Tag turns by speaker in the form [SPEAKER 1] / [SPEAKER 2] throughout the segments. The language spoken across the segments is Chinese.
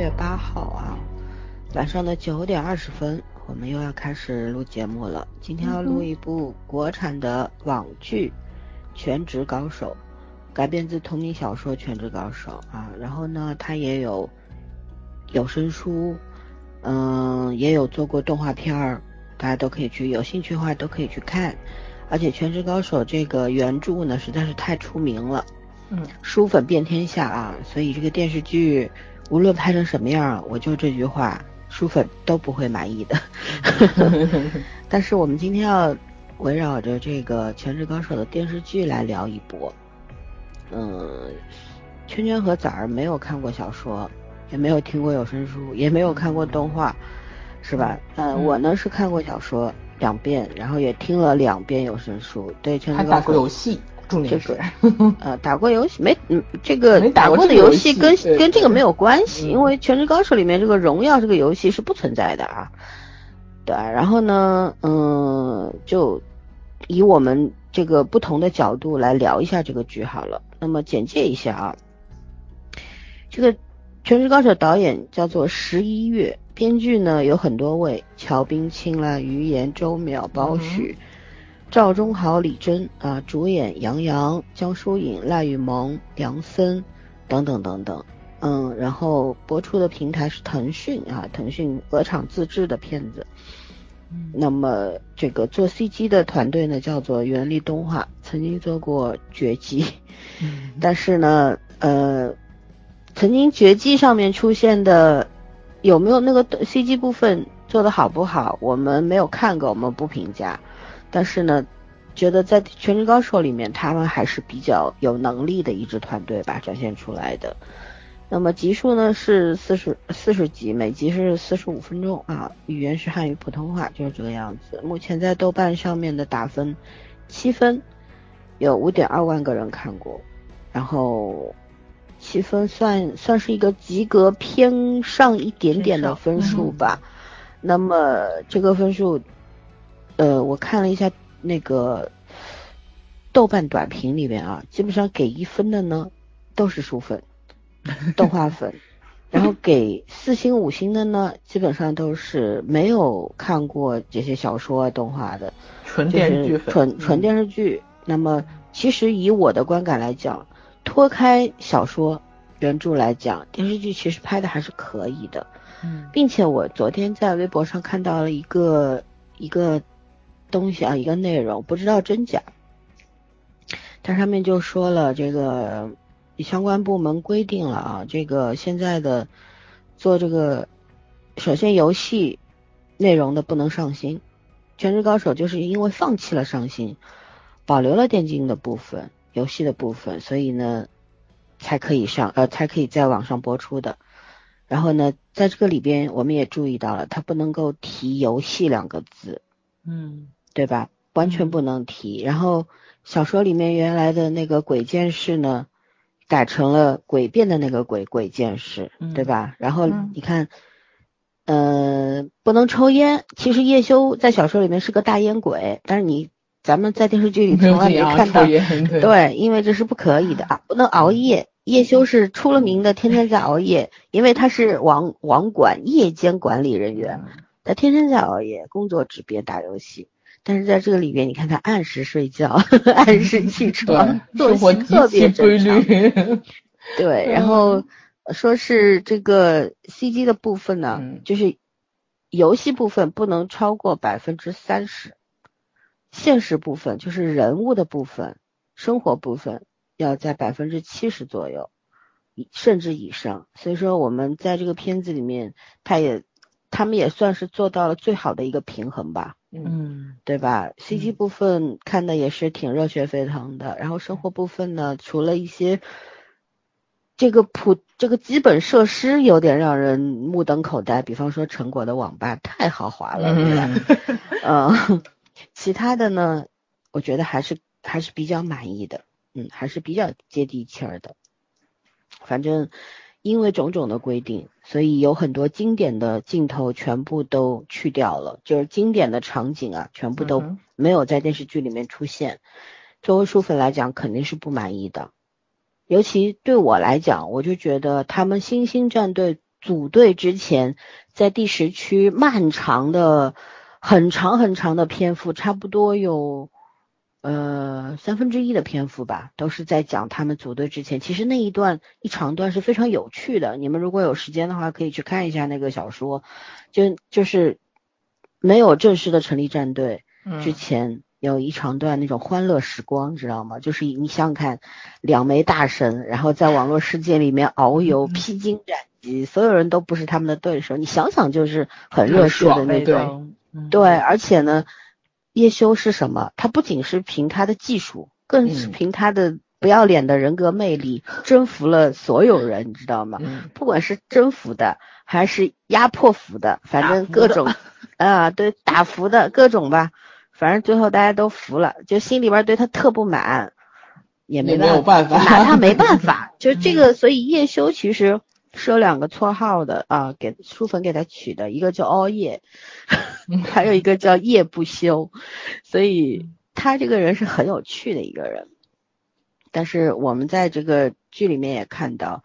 [SPEAKER 1] 月八号啊，晚上的九点二十分，我们又要开始录节目了。今天要录一部国产的网剧《全职高手》，改编自同名小说《全职高手》啊。然后呢，它也有有声书，嗯，也有做过动画片儿，大家都可以去，有兴趣的话都可以去看。而且《全职高手》这个原著呢，实在是太出名了。
[SPEAKER 2] 嗯，
[SPEAKER 1] 书粉遍天下啊，所以这个电视剧无论拍成什么样，我就这句话，书粉都不会满意的。但是我们今天要围绕着这个《全职高手》的电视剧来聊一波。嗯，圈圈和崽儿没有看过小说，也没有听过有声书，也没有看过动画，是吧？嗯，我呢是看过小说两遍，然后也听了两遍有声书。对，《全职高手》
[SPEAKER 2] 还打过游戏。
[SPEAKER 1] 这个呃，打过游戏没？嗯，这个打过的游戏跟跟这个没有关系，因为《全职高手》里面这个荣耀这个游戏是不存在的啊。对，然后呢，嗯，就以我们这个不同的角度来聊一下这个剧好了。那么简介一下啊，这个《全职高手》导演叫做十一月，编剧呢有很多位，乔冰清啦、于言、周淼、包许。赵忠豪、李真啊，主演杨洋、江疏影、赖雨萌、梁森等等等等，嗯，然后播出的平台是腾讯啊，腾讯鹅厂自制的片子。那么这个做 CG 的团队呢，叫做原力动画，曾经做过《绝技》，但是呢，呃，曾经《绝技》上面出现的有没有那个 CG 部分做的好不好，我们没有看过，我们不评价。但是呢，觉得在《全职高手》里面，他们还是比较有能力的一支团队吧，展现出来的。那么集数呢是四十四十集，每集是四十五分钟啊，语言是汉语普通话，就是这个样子。目前在豆瓣上面的打分七分，有五点二万个人看过，然后七分算算是一个及格偏上一点点的分数吧。那么这个分数。呃，我看了一下那个豆瓣短评里面啊，基本上给一分的呢都是书粉、动画粉，然后给四星、五星的呢，基本上都是没有看过这些小说、动画的
[SPEAKER 2] 纯电视剧
[SPEAKER 1] 纯纯电视剧。那么，其实以我的观感来讲，脱开小说原著来讲，电视剧其实拍的还是可以的。
[SPEAKER 2] 嗯，
[SPEAKER 1] 并且我昨天在微博上看到了一个一个。东西啊，一个内容不知道真假，它上面就说了这个相关部门规定了啊，这个现在的做这个，首先游戏内容的不能上新，全职高手就是因为放弃了上新，保留了电竞的部分、游戏的部分，所以呢才可以上呃才可以在网上播出的。然后呢，在这个里边我们也注意到了，它不能够提游戏两个字，
[SPEAKER 2] 嗯。
[SPEAKER 1] 对吧？完全不能提。然后小说里面原来的那个鬼剑士呢，改成了诡辩的那个鬼鬼剑士，对吧？然后你看，呃，不能抽烟。其实叶修在小说里面是个大烟鬼，但是你咱们在电视剧里从来没看到。对，因为这是不可以的啊，不能熬夜。叶修是出了名的，天天在熬夜，因为他是网网管夜间管理人员，他天天在熬夜，工作只边打游戏。但是在这个里边，你看他按时睡觉，按时起 床，作息特别规律。对，然后说是这个 CG 的部分呢，就是游戏部分不能超过百分之三十，现实部分就是人物的部分、生活部分要在百分之七十左右，甚至以上。所以说我们在这个片子里面，他也他们也算是做到了最好的一个平衡吧。
[SPEAKER 2] 嗯，
[SPEAKER 1] 对吧？CG 部分看的也是挺热血沸腾的，然后生活部分呢，除了一些这个普这个基本设施有点让人目瞪口呆，比方说成果的网吧太豪华了，对吧？嗯，其他的呢，我觉得还是还是比较满意的，嗯，还是比较接地气儿的，反正。因为种种的规定，所以有很多经典的镜头全部都去掉了，就是经典的场景啊，全部都没有在电视剧里面出现。作为书粉来讲，肯定是不满意的。尤其对我来讲，我就觉得他们新兴战队组队之前，在第十区漫长的、很长很长的篇幅，差不多有。呃，三分之一的篇幅吧，都是在讲他们组队之前。其实那一段一长段是非常有趣的，你们如果有时间的话，可以去看一下那个小说。就就是没有正式的成立战队之前，有一长段那种欢乐时光，知道吗？就是你想想看，两枚大神，然后在网络世界里面遨游，披荆斩棘，所有人都不是他们的对手。你想想，就是很热血的那种。对，而且呢。叶修是什么？他不仅是凭他的技术，更是凭他的不要脸的人格魅力，征服了所有人，你知道吗？不管是征服的还是压迫服的，反正各种 啊，对，打服的各种吧，反正最后大家都服了，就心里边对他特不满，也没有
[SPEAKER 2] 办法，
[SPEAKER 1] 拿他没办法。就这个，所以叶修其实。是有两个绰号的啊，给书粉给他取的，一个叫熬夜，还有一个叫夜不休，所以他这个人是很有趣的一个人。但是我们在这个剧里面也看到，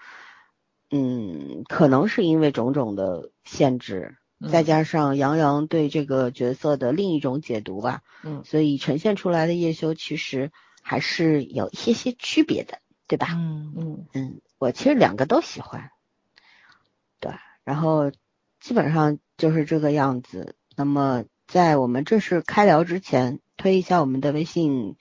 [SPEAKER 1] 嗯，可能是因为种种的限制，再加上杨洋对这个角色的另一种解读吧，嗯，所以呈现出来的叶修其实还是有一些些区别的，对吧？
[SPEAKER 2] 嗯嗯
[SPEAKER 1] 嗯，我其实两个都喜欢。对，然后基本上就是这个样子。那么在我们正式开聊之前，推一下我们的微信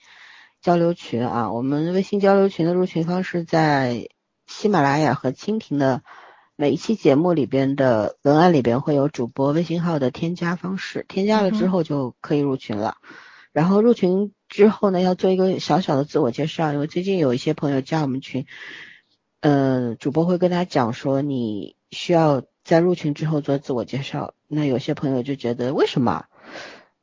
[SPEAKER 1] 交流群啊。我们微信交流群的入群方式在喜马拉雅和蜻蜓的每一期节目里边的文案里边会有主播微信号的添加方式，添加了之后就可以入群了。然后入群之后呢，要做一个小小的自我介绍，因为最近有一些朋友加我们群，呃，主播会跟他讲说你。需要在入群之后做自我介绍，那有些朋友就觉得为什么？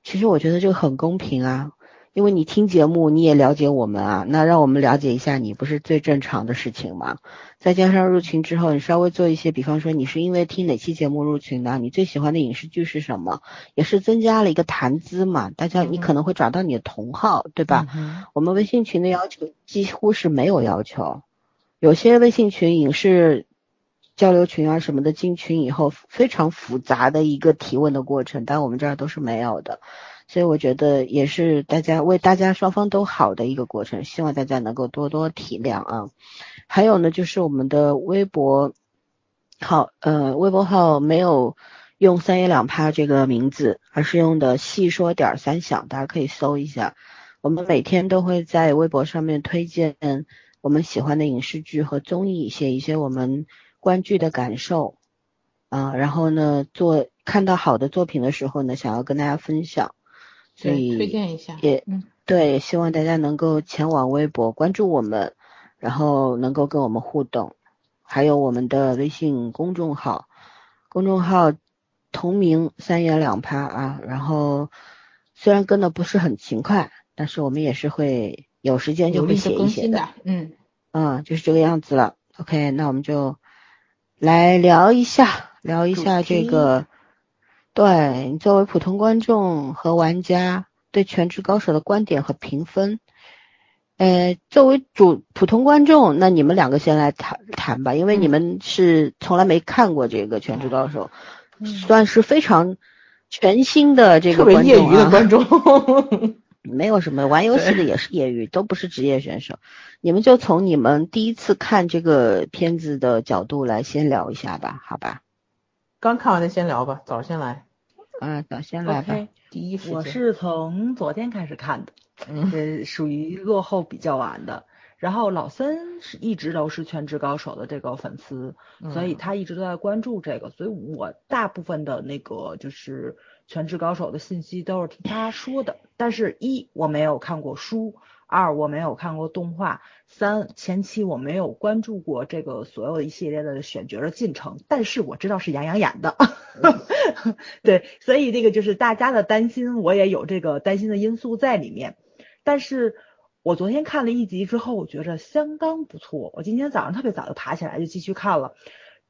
[SPEAKER 1] 其实我觉得这个很公平啊，因为你听节目你也了解我们啊，那让我们了解一下你不是最正常的事情吗？再加上入群之后，你稍微做一些，比方说你是因为听哪期节目入群的，你最喜欢的影视剧是什么，也是增加了一个谈资嘛。大家你可能会找到你的同号，对吧？我们微信群的要求几乎是没有要求，有些微信群影视。交流群啊什么的进群以后非常复杂的一个提问的过程，但我们这儿都是没有的，所以我觉得也是大家为大家双方都好的一个过程，希望大家能够多多体谅啊。还有呢，就是我们的微博号，呃，微博号没有用三言两拍这个名字，而是用的细说点三想，大家可以搜一下。我们每天都会在微博上面推荐我们喜欢的影视剧和综艺，写一些我们。观剧的感受。啊，然后呢，做看到好的作品的时候呢，想要跟大家分享，所以
[SPEAKER 2] 推荐一下，
[SPEAKER 1] 也对，希望大家能够前往微博关注我们，然后能够跟我们互动，还有我们的微信公众号，公众号同名三言两拍啊，然后虽然跟的不是很勤快，但是我们也是会有时间就会写一写
[SPEAKER 2] 的，嗯。
[SPEAKER 1] 嗯，就是这个样子了。OK，那我们就。来聊一下，聊一下这个，对，作为普通观众和玩家对《全职高手》的观点和评分。呃，作为主普通观众，那你们两个先来谈谈吧，因为你们是从来没看过这个《全职高手》，算是非常全新的这个
[SPEAKER 2] 业余的观众。
[SPEAKER 1] 没有什么玩游戏的也是业余，都不是职业选手。你们就从你们第一次看这个片子的角度来先聊一下吧，好吧？
[SPEAKER 2] 刚看完的先聊吧，早先来。
[SPEAKER 1] 嗯，早先来吧。
[SPEAKER 2] 第一
[SPEAKER 3] 我是从昨天开始看的，嗯，属于落后比较晚的。然后老森是一直都是全职高手的这个粉丝，所以他一直都在关注这个，所以我大部分的那个就是。全职高手的信息都是听他说的，但是一我没有看过书，二我没有看过动画，三前期我没有关注过这个所有的一系列的选角的进程，但是我知道是杨洋演的，对，所以这个就是大家的担心，我也有这个担心的因素在里面。但是我昨天看了一集之后，我觉着相当不错，我今天早上特别早就爬起来就继续看了。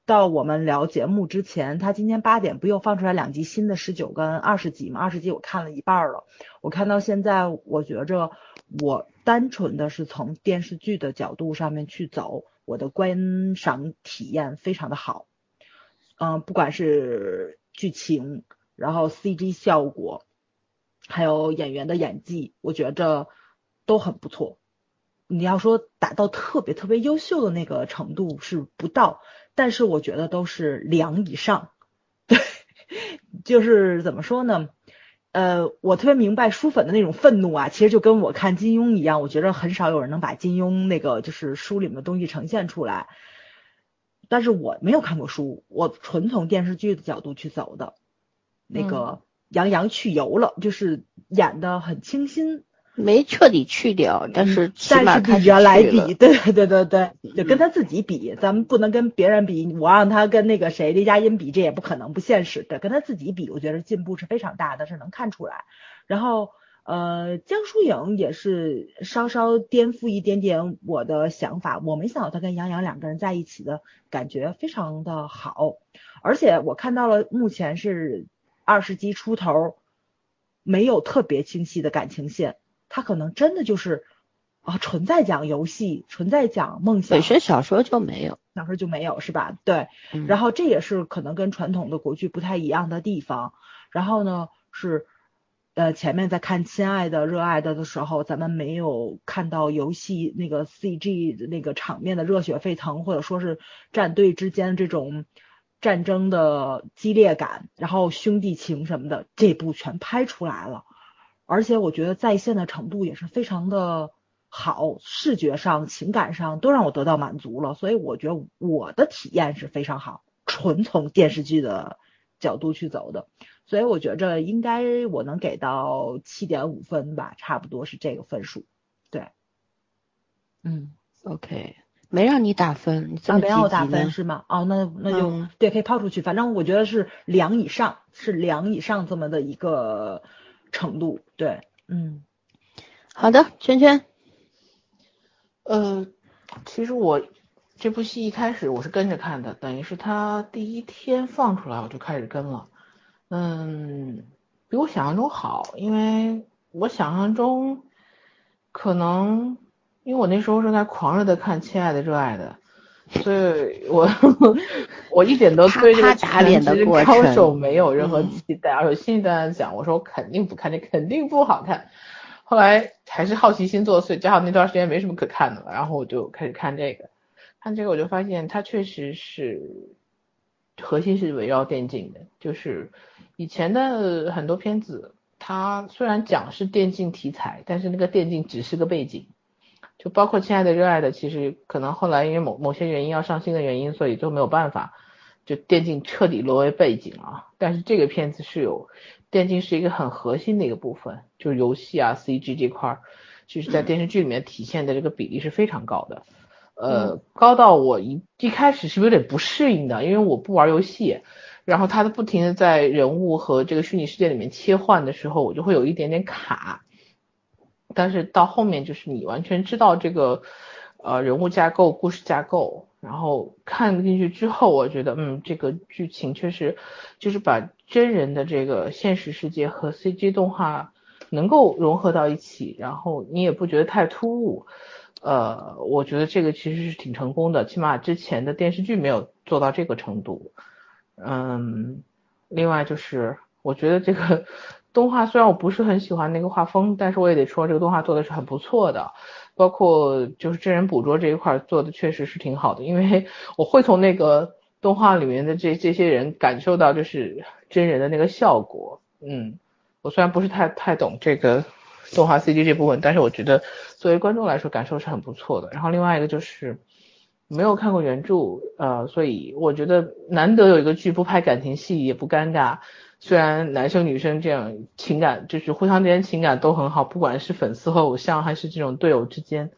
[SPEAKER 3] 到我们聊节目之前，他今天八点不又放出来两集新的十九跟二十集吗？二十集我看了一半了，我看到现在，我觉着我单纯的是从电视剧的角度上面去走，我的观赏体验非常的好。嗯，不管是剧情，然后 CG 效果，还有演员的演技，我觉着都很不错。你要说达到特别特别优秀的那个程度是不到，但是我觉得都是两以上。对，就是怎么说呢？呃，我特别明白书粉的那种愤怒啊，其实就跟我看金庸一样，我觉得很少有人能把金庸那个就是书里面的东西呈现出来。但是我没有看过书，我纯从电视剧的角度去走的。那个杨洋去游了，就是演的很清新。
[SPEAKER 1] 没彻底去掉，但是
[SPEAKER 3] 但是比原来比，对对对对，就跟他自己比，咱们不能跟别人比。我让他跟那个谁雷佳音比，这也不可能，不现实。对，跟他自己比，我觉得进步是非常大的，是能看出来。然后呃，江疏影也是稍稍颠覆一点点我的想法，我没想到他跟杨洋两个人在一起的感觉非常的好，而且我看到了目前是二十集出头，没有特别清晰的感情线。他可能真的就是啊，纯在讲游戏，纯在讲梦想。
[SPEAKER 1] 本身小说就没有，
[SPEAKER 3] 小说就没有是吧？对。然后这也是可能跟传统的国剧不太一样的地方。然后呢，是呃前面在看《亲爱的热爱的》的时候，咱们没有看到游戏那个 CG 那个场面的热血沸腾，或者说是战队之间这种战争的激烈感，然后兄弟情什么的，这部全拍出来了。而且我觉得在线的程度也是非常的好，视觉上、情感上都让我得到满足了，所以我觉得我的体验是非常好，纯从电视剧的角度去走的，所以我觉着应该我能给到七点五分吧，差不多是这个分数。对，
[SPEAKER 1] 嗯，OK，没让你打分，
[SPEAKER 3] 啊，没让我打分是吗？哦，那那就对，可以抛出去，反正我觉得是两以上，是两以上这么的一个。程度对，嗯，
[SPEAKER 1] 好的，圈圈，
[SPEAKER 2] 呃，其实我这部戏一开始我是跟着看的，等于是他第一天放出来我就开始跟了，嗯，比我想象中好，因为我想象中可能因为我那时候正在狂热的看《亲爱的热爱的》。所以我我一点都对这个打脸的高手没有任何期待，而且心里在想，我说我肯定不看，这肯定不好看。后来还是好奇心作祟，加上那段时间没什么可看的了，然后我就开始看这个。看这个我就发现它确实是核心是围绕电竞的，就是以前的很多片子，它虽然讲是电竞题材，但是那个电竞只是个背景。就包括亲爱的热爱的，其实可能后来因为某某些原因要上新的原因，所以就没有办法，就电竞彻底沦为背景啊。但是这个片子是有电竞是一个很核心的一个部分，就是游戏啊 CG 这块儿，就是在电视剧里面体现的这个比例是非常高的，呃，高到我一一开始是有点不适应的，因为我不玩游戏，然后它的不停的在人物和这个虚拟世界里面切换的时候，我就会有一点点卡。但是到后面就是你完全知道这个呃人物架构、故事架构，然后看进去之后，我觉得嗯这个剧情确实就是把真人的这个现实世界和 CG 动画能够融合到一起，然后你也不觉得太突兀，呃，我觉得这个其实是挺成功的，起码之前的电视剧没有做到这个程度。嗯，另外就是我觉得这个。动画虽然我不是很喜欢那个画风，但是我也得说这个动画做的是很不错的，包括就是真人捕捉这一块做的确实是挺好的，因为 我会从那个动画里面的这这些人感受到就是真人的那个效果，嗯，我虽然不是太太懂这个动画 CG 这部分，但是我觉得作为观众来说感受是很不错的。然后另外一个就是没有看过原著，呃，所以我觉得难得有一个剧不拍感情戏也不尴尬。虽然男生女生这样情感就是互相之间情感都很好，不管是粉丝和偶像，还是这种队友之间，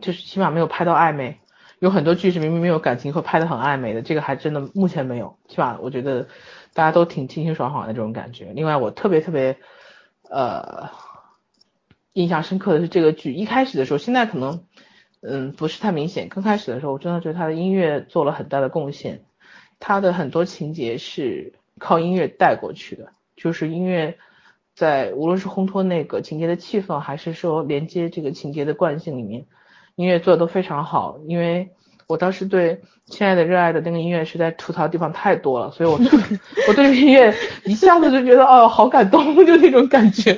[SPEAKER 2] 就是起码没有拍到暧昧。有很多剧是明明没有感情和拍的很暧昧的，这个还真的目前没有。起码我觉得大家都挺清清爽爽的这种感觉。另外我特别特别呃印象深刻的是这个剧一开始的时候，现在可能嗯，不是太明显。刚开始的时候，我真的觉得他的音乐做了很大的贡献，他的很多情节是靠音乐带过去的，就是音乐在无论是烘托那个情节的气氛，还是说连接这个情节的惯性里面，音乐做的都非常好。因为我当时对《亲爱的热爱的》那个音乐实在吐槽的地方太多了，所以我 我对音乐一下子就觉得哦，好感动，就那种感觉。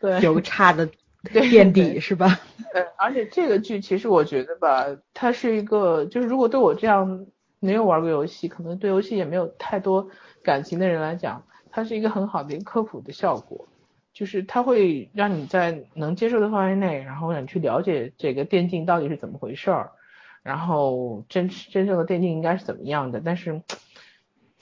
[SPEAKER 2] 对，
[SPEAKER 3] 有差的。垫底是吧？
[SPEAKER 2] 呃，而且这个剧其实我觉得吧，它是一个，就是如果对我这样没有玩过游戏，可能对游戏也没有太多感情的人来讲，它是一个很好的一个科普的效果，就是它会让你在能接受的范围内，然后让你去了解这个电竞到底是怎么回事儿，然后真真正的电竞应该是怎么样的。但是，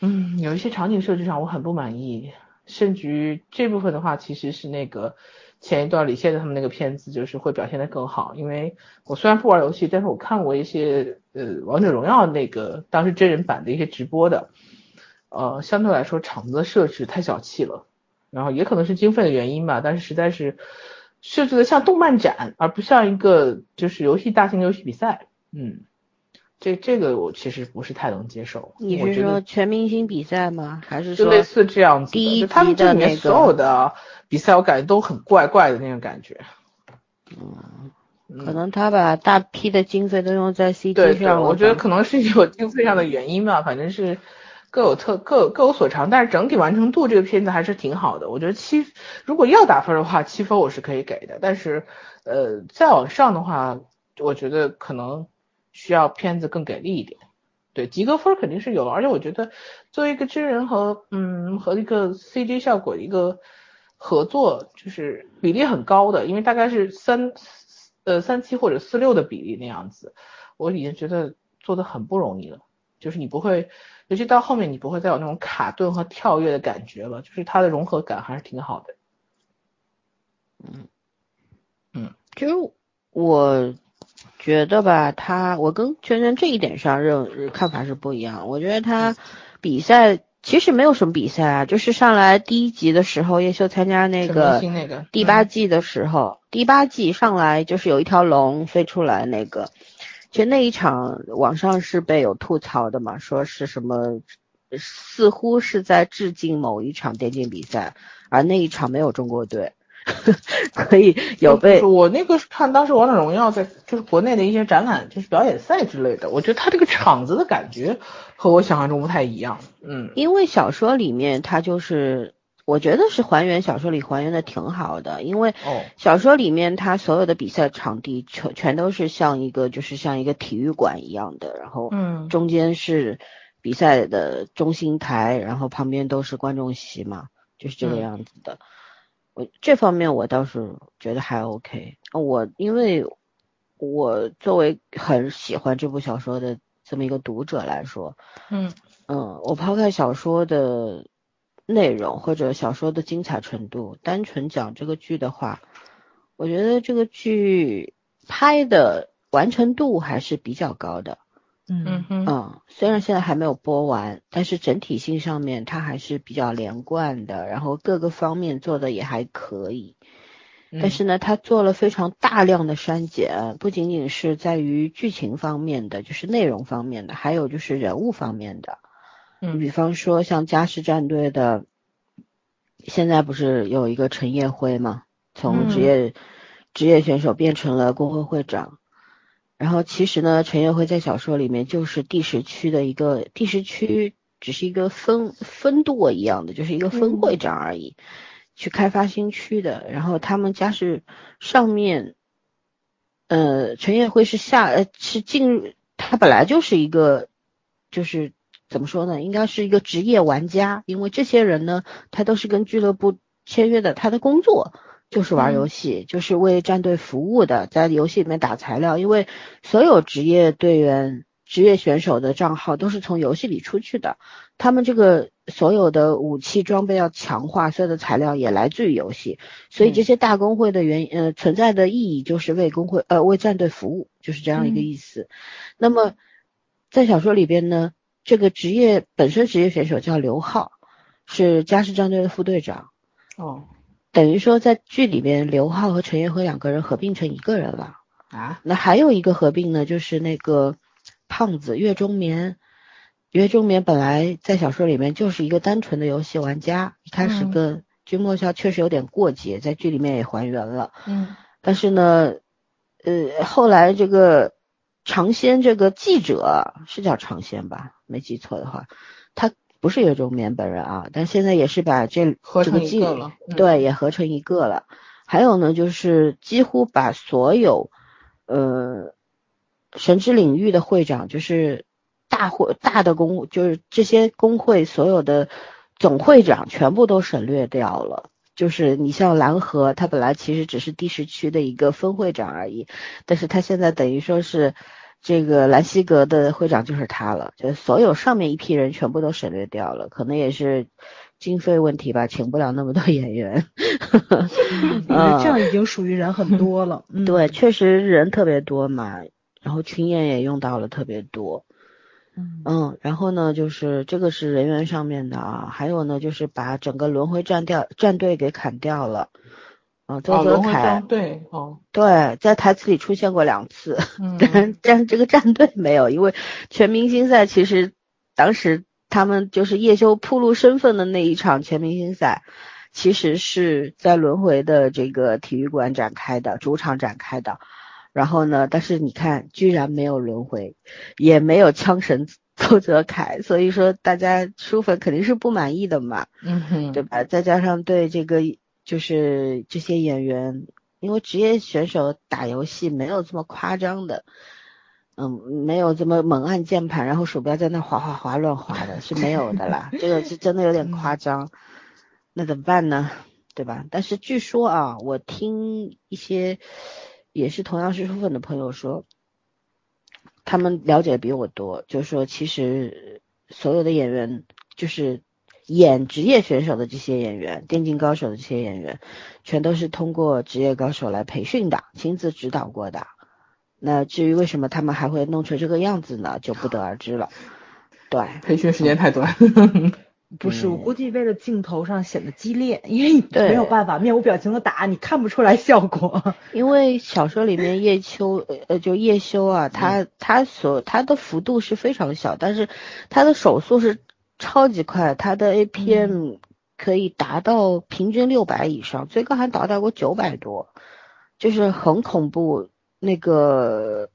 [SPEAKER 2] 嗯，有一些场景设置上我很不满意，甚至于这部分的话，其实是那个。前一段李现的他们那个片子就是会表现的更好，因为我虽然不玩游戏，但是我看过一些呃王者荣耀那个当时真人版的一些直播的，呃相对来说场子的设置太小气了，然后也可能是经费的原因吧，但是实在是设置的像动漫展，而不像一个就是游戏大型游戏比赛，嗯。这这个我其实不是太能接受。
[SPEAKER 1] 你是说全明星比赛吗？还是
[SPEAKER 2] 就类似这样子？
[SPEAKER 1] 第一
[SPEAKER 2] 他们这里面所有的比赛，我感觉都很怪怪的那种感觉。
[SPEAKER 1] 嗯，可能他把大批的经费都用在 CG
[SPEAKER 2] 上了。我觉得可能是有经费上的原因吧，反正是各有特各各有所长。但是整体完成度这个片子还是挺好的。我觉得七，如果要打分的话，七分我是可以给的。但是呃，再往上的话，我觉得可能。需要片子更给力一点，对及格分肯定是有了，而且我觉得作为一个真人和嗯和一个 CG 效果一个合作，就是比例很高的，因为大概是三呃三七或者四六的比例那样子，我已经觉得做的很不容易了，就是你不会，尤其到后面你不会再有那种卡顿和跳跃的感觉了，就是它的融合感还是挺好的。
[SPEAKER 1] 嗯
[SPEAKER 2] 嗯，
[SPEAKER 1] 其实我。觉得吧，他我跟圈圈这一点上认看法是不一样。我觉得他比赛其实没有什么比赛啊，就是上来第一集的时候，叶修参加那个第八季的时候，第八季上来就是有一条龙飞出来那个，其实那一场网上是被有吐槽的嘛，说是什么似乎是在致敬某一场电竞比赛，而那一场没有中国队。可以有被
[SPEAKER 2] 我那个是看当时王者荣耀在就是国内的一些展览，就是表演赛之类的。我觉得他这个场子的感觉和我想象中不太一样。嗯，
[SPEAKER 1] 因为小说里面他就是我觉得是还原小说里还原的挺好的，因为小说里面它所有的比赛场地全全都是像一个就是像一个体育馆一样的，然后
[SPEAKER 2] 嗯
[SPEAKER 1] 中间是比赛的中心台，然后旁边都是观众席嘛，就是这个样子的。我这方面我倒是觉得还 OK。我因为我作为很喜欢这部小说的这么一个读者来说，
[SPEAKER 2] 嗯
[SPEAKER 1] 嗯，我抛开小说的内容或者小说的精彩程度，单纯讲这个剧的话，我觉得这个剧拍的完成度还是比较高的。
[SPEAKER 2] 嗯
[SPEAKER 1] 嗯，虽然现在还没有播完，但是整体性上面它还是比较连贯的，然后各个方面做的也还可以。但是呢，它做了非常大量的删减，不仅仅是在于剧情方面的，就是内容方面的，还有就是人物方面的。
[SPEAKER 2] 嗯，
[SPEAKER 1] 比方说像嘉实战队的，现在不是有一个陈业辉嘛，从职业职业选手变成了工会会长。然后其实呢，陈月辉在小说里面就是第十区的一个第十区，只是一个分分舵一样的，就是一个分会长而已，去开发新区的。然后他们家是上面，呃，陈月辉是下呃是进入，他本来就是一个，就是怎么说呢，应该是一个职业玩家，因为这些人呢，他都是跟俱乐部签约的，他的工作。就是玩游戏，就是为战队服务的，在游戏里面打材料。因为所有职业队员、职业选手的账号都是从游戏里出去的，他们这个所有的武器装备要强化，所有的材料也来自于游戏。所以这些大公会的原呃存在的意义就是为工会呃为战队服务，就是这样一个意思。那么在小说里边呢，这个职业本身职业选手叫刘浩，是嘉世战队的副队长。
[SPEAKER 2] 哦。
[SPEAKER 1] 等于说，在剧里面，刘浩和陈彦辉两个人合并成一个人了。
[SPEAKER 2] 啊，
[SPEAKER 1] 那还有一个合并呢，就是那个胖子月中眠。月中眠本来在小说里面就是一个单纯的游戏玩家，一开始跟君莫笑确实有点过节，在剧里面也还原了。
[SPEAKER 2] 嗯，
[SPEAKER 1] 但是呢，呃，后来这个尝鲜这个记者是叫尝鲜吧？没记错的话，他不是月中眠本人啊，但现在也是把这这个记对也合成一个了。还有呢，就是几乎把所有呃神之领域的会长，就是大会大的工，就是这些工会所有的总会长全部都省略掉了。就是你像蓝河，他本来其实只是第十区的一个分会长而已，但是他现在等于说是这个兰溪阁的会长就是他了，就是所有上面一批人全部都省略掉了，可能也是。经费问题吧，请不了那么多演员。
[SPEAKER 3] 嗯，这样已经属于人很多了。
[SPEAKER 1] 对，确实人特别多嘛，然后群演也用到了特别多。嗯，然后呢，就是这个是人员上面的啊，还有呢，就是把整个轮回战掉战队给砍掉了。
[SPEAKER 2] 啊，
[SPEAKER 1] 周泽凯
[SPEAKER 2] 对哦，
[SPEAKER 1] 对，在台词里出现过两次，但但这个战队 没有，因为全明星赛其实当时。他们就是叶修铺路身份的那一场全明星赛，其实是在轮回的这个体育馆展开的，主场展开的。然后呢，但是你看，居然没有轮回，也没有枪神 周泽楷，所以说大家书粉肯定是不满意的嘛，
[SPEAKER 2] 嗯哼，
[SPEAKER 1] 对吧？再加上对这个就是这些演员，因为职业选手打游戏没有这么夸张的。嗯，没有这么猛按键盘，然后鼠标在那滑滑滑乱滑的，是没有的啦。这个是真的有点夸张，那怎么办呢？对吧？但是据说啊，我听一些也是同样是书粉的朋友说，他们了解比我多，就是说其实所有的演员，就是演职业选手的这些演员，电竞高手的这些演员，全都是通过职业高手来培训的，亲自指导过的。那至于为什么他们还会弄成这个样子呢？就不得而知了。对，
[SPEAKER 2] 培训时间太短。
[SPEAKER 3] 不是，我估计为了镜头上显得激烈，因为你没有办法面无表情的打，你看不出来效果。
[SPEAKER 1] 因为小说里面叶秋呃就叶修啊，他他所他的幅度是非常小，但是他的手速是超级快，他的 APM 可以达到平均六百以上，最高还达到过九百多，就是很恐怖。那个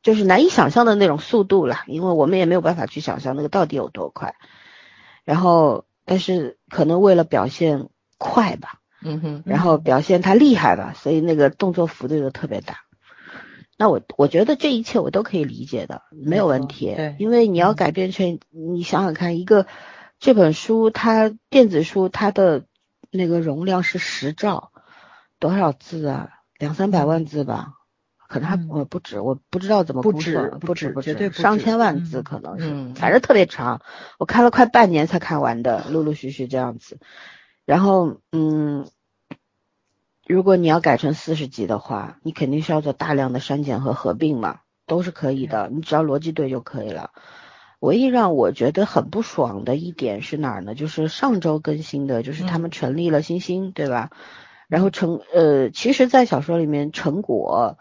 [SPEAKER 1] 就是难以想象的那种速度了，因为我们也没有办法去想象那个到底有多快。然后，但是可能为了表现快吧，
[SPEAKER 2] 嗯哼，
[SPEAKER 1] 然后表现他厉害吧，所以那个动作幅度就特别大。那我我觉得这一切我都可以理解的，没有问题。
[SPEAKER 3] 对，
[SPEAKER 1] 因为你要改变成，你想想看，一个这本书它电子书它的那个容量是十兆，多少字啊？两三百万字吧，可能还我不止，我不知道怎么
[SPEAKER 3] 不止
[SPEAKER 1] 不止不
[SPEAKER 3] 止，
[SPEAKER 1] 上千万字可能是，反正特别长，我看了快半年才看完的，陆陆续续这样子。然后嗯，如果你要改成四十集的话，你肯定是要做大量的删减和合并嘛，都是可以的，你只要逻辑对就可以了。唯一让我觉得很不爽的一点是哪儿呢？就是上周更新的，就是他们成立了星星，对吧？然后成呃，其实，在小说里面，成果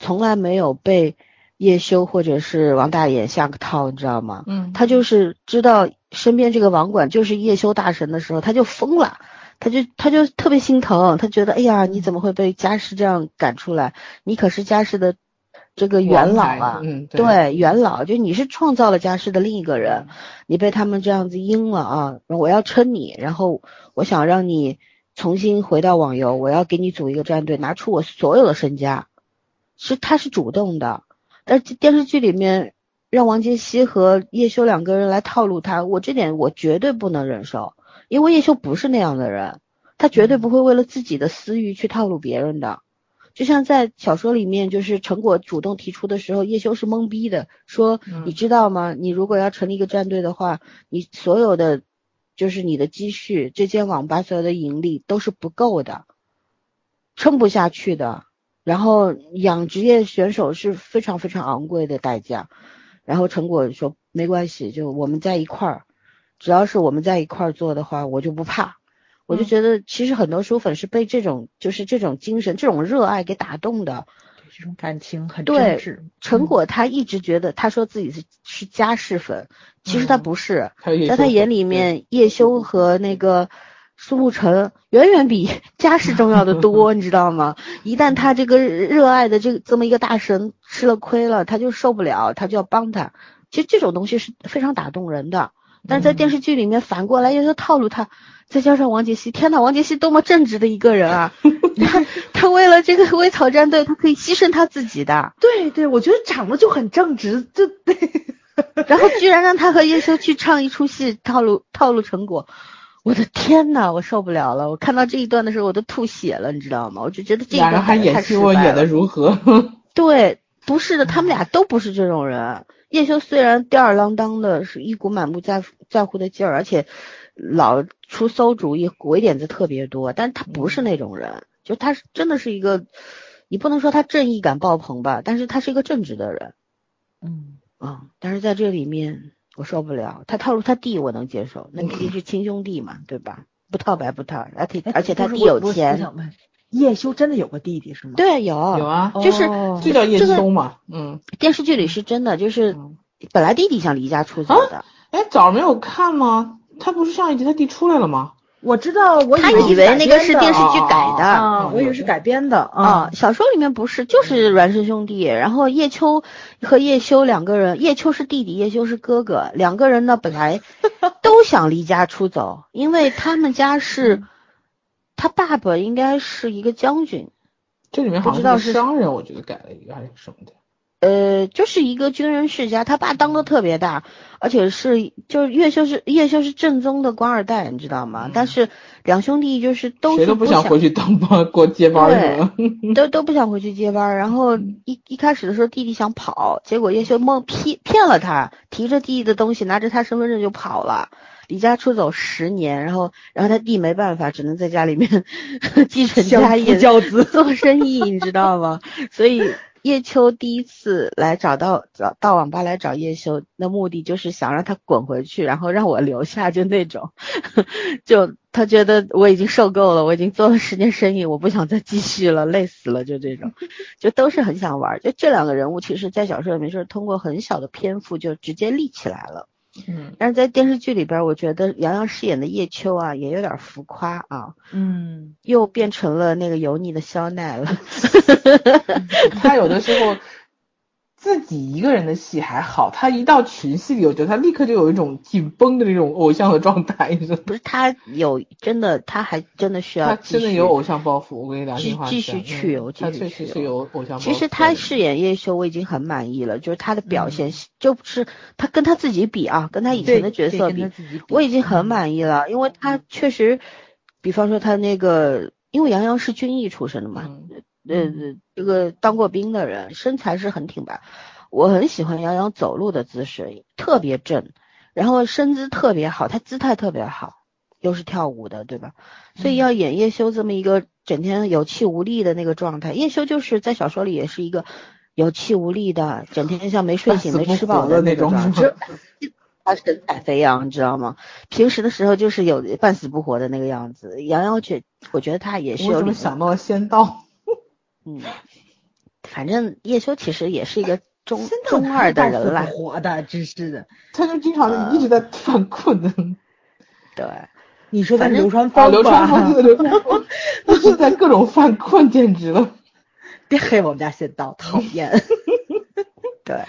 [SPEAKER 1] 从来没有被叶修或者是王大爷下个套，你知道吗？
[SPEAKER 2] 嗯，
[SPEAKER 1] 他就是知道身边这个网管就是叶修大神的时候，他就疯了，他就他就特别心疼，他觉得哎呀，你怎么会被家师这样赶出来？你可是家师的这个元老啊，
[SPEAKER 2] 嗯，
[SPEAKER 1] 对，元老，就你是创造了家师的另一个人，你被他们这样子阴了啊！我要称你，然后我想让你。重新回到网游，我要给你组一个战队，拿出我所有的身家，是他是主动的，但是电视剧里面让王杰希和叶修两个人来套路他，我这点我绝对不能忍受，因为叶修不是那样的人，他绝对不会为了自己的私欲去套路别人的，就像在小说里面，就是成果主动提出的时候，叶修是懵逼的，说你知道吗？你如果要成立一个战队的话，你所有的。就是你的积蓄，这间网吧所有的盈利都是不够的，撑不下去的。然后养职业选手是非常非常昂贵的代价。然后陈果说没关系，就我们在一块儿，只要是我们在一块儿做的话，我就不怕。我就觉得其实很多书粉是被这种就是这种精神、这种热爱给打动的。
[SPEAKER 3] 这种感情很真挚。
[SPEAKER 1] 陈果他一直觉得，他说自己是是家世粉，其实他不是，在他眼里面，叶修和那个苏沐橙远远比家世重要的多，你知道吗？一旦他这个热爱的这这么一个大神吃了亏了，他就受不了，他就要帮他。其实这种东西是非常打动人的，但是在电视剧里面反过来又是套路他。再加上王杰希，天呐，王杰希多么正直的一个人啊！他他为了这个微草战队，他可以牺牲他自己的。
[SPEAKER 3] 对对，我觉得长得就很正直，就对。
[SPEAKER 1] 然后居然让他和叶修去唱一出戏，套路套路成果，我的天呐，我受不了了！我看到这一段的时候，我都吐血了，你知道吗？我就觉得这个
[SPEAKER 2] 人还演戏，我演的如何？
[SPEAKER 1] 对，不是的，他们俩都不是这种人。叶修虽然吊儿郎当的，是一股满不在乎在乎的劲儿，而且。老出馊主意，鬼点子特别多，但他不是那种人，就他是真的是一个，你不能说他正义感爆棚吧，但是他是一个正直的人，
[SPEAKER 3] 嗯
[SPEAKER 1] 啊，但是在这里面我受不了，他套路他弟我能接受，那毕竟是亲兄弟嘛，对吧？不套白不套，而且而且他弟有钱。
[SPEAKER 3] 叶修真的有个弟弟是吗？
[SPEAKER 1] 对，有
[SPEAKER 2] 有
[SPEAKER 1] 啊，就是
[SPEAKER 2] 就叫叶修嘛，嗯，
[SPEAKER 1] 电视剧里是真的，就是本来弟弟想离家出走的，
[SPEAKER 2] 哎，早没有看吗？他不是上一集他弟出来了吗？
[SPEAKER 3] 我知道，我
[SPEAKER 1] 他以为那个是电视剧改的，
[SPEAKER 3] 我以为是改编的
[SPEAKER 1] 啊。小说里面不是，就是孪生兄弟。然后叶秋和叶修两个人，叶秋是弟弟，叶修是哥哥。两个人呢，本来都想离家出走，因为他们家是，他爸爸应该是一个将军。
[SPEAKER 2] 这里面好像是商人，我觉得改了一个还是什么的。
[SPEAKER 1] 呃，就是一个军人世家，他爸当的特别大，而且是就是叶修是叶修是正宗的官二代，你知道吗？但是两兄弟就是都
[SPEAKER 2] 谁都不想回去当班过接班儿，
[SPEAKER 1] 都都不想回去接班。然后一一开始的时候，弟弟想跑，结果叶修梦骗骗了他，提着弟弟的东西，拿着他身份证就跑了，离家出走十年。然后然后他弟没办法，只能在家里面 继承家业，
[SPEAKER 3] 教子
[SPEAKER 1] 做生意，你知道吗？所以。叶秋第一次来找到找到网吧来找叶修，那目的就是想让他滚回去，然后让我留下，就那种，就他觉得我已经受够了，我已经做了十年生意，我不想再继续了，累死了，就这种，就都是很想玩。就这两个人物，其实，在小说里面是通过很小的篇幅就直接立起来了。
[SPEAKER 3] 嗯，
[SPEAKER 1] 但是在电视剧里边，我觉得杨洋饰演的叶秋啊，也有点浮夸啊。
[SPEAKER 3] 嗯，
[SPEAKER 1] 又变成了那个油腻的肖奈了。
[SPEAKER 2] 他有的时候。自己一个人的戏还好，他一到群戏里，我觉得他立刻就有一种紧绷的那种偶像的状态。
[SPEAKER 1] 不是他有真的，他还真的需要。
[SPEAKER 2] 他真的有偶像包袱，我跟你讲，
[SPEAKER 1] 继继续去
[SPEAKER 2] 有，他确实是有偶像包袱。
[SPEAKER 1] 其实他饰演叶修，我已经很满意了，就是他的表现，就是他跟他自己比啊，跟他以前的角色比，我已经很满意了，因为他确实，比方说他那个，因为杨洋是军艺出身的嘛。呃，这个当过兵的人，身材是很挺拔。我很喜欢杨洋走路的姿势，特别正，然后身姿特别好，他姿态特别好，又是跳舞的，对吧？所以要演叶修这么一个整天有气无力的那个状态，叶修就是在小说里也是一个有气无力的，整天像没睡醒、没吃饱
[SPEAKER 2] 的
[SPEAKER 1] 那种。他神采飞扬，你知道吗？平时的时候就是有半死不活的那个样子。杨洋却，我觉得他也是有。我
[SPEAKER 2] 怎么想到了仙道？
[SPEAKER 1] 嗯，反正叶修其实也是一个中中二的人了，
[SPEAKER 3] 活的，真是的，
[SPEAKER 2] 他就经常一直在犯困的。
[SPEAKER 1] 对，
[SPEAKER 3] 你说
[SPEAKER 1] 反
[SPEAKER 3] 正流川枫
[SPEAKER 2] 流川枫，流川枫，一直在各种犯困，简直了。
[SPEAKER 3] 别黑我们家仙道，讨厌。
[SPEAKER 1] 对，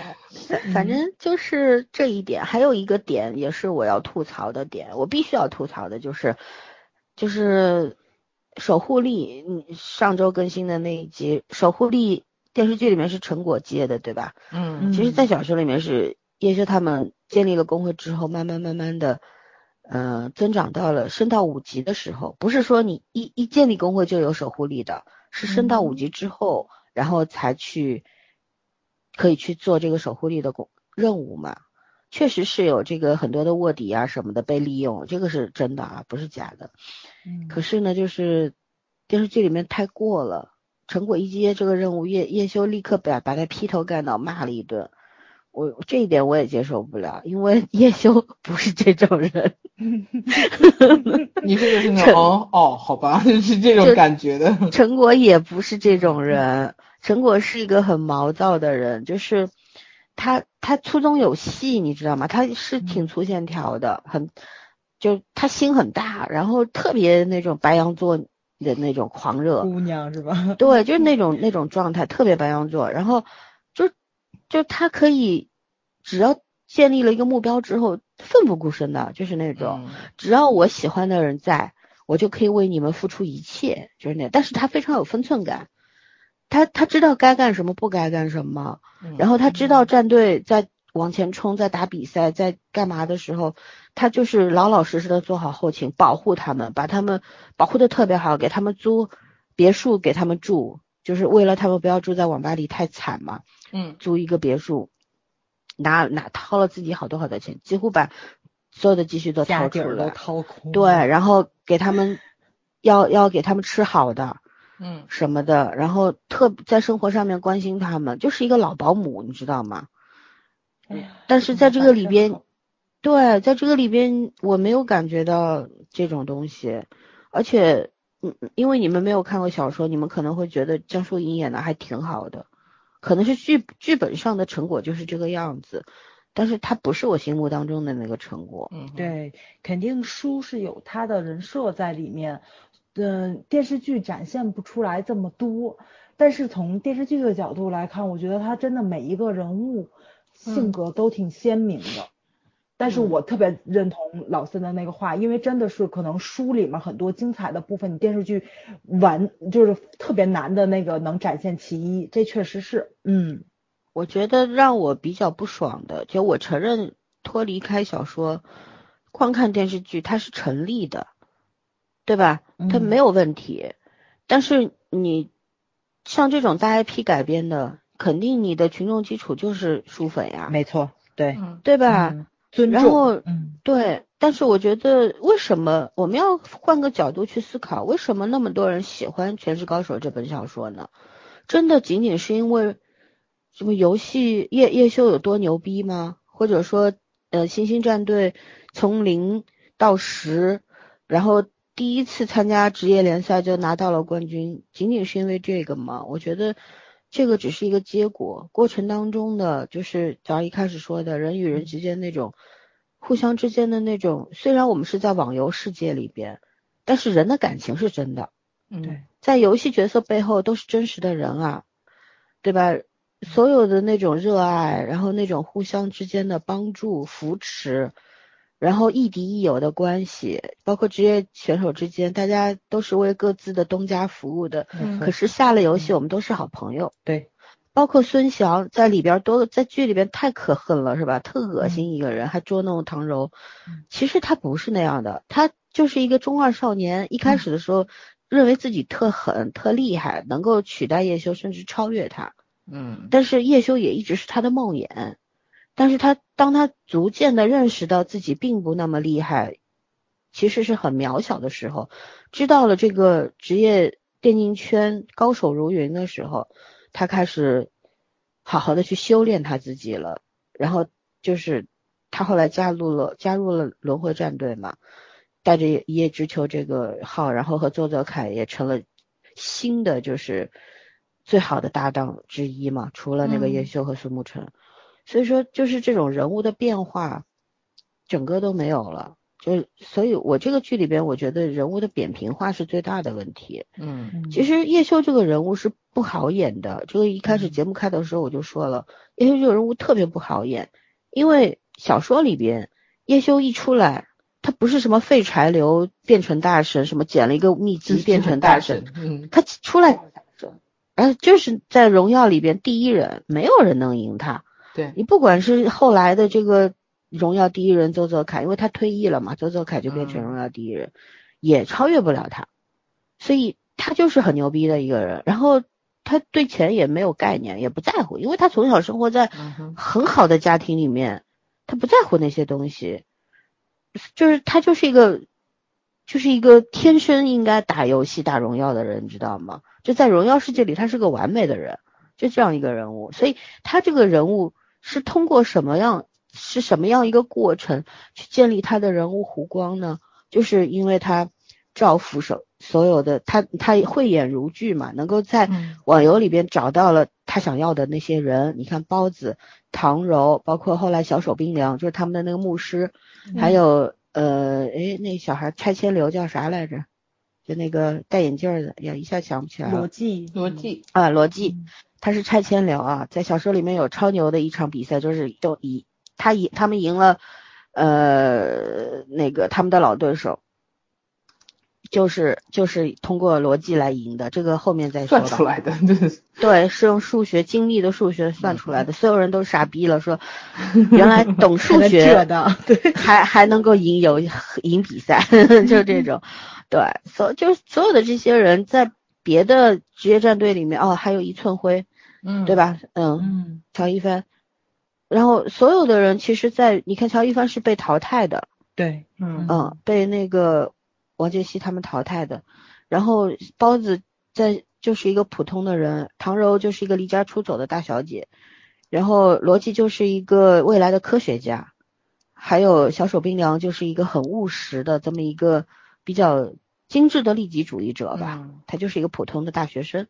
[SPEAKER 1] 反正就是这一点，还有一个点也是我要吐槽的点，我必须要吐槽的就是，就是。守护力，你，上周更新的那一集，守护力电视剧里面是陈果接的，对吧？
[SPEAKER 2] 嗯，
[SPEAKER 1] 其实，在小说里面是叶修他们建立了工会之后，慢慢慢慢的，呃，增长到了升到五级的时候，不是说你一一建立工会就有守护力的，是升到五级之后，然后才去可以去做这个守护力的工任务嘛。确实是有这个很多的卧底啊什么的被利用，这个是真的啊，不是假的。
[SPEAKER 3] 嗯，
[SPEAKER 1] 可是呢，就是电视剧里面太过了。陈果一接这个任务，叶叶修立刻把把他劈头盖脑骂了一顿。我这一点我也接受不了，因为叶修 不是这种人。
[SPEAKER 2] 你这个是那哦哦，好吧，是这种感觉的。
[SPEAKER 1] 陈果也不是这种人。陈果是一个很毛躁的人，就是他他粗中有细，你知道吗？他是挺粗线条的，很就他心很大，然后特别那种白羊座的那种狂热
[SPEAKER 3] 姑娘是吧？
[SPEAKER 1] 对，就是那 种那种状态，特别白羊座，然后就就他可以只要建立了一个目标之后，奋不顾身的，就是那种只要我喜欢的人在。我就可以为你们付出一切，就是那，但是他非常有分寸感，他他知道该干什么，不该干什么，然后他知道战队在往前冲，在打比赛，在干嘛的时候，他就是老老实实的做好后勤，保护他们，把他们保护的特别好，给他们租别墅给他们住，就是为了他们不要住在网吧里太惨嘛，
[SPEAKER 2] 嗯，
[SPEAKER 1] 租一个别墅，拿拿掏了自己好多好多钱，几乎把。所有的积蓄都掏出来，
[SPEAKER 3] 掏空。
[SPEAKER 1] 对，然后给他们要要给他们吃好的，
[SPEAKER 2] 嗯，
[SPEAKER 1] 什么的，然后特在生活上面关心他们，就是一个老保姆，你知道吗？但是在这个里边，对，在这个里边我没有感觉到这种东西，而且，嗯，因为你们没有看过小说，你们可能会觉得江疏影演的还挺好的，可能是剧剧本上的成果就是这个样子。但是他不是我心目当中的那个成果。
[SPEAKER 2] 嗯，
[SPEAKER 3] 对，肯定书是有他的人设在里面，嗯，电视剧展现不出来这么多。但是从电视剧的角度来看，我觉得他真的每一个人物性格都挺鲜明的。但是我特别认同老森的那个话，因为真的是可能书里面很多精彩的部分，你电视剧完就是特别难的那个能展现其一，这确实是，嗯。
[SPEAKER 1] 我觉得让我比较不爽的，就我承认脱离开小说，光看电视剧它是成立的，对吧？它没有问题。但是你像这种大 IP 改编的，肯定你的群众基础就是书粉呀。
[SPEAKER 3] 没错，对，
[SPEAKER 1] 对吧？
[SPEAKER 3] 尊
[SPEAKER 1] 重。然后，嗯，对。但是我觉得，为什么我们要换个角度去思考，为什么那么多人喜欢《全职高手》这本小说呢？真的仅仅是因为？什么游戏叶叶修有多牛逼吗？或者说，呃，星星战队从零到十，然后第一次参加职业联赛就拿到了冠军，仅仅是因为这个吗？我觉得这个只是一个结果，过程当中的就是咱一开始说的人与人之间那种互相之间的那种，虽然我们是在网游世界里边，但是人的感情是真的，
[SPEAKER 2] 嗯，
[SPEAKER 1] 在游戏角色背后都是真实的人啊，对吧？所有的那种热爱，然后那种互相之间的帮助、扶持，然后亦敌亦友的关系，包括职业选手之间，大家都是为各自的东家服务的。
[SPEAKER 3] 嗯。
[SPEAKER 1] 可是下了游戏，我们都是好朋友。
[SPEAKER 3] 对。
[SPEAKER 1] 包括孙翔在里边多，在剧里边太可恨了，是吧？特恶心一个人，还捉弄唐柔。其实他不是那样的，他就是一个中二少年。一开始的时候，认为自己特狠、特厉害，能够取代叶修，甚至超越他。
[SPEAKER 2] 嗯，
[SPEAKER 1] 但是叶修也一直是他的梦魇，但是他当他逐渐的认识到自己并不那么厉害，其实是很渺小的时候，知道了这个职业电竞圈高手如云的时候，他开始好好的去修炼他自己了，然后就是他后来加入了加入了轮回战队嘛，带着一叶知秋这个号，然后和周泽楷也成了新的就是。最好的搭档之一嘛，除了那个叶修和苏沐橙，所以说就是这种人物的变化，整个都没有了。就所以，我这个剧里边，我觉得人物的扁平化是最大的问题。
[SPEAKER 2] 嗯，
[SPEAKER 1] 其实叶修这个人物是不好演的。这个一开始节目开的时候我就说了，叶修这个人物特别不好演，因为小说里边叶修一出来，他不是什么废柴流变成大神，什么捡了一个秘籍变成大神，
[SPEAKER 2] 嗯，
[SPEAKER 1] 他出来。哎，就是在荣耀里边第一人，没有人能赢他。
[SPEAKER 2] 对
[SPEAKER 1] 你不管是后来的这个荣耀第一人周泽楷，因为他退役了嘛，周泽楷就变成荣耀第一人，也超越不了他。所以他就是很牛逼的一个人。然后他对钱也没有概念，也不在乎，因为他从小生活在很好的家庭里面，他不在乎那些东西。就是他就是一个，就是一个天生应该打游戏、打荣耀的人，你知道吗？就在荣耀世界里，他是个完美的人，就这样一个人物。所以他这个人物是通过什么样，是什么样一个过程去建立他的人物弧光呢？就是因为他造福手所有的他他慧眼如炬嘛，能够在网游里边找到了他想要的那些人。你看包子、唐柔，包括后来小手冰凉，就是他们的那个牧师，还有呃，诶，那小孩拆迁流叫啥来着？就那个戴眼镜的，呀，一下想不起来了。
[SPEAKER 3] 罗辑，
[SPEAKER 2] 罗辑
[SPEAKER 1] 啊，罗辑，他是拆迁流啊，在小说里面有超牛的一场比赛，就是都以他赢，他们赢了，呃，那个他们的老对手。就是就是通过逻辑来赢的，这个后面再说
[SPEAKER 2] 吧。算出来的，
[SPEAKER 1] 对，是用数学精密的数学算出来的。所有人都傻逼了，说原来懂数 学
[SPEAKER 3] 的，对，
[SPEAKER 1] 还还能够赢有赢比赛，就这种。对，所就所有的这些人在别的职业战队里面，哦，还有一寸灰，嗯，对吧？嗯。嗯，乔一帆，然后所有的人其实，在你看乔一帆是被淘汰的，
[SPEAKER 3] 对，
[SPEAKER 1] 嗯。嗯，被那个。王杰希他们淘汰的，然后包子在就是一个普通的人，唐柔就是一个离家出走的大小姐，然后罗辑就是一个未来的科学家，还有小手冰凉就是一个很务实的这么一个比较精致的利己主义者吧，他就是一个普通的大学生，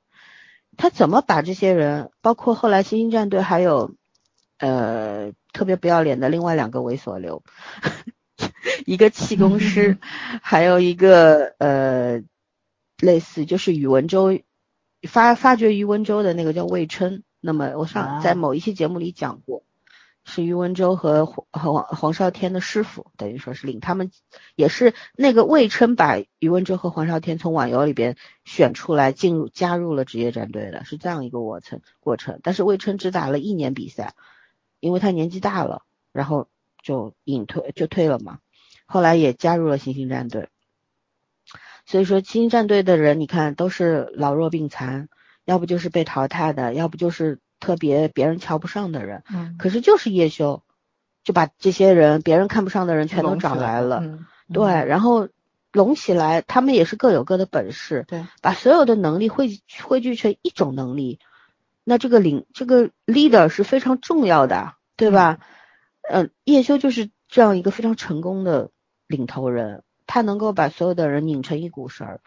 [SPEAKER 1] 他怎么把这些人，包括后来星星战队还有呃特别不要脸的另外两个猥琐流。一个气功 师，还有一个呃，类似就是宇文周发发掘宇文周的那个叫魏琛。那么我上在某一期节目里讲过，是宇文周和黄黄黄少天的师傅，等于说是领他们，也是那个魏琛把宇文周和黄少天从网游里边选出来，进入加入了职业战队的，是这样一个过程过程。但是魏琛只打了一年比赛，因为他年纪大了，然后就隐退就退了嘛。后来也加入了星星战队，所以说星星战队的人，你看都是老弱病残，要不就是被淘汰的，要不就是特别别人瞧不上的人。嗯。可是就是叶修，就把这些人别人看不上的人全都找来了。嗯。对，然后拢起来，他们也是各有各的本事。
[SPEAKER 2] 对。
[SPEAKER 1] 把所有的能力汇汇聚成一种能力，那这个领这个 leader 是非常重要的，对吧？嗯，叶修就是这样一个非常成功的。领头人，他能够把所有的人拧成一股绳儿，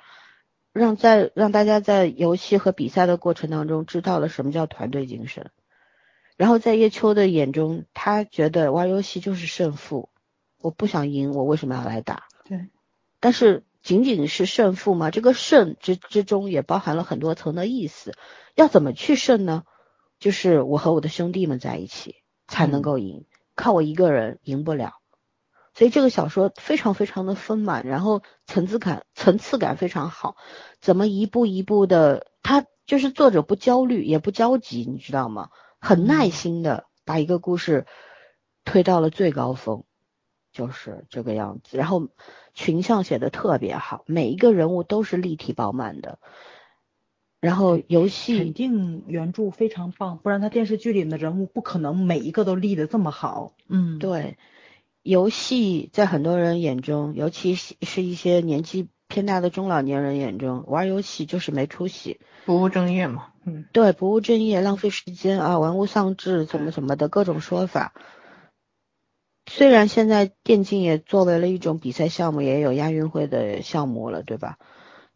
[SPEAKER 1] 让在让大家在游戏和比赛的过程当中知道了什么叫团队精神。然后在叶秋的眼中，他觉得玩游戏就是胜负，我不想赢，我为什么要来打？
[SPEAKER 3] 对。
[SPEAKER 1] 但是仅仅是胜负吗？这个胜之之中也包含了很多层的意思。要怎么去胜呢？就是我和我的兄弟们在一起才能够赢，靠我一个人赢不了。所以这个小说非常非常的丰满，然后层次感层次感非常好，怎么一步一步的，他就是作者不焦虑也不焦急，你知道吗？很耐心的把一个故事推到了最高峰，就是这个样子。然后群像写的特别好，每一个人物都是立体饱满的。然后游戏
[SPEAKER 3] 肯定原著非常棒，不然他电视剧里面的人物不可能每一个都立得这么好。
[SPEAKER 1] 嗯，对。游戏在很多人眼中，尤其是一些年纪偏大的中老年人眼中，玩游戏就是没出息，
[SPEAKER 2] 不务正业嘛。嗯，
[SPEAKER 1] 对，不务正业，浪费时间啊，玩物丧志，怎么怎么的各种说法。虽然现在电竞也作为了一种比赛项目，也有亚运会的项目了，对吧？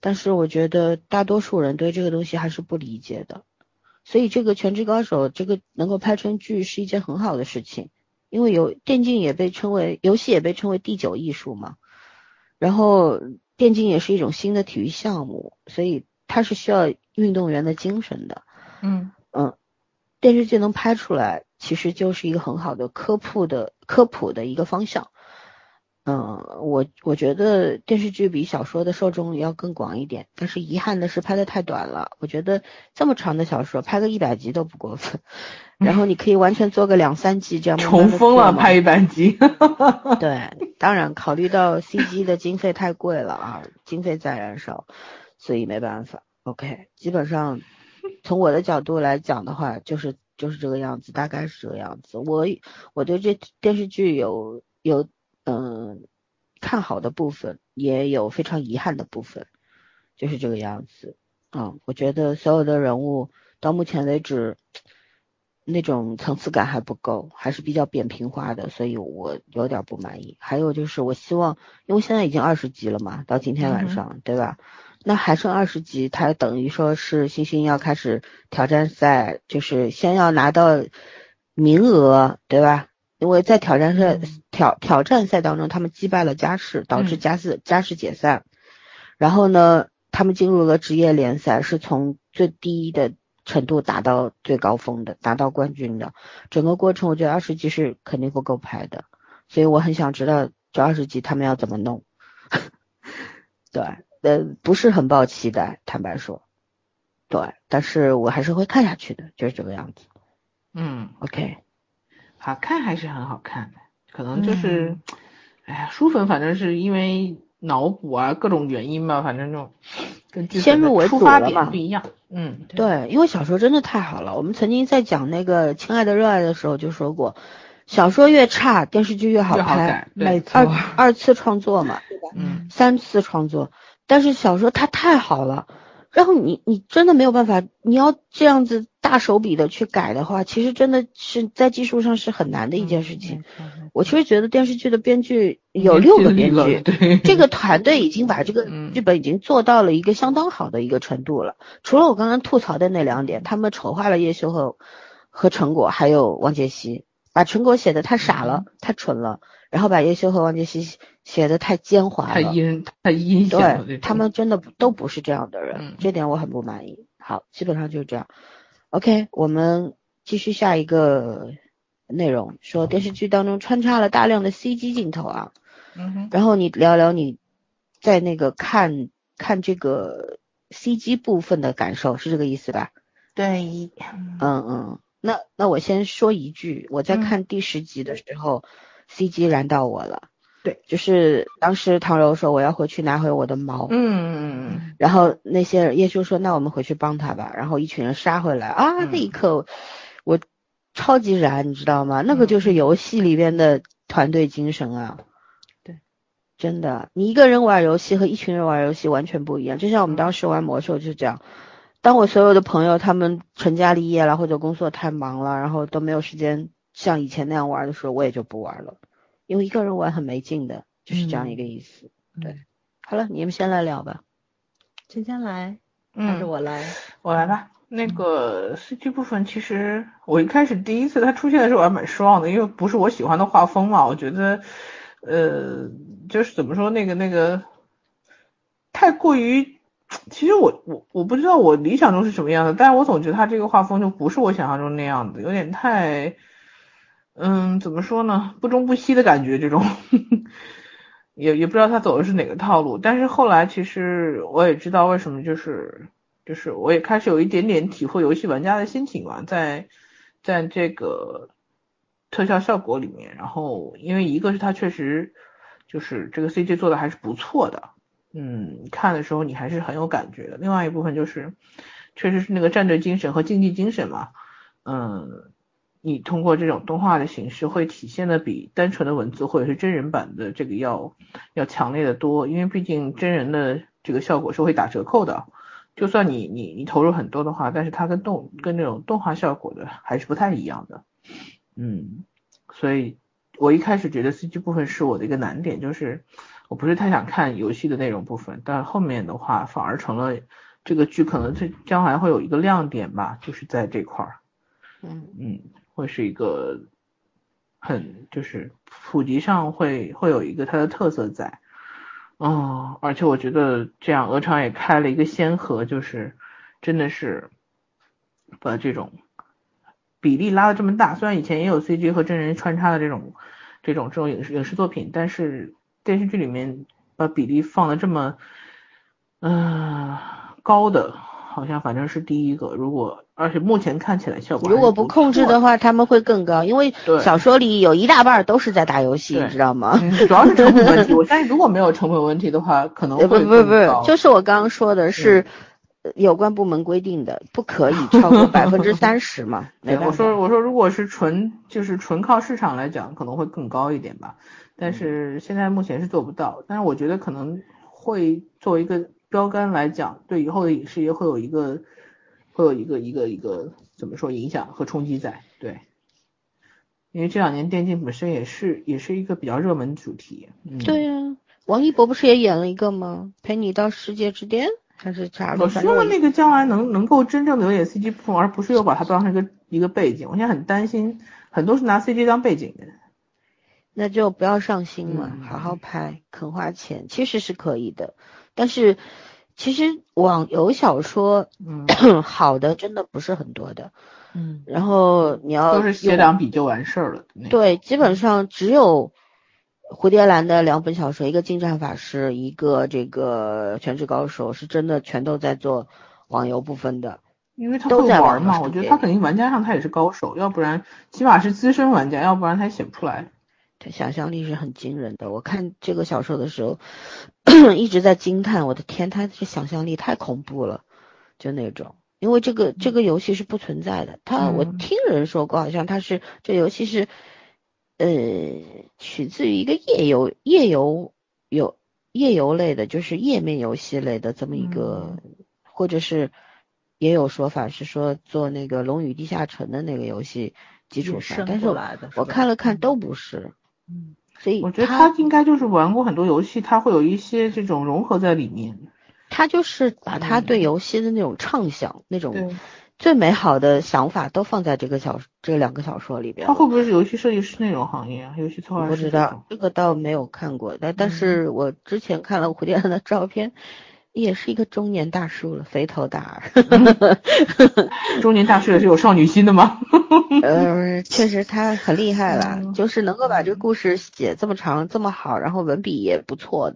[SPEAKER 1] 但是我觉得大多数人对这个东西还是不理解的，所以这个《全职高手》这个能够拍成剧是一件很好的事情。因为有电竞也被称为游戏也被称为第九艺术嘛，然后电竞也是一种新的体育项目，所以它是需要运动员的精神的。
[SPEAKER 2] 嗯
[SPEAKER 1] 嗯，电视剧能拍出来，其实就是一个很好的科普的科普的一个方向。嗯，我我觉得电视剧比小说的受众要更广一点，但是遗憾的是拍的太短了。我觉得这么长的小说拍个一百集都不过分，然后你可以完全做个两三集这样。
[SPEAKER 2] 重封了拍一百集。
[SPEAKER 1] 对，当然考虑到 CG 的经费太贵了啊，经费在燃烧，所以没办法。OK，基本上从我的角度来讲的话，就是就是这个样子，大概是这个样子。我我对这电视剧有有。嗯，看好的部分也有非常遗憾的部分，就是这个样子。嗯，我觉得所有的人物到目前为止那种层次感还不够，还是比较扁平化的，所以我有点不满意。还有就是，我希望，因为现在已经二十集了嘛，到今天晚上，对吧？那还剩二十集，它等于说是星星要开始挑战赛，就是先要拿到名额，对吧？因为在挑战赛挑挑战赛当中，他们击败了加士，导致加士加士解散。然后呢，他们进入了职业联赛，是从最低的程度达到最高峰的，达到冠军的。整个过程，我觉得二十集是肯定不够拍的，所以我很想知道这二十集他们要怎么弄。对。呃，不是很抱期待，坦白说，对，但是我还是会看下去的，就是这个样子。
[SPEAKER 2] 嗯
[SPEAKER 1] ，OK，
[SPEAKER 2] 好看还是很好看的，可能就是，哎呀，书粉反正是因为脑补啊各种原因吧，反正就 跟
[SPEAKER 1] 先入为主
[SPEAKER 2] 了嘛，不一样。嗯，
[SPEAKER 1] 对，因为小说真的太好了，我们曾经在讲那个《亲爱的热爱》的时候就说过，小说越差，电视剧越好拍，
[SPEAKER 2] 没
[SPEAKER 1] 错，二二次创作嘛，
[SPEAKER 2] 嗯，
[SPEAKER 1] 三次创作。但是小说它太好了，然后你你真的没有办法，你要这样子大手笔的去改的话，其实真的是在技术上是很难的一件事情。我其实觉得电视剧的编剧有六个编剧，这个团队已经把这个 剧本已经做到了一个相当好的一个程度了。除了我刚刚吐槽的那两点，他们丑化了叶修和和陈果，还有王杰希，把陈果写的太傻了，太蠢了。然后把叶修和王杰希写的太奸猾了，
[SPEAKER 2] 太阴太阴险了。
[SPEAKER 1] 对，他们真的都不是这样的人，这点我很不满意。好，基本上就是这样。OK，我们继续下一个内容，说电视剧当中穿插了大量的 CG 镜头啊。
[SPEAKER 2] 嗯哼。
[SPEAKER 1] 然后你聊聊你在那个看看这个 CG 部分的感受，是这个意思吧？
[SPEAKER 2] 对。
[SPEAKER 1] 嗯嗯，那那我先说一句，我在看第十集的时候。CG 燃到我了，
[SPEAKER 2] 对，
[SPEAKER 1] 就是当时唐柔说我要回去拿回我的猫，
[SPEAKER 2] 嗯嗯嗯，
[SPEAKER 1] 然后那些叶修说那我们回去帮他吧，然后一群人杀回来啊，那一刻我超级燃，你知道吗？那个就是游戏里边的团队精神啊，
[SPEAKER 2] 对，
[SPEAKER 1] 真的，你一个人玩游戏和一群人玩游戏完全不一样，就像我们当时玩魔兽就是这样，当我所有的朋友他们成家立业了或者工作太忙了，然后都没有时间。像以前那样玩的时候，我也就不玩了，因为一个人玩很没劲的，就是这样一个意思。对，好了，你们先来聊吧，
[SPEAKER 3] 先先来，还是我来？
[SPEAKER 2] 我来吧。那个 CG 部分，其实我一开始第一次它出现的时候，我还蛮失望的，因为不是我喜欢的画风嘛，我觉得，呃，就是怎么说，那个那个太过于，其实我我我不知道我理想中是什么样的，但是我总觉得它这个画风就不是我想象中那样的，有点太。嗯，怎么说呢？不中不西的感觉，这种 也也不知道他走的是哪个套路。但是后来其实我也知道为什么，就是就是我也开始有一点点体会游戏玩家的心情嘛，在在这个特效效果里面。然后因为一个是它确实就是这个 CG 做的还是不错的，嗯，看的时候你还是很有感觉的。另外一部分就是确实是那个战队精神和竞技精神嘛，嗯。你通过这种动画的形式，会体现的比单纯的文字或者是真人版的这个要要强烈的多，因为毕竟真人的这个效果是会打折扣的，就算你你你投入很多的话，但是它跟动跟那种动画效果的还是不太一样的，嗯，所以我一开始觉得 CG 部分是我的一个难点，就是我不是太想看游戏的内容部分，但后面的话反而成了这个剧可能这将来会有一个亮点吧，就是在这块儿，
[SPEAKER 1] 嗯。
[SPEAKER 2] 嗯。会是一个很就是普及上会会有一个它的特色在，嗯，而且我觉得这样鹅厂也开了一个先河，就是真的是把这种比例拉的这么大。虽然以前也有 CG 和真人穿插的这种这种这种影视影视作品，但是电视剧里面把比例放的这么嗯高的。好像反正是第一个，如果而且目前看起来效果
[SPEAKER 1] 如果不控制的话，他们会更高，因为小说里有一大半都是在打游戏，你知道吗？
[SPEAKER 2] 主要是成本问题。我 相信如果没有成本问题的话，可能会
[SPEAKER 1] 不不不，就是我刚刚说的是有关部门规定的，不可以超过百分之三十嘛。
[SPEAKER 2] 我说我说，如果是纯就是纯靠市场来讲，可能会更高一点吧。但是现在目前是做不到，但是我觉得可能会作为一个。标杆来讲，对以后的影视业会有一个，会有一个一个一个怎么说影响和冲击在，对，因为这两年电竞本身也是也是一个比较热门主题。
[SPEAKER 1] 对呀，王一博不是也演了一个吗？陪你到世界之巅还是啥？
[SPEAKER 2] 我希望那个将来能能够真正的有点 CG 部分，而不是又把它当成一个一个背景。我现在很担心，很多是拿 CG 当背景的。
[SPEAKER 1] 那就不要上心了，好好拍，肯花钱，其实是可以的。但是其实网游小说，嗯，好的真的不是很多的。
[SPEAKER 3] 嗯，
[SPEAKER 1] 然后你要
[SPEAKER 2] 都是写两笔就完事儿了。
[SPEAKER 1] 对，基本上只有蝴蝶兰的两本小说，一个近战法师，一个这个全职高手，是真的全都在做网游部分的。
[SPEAKER 2] 因为他会玩嘛，我觉得他肯定玩家上他也是高手，要不然起码是资深玩家，要不然他写不出来。
[SPEAKER 1] 他想象力是很惊人的。我看这个小说的时候，一直在惊叹，我的天，他这想象力太恐怖了，就那种。因为这个这个游戏是不存在的，他我听人说过，好像他是这游戏是，呃，取自于一个页游页游有页游类的，就是页面游戏类的这么一个，或者是也有说法是说做那个《龙与地下城》的那个游戏基础上，但是我看了看都不是，嗯，所以
[SPEAKER 2] 我觉得他应该就是玩过很多游戏，他会有一些这种融合在里面。
[SPEAKER 1] 他就是把他对游戏的那种畅想、那种最美好的想法都放在这个小这两个小说里边。
[SPEAKER 2] 他会不会是游戏设计师那种行业啊？游戏策划
[SPEAKER 1] 师？不知道，这个倒没有看过。但但是我之前看了蝴蝶兰的照片，也是一个中年大叔了，肥头大
[SPEAKER 2] 耳。中年大叔也是有少女心的吗？
[SPEAKER 1] 呃，确实他很厉害了，就是能够把这个故事写这么长这么好，然后文笔也不错。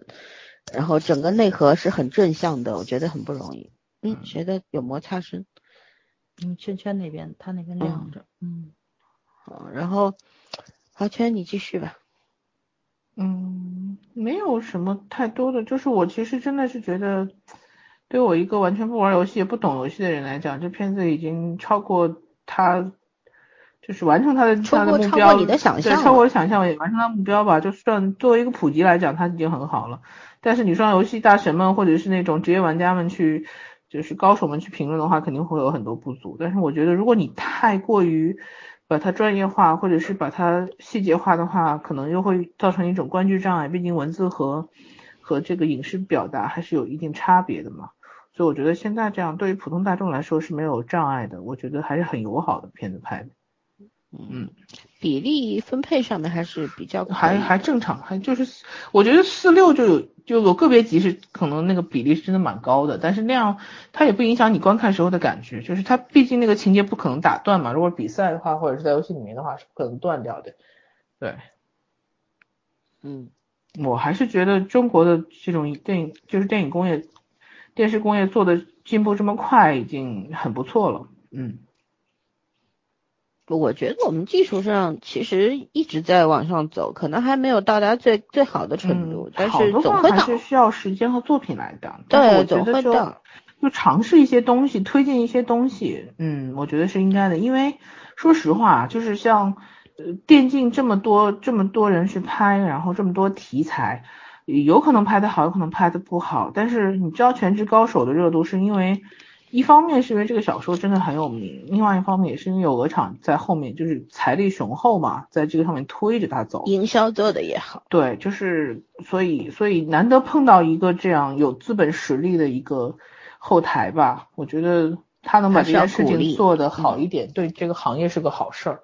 [SPEAKER 1] 然后整个内核是很正向的，我觉得很不容易。嗯，觉得有摩擦声。
[SPEAKER 3] 嗯，圈圈那边，他那边亮着。嗯。
[SPEAKER 1] 好，然后华圈你继续吧。
[SPEAKER 2] 嗯，没有什么太多的，就是我其实真的是觉得，对我一个完全不玩游戏也不懂游戏的人来讲，这片子已经超过他，就是完成他的他的目标。超
[SPEAKER 1] 过你的想象。
[SPEAKER 2] 对，超过想象也完成他目标吧，就算作为一个普及来讲，他已经很好了。但是你说游戏大神们或者是那种职业玩家们去，就是高手们去评论的话，肯定会有很多不足。但是我觉得，如果你太过于把它专业化，或者是把它细节化的话，可能又会造成一种观剧障碍。毕竟文字和和这个影视表达还是有一定差别的嘛。所以我觉得现在这样对于普通大众来说是没有障碍的。我觉得还是很友好的片子拍的。嗯，
[SPEAKER 1] 比例分配上面还是比较
[SPEAKER 2] 还还正常，还就是我觉得四六就有就有个别集是可能那个比例是真的蛮高的，但是那样它也不影响你观看时候的感觉，就是它毕竟那个情节不可能打断嘛，如果比赛的话或者是在游戏里面的话是不可能断掉的，对，
[SPEAKER 1] 嗯，
[SPEAKER 2] 我还是觉得中国的这种电影就是电影工业、电视工业做的进步这么快已经很不错了，嗯。
[SPEAKER 1] 我觉得我们技术上其实一直在往上走，可能还没有到达最最好的程度，但是总会到。
[SPEAKER 2] 还是需要时间和作品来的。
[SPEAKER 1] 对，总会到。
[SPEAKER 2] 就尝试一些东西，推进一些东西，嗯，我觉得是应该的。因为说实话，就是像呃电竞这么多这么多人去拍，然后这么多题材，有可能拍的好，有可能拍的不好。但是你知道《全职高手》的热度是因为。一方面是因为这个小说真的很有名，另外一方面也是因为有鹅厂在后面，就是财力雄厚嘛，在这个上面推着他走，
[SPEAKER 1] 营销做的也好。
[SPEAKER 2] 对，就是所以所以难得碰到一个这样有资本实力的一个后台吧，我觉得他能把这件事情做得好一点，对这个行业是个好事儿。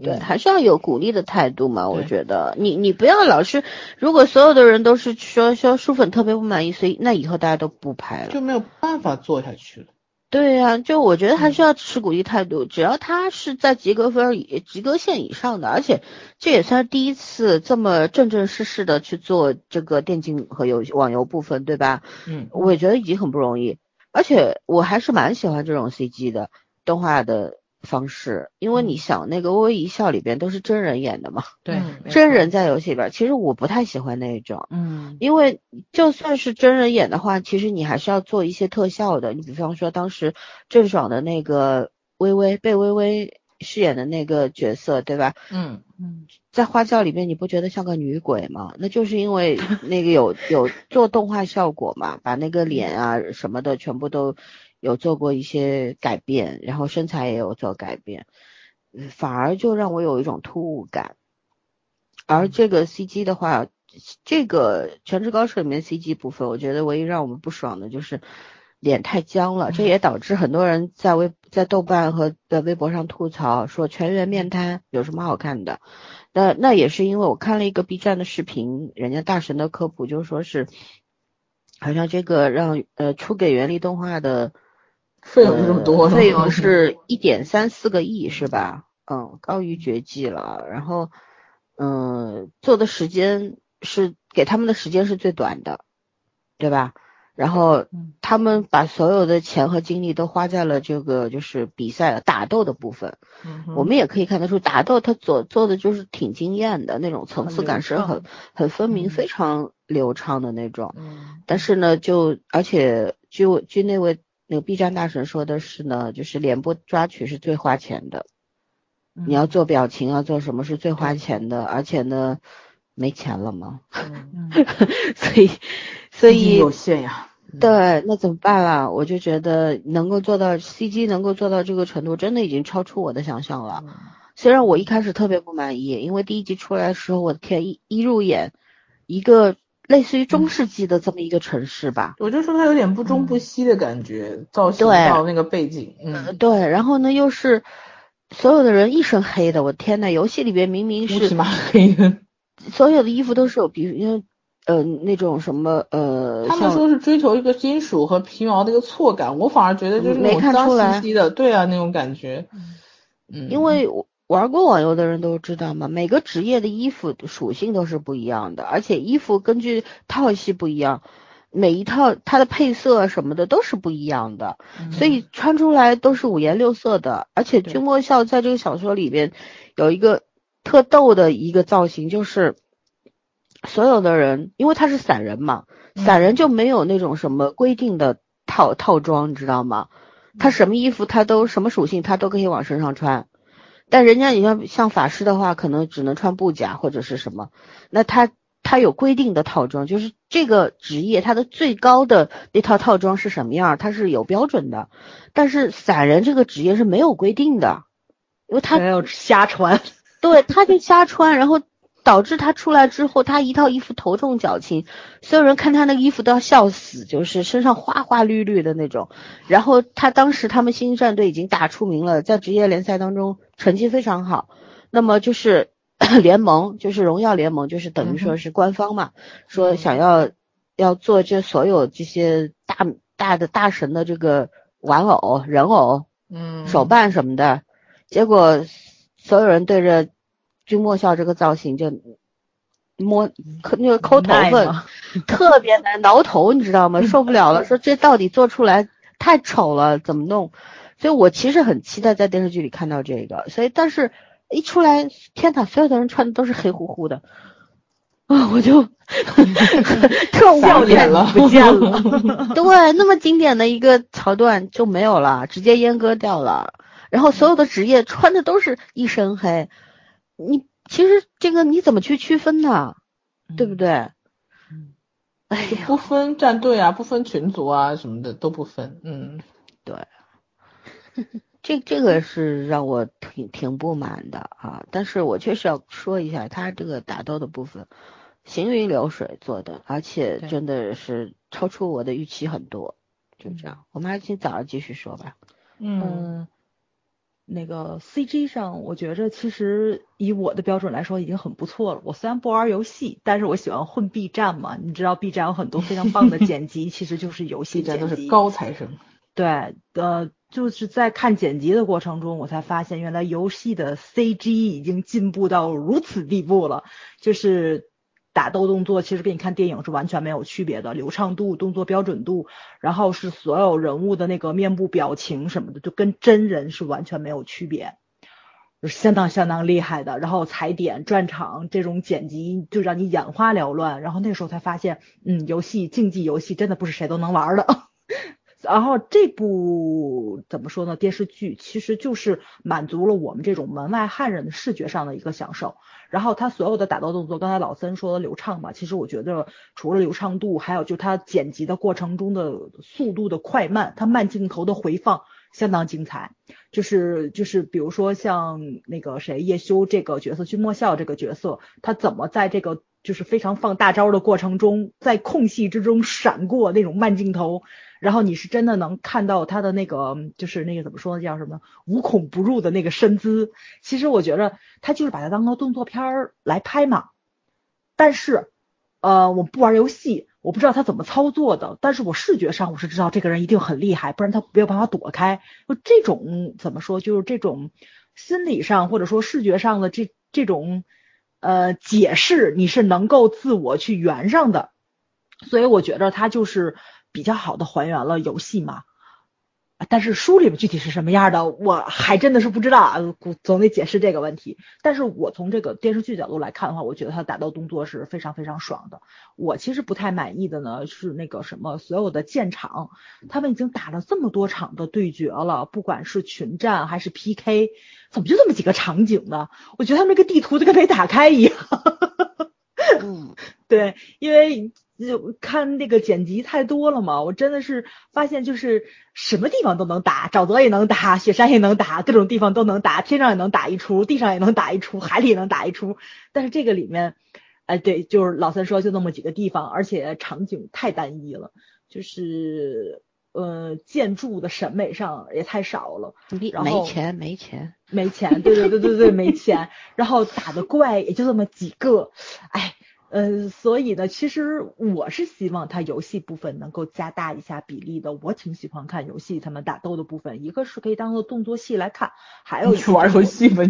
[SPEAKER 1] 对，还是要有鼓励的态度嘛，我觉得你你不要老是，如果所有的人都是说说书粉特别不满意，所以那以后大家都不拍了，
[SPEAKER 2] 就没有办法做下去了。
[SPEAKER 1] 对呀，就我觉得还是要持鼓励态度，只要他是在及格分以及格线以上的，而且这也算是第一次这么正正式式的去做这个电竞和游网游部分，对吧？
[SPEAKER 2] 嗯，
[SPEAKER 1] 我也觉得已经很不容易，而且我还是蛮喜欢这种 CG 的动画的。方式，因为你想那个《微微一笑》里边都是真人演的嘛，
[SPEAKER 3] 对，
[SPEAKER 1] 真人在游戏里边，其实我不太喜欢那一种，
[SPEAKER 3] 嗯，
[SPEAKER 1] 因为就算是真人演的话，其实你还是要做一些特效的。你比方说当时郑爽的那个微微被微微饰演的那个角色，对吧？
[SPEAKER 3] 嗯嗯，
[SPEAKER 1] 在花轿里面你不觉得像个女鬼吗？那就是因为那个有有做动画效果嘛，把那个脸啊什么的全部都。有做过一些改变，然后身材也有做改变，反而就让我有一种突兀感。而这个 CG 的话，这个《全职高手》里面 CG 部分，我觉得唯一让我们不爽的就是脸太僵了，这也导致很多人在微在豆瓣和在微博上吐槽说全员面瘫有什么好看的？那那也是因为我看了一个 B 站的视频，人家大神的科普就说是，好像这个让呃出给原力动画的
[SPEAKER 2] 费用是这么多，
[SPEAKER 1] 费用是一点三四个亿是吧？嗯，高于绝技了。然后嗯，做的时间是给他们的时间是最短的，对吧？然后他们把所有的钱和精力都花在了这个就是比赛打斗的部分。我们也可以看得出，打斗他做做的就是挺惊艳的那种层次感是很很分明、非常流畅的那种。但是呢，就而且据据那位那个 B 站大神说的是呢，就是脸部抓取是最花钱的。你要做表情啊做什么是最花钱的，而且呢。没钱了嘛？所以，所以
[SPEAKER 2] 有限呀。
[SPEAKER 1] 对，那怎么办啊？我就觉得能够做到 CG 能够做到这个程度，真的已经超出我的想象了。虽然我一开始特别不满意，因为第一集出来的时候，我的天，一一入眼，一个类似于中世纪的这么一个城市吧。
[SPEAKER 2] 我就说它有点不中不西的感觉，造型到那个背景，
[SPEAKER 1] 嗯，对。然后呢，又是所有的人一身黑的，我天呐，游戏里边明明是
[SPEAKER 2] 黑的。
[SPEAKER 1] 所有的衣服都是有比，因为呃那种什么呃，
[SPEAKER 2] 他们说是追求一个金属和皮毛的一个错感，我反而觉得就是
[SPEAKER 1] 没看出来
[SPEAKER 2] 的，对啊那种感觉。
[SPEAKER 1] 嗯，因为玩过网游的人都知道嘛，每个职业的衣服属性都是不一样的，而且衣服根据套系不一样，每一套它的配色什么的都是不一样的，所以穿出来都是五颜六色的。而且君莫笑在这个小说里边有一个。特逗的一个造型就是，所有的人，因为他是散人嘛，散人就没有那种什么规定的套套装，你知道吗？他什么衣服他都什么属性他都可以往身上穿，但人家你像像法师的话，可能只能穿布甲或者是什么，那他他有规定的套装，就是这个职业他的最高的那套套装是什么样，他是有标准的，但是散人这个职业是没有规定的，因为他
[SPEAKER 3] 没有瞎穿。
[SPEAKER 1] 对，他就瞎穿，然后导致他出来之后，他一套衣服头重脚轻，所有人看他那个衣服都要笑死，就是身上花花绿绿的那种。然后他当时他们新战队已经打出名了，在职业联赛当中成绩非常好。那么就是 联盟，就是荣耀联盟，就是等于说是官方嘛，说想要要做这所有这些大大的大神的这个玩偶、人偶、
[SPEAKER 2] 嗯，
[SPEAKER 1] 手办什么的，结果。所有人对着君莫笑这个造型就摸抠那个抠头发，特别难挠头，你知道吗？受不了了，说这到底做出来太丑了，怎么弄？所以我其实很期待在电视剧里看到这个，所以但是一出来，天呐，所有的人穿的都是黑乎乎的啊，我就 特
[SPEAKER 2] 笑脸了，
[SPEAKER 3] 不见了。
[SPEAKER 1] 对，那么经典的一个桥段就没有了，直接阉割掉了。然后所有的职业穿的都是一身黑，你其实这个你怎么去区分呢？对不对？
[SPEAKER 3] 嗯，
[SPEAKER 1] 哎呀，
[SPEAKER 2] 不分战队啊，不分群族啊，什么的都不分。嗯，
[SPEAKER 1] 对，这这个是让我挺挺不满的啊。但是我确实要说一下，他这个打斗的部分行云流水做的，而且真的是超出我的预期很多。就这样，我们还请早上继续说吧。
[SPEAKER 3] 嗯。那个 CG 上，我觉着其实以我的标准来说已经很不错了。我虽然不玩游戏，但是我喜欢混 B 站嘛。你知道 B 站有很多非常棒的剪辑，其实就是游戏剪
[SPEAKER 2] 辑。都是高材生。
[SPEAKER 3] 对，呃，就是在看剪辑的过程中，我才发现原来游戏的 CG 已经进步到如此地步了，就是。打斗动作其实跟你看电影是完全没有区别的，流畅度、动作标准度，然后是所有人物的那个面部表情什么的，就跟真人是完全没有区别，相当相当厉害的。然后踩点、转场这种剪辑就让你眼花缭乱。然后那时候才发现，嗯，游戏竞技游戏真的不是谁都能玩的。然后这部怎么说呢？电视剧其实就是满足了我们这种门外汉人的视觉上的一个享受。然后他所有的打斗动作，刚才老森说的流畅嘛，其实我觉得除了流畅度，还有就他剪辑的过程中的速度的快慢，他慢镜头的回放相当精彩。就是就是比如说像那个谁叶修这个角色，君莫笑这个角色，他怎么在这个就是非常放大招的过程中，在空隙之中闪过那种慢镜头，然后你是真的能看到他的那个，就是那个怎么说呢，叫什么无孔不入的那个身姿。其实我觉得他就是把它当个动作片儿来拍嘛。但是，呃，我不玩游戏，我不知道他怎么操作的，但是我视觉上我是知道这个人一定很厉害，不然他没有办法躲开。就这种怎么说，就是这种心理上或者说视觉上的这这种。呃，解释你是能够自我去圆上的，所以我觉得它就是比较好的还原了游戏嘛。但是书里面具体是什么样的，我还真的是不知道啊，总得解释这个问题。但是我从这个电视剧角度来看的话，我觉得他打斗动作是非常非常爽的。我其实不太满意的呢是那个什么，所有的建场，他们已经打了这么多场的对决了，不管是群战还是 PK，怎么就这么几个场景呢？我觉得他们这个地图就跟没打开一样。
[SPEAKER 1] 嗯，
[SPEAKER 3] 对，因为。就看那个剪辑太多了嘛，我真的是发现就是什么地方都能打，沼泽也能打，雪山也能打，各种地方都能打，天上也能打一出，地上也能打一出，海里也能打一出。但是这个里面，哎，对，就是老三说就那么几个地方，而且场景太单一了，就是呃建筑的审美上也太少了。然
[SPEAKER 1] 后没钱，没钱，
[SPEAKER 3] 没钱，对对对对对，没钱。然后打的怪也就这么几个，哎。嗯，所以呢，其实我是希望它游戏部分能够加大一下比例的。我挺喜欢看游戏他们打斗的部分，一个是可以当做动作戏来看，还有
[SPEAKER 2] 去玩游戏吧。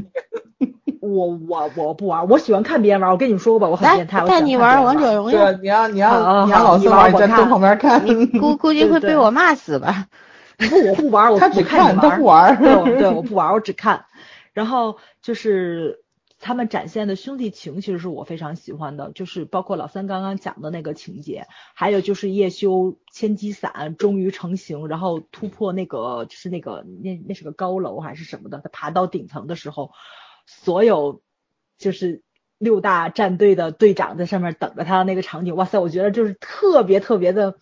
[SPEAKER 3] 我我我不玩，我喜欢看别人玩。我跟你说吧，我很变态。
[SPEAKER 1] 带你玩王者荣耀，
[SPEAKER 2] 你要你要你要老四玩，你在旁边看，
[SPEAKER 1] 估估计会被我骂死吧？
[SPEAKER 3] 不，我不玩，我
[SPEAKER 2] 他只
[SPEAKER 3] 看
[SPEAKER 2] 他不玩。
[SPEAKER 3] 对，我不玩，我只看。然后就是。他们展现的兄弟情，其实是我非常喜欢的，就是包括老三刚刚讲的那个情节，还有就是叶修千机伞终于成型，然后突破那个就是那个那那是个高楼还是什么的，他爬到顶层的时候，所有就是六大战队的队长在上面等着他的那个场景，哇塞，我觉得就是特别特别的，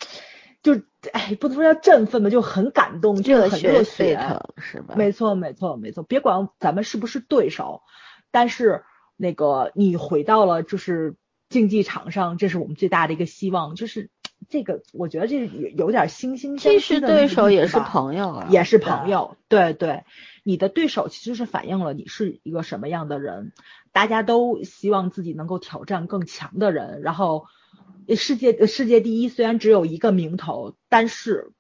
[SPEAKER 3] 就哎不能说叫振奋吧，就很感动，就很热血，
[SPEAKER 1] 是吧？
[SPEAKER 3] 没错没错没错，别管咱们是不是对手。但是那个你回到了就是竞技场上，这是我们最大的一个希望。就是这个，我觉得这有有点惺惺相惜
[SPEAKER 1] 的对手也是朋友啊，
[SPEAKER 3] 也是朋友。对对，你的对手其实是反映了你是一个什么样的人。大家都希望自己能够挑战更强的人。然后世界世界第一虽然只有一个名头，但是。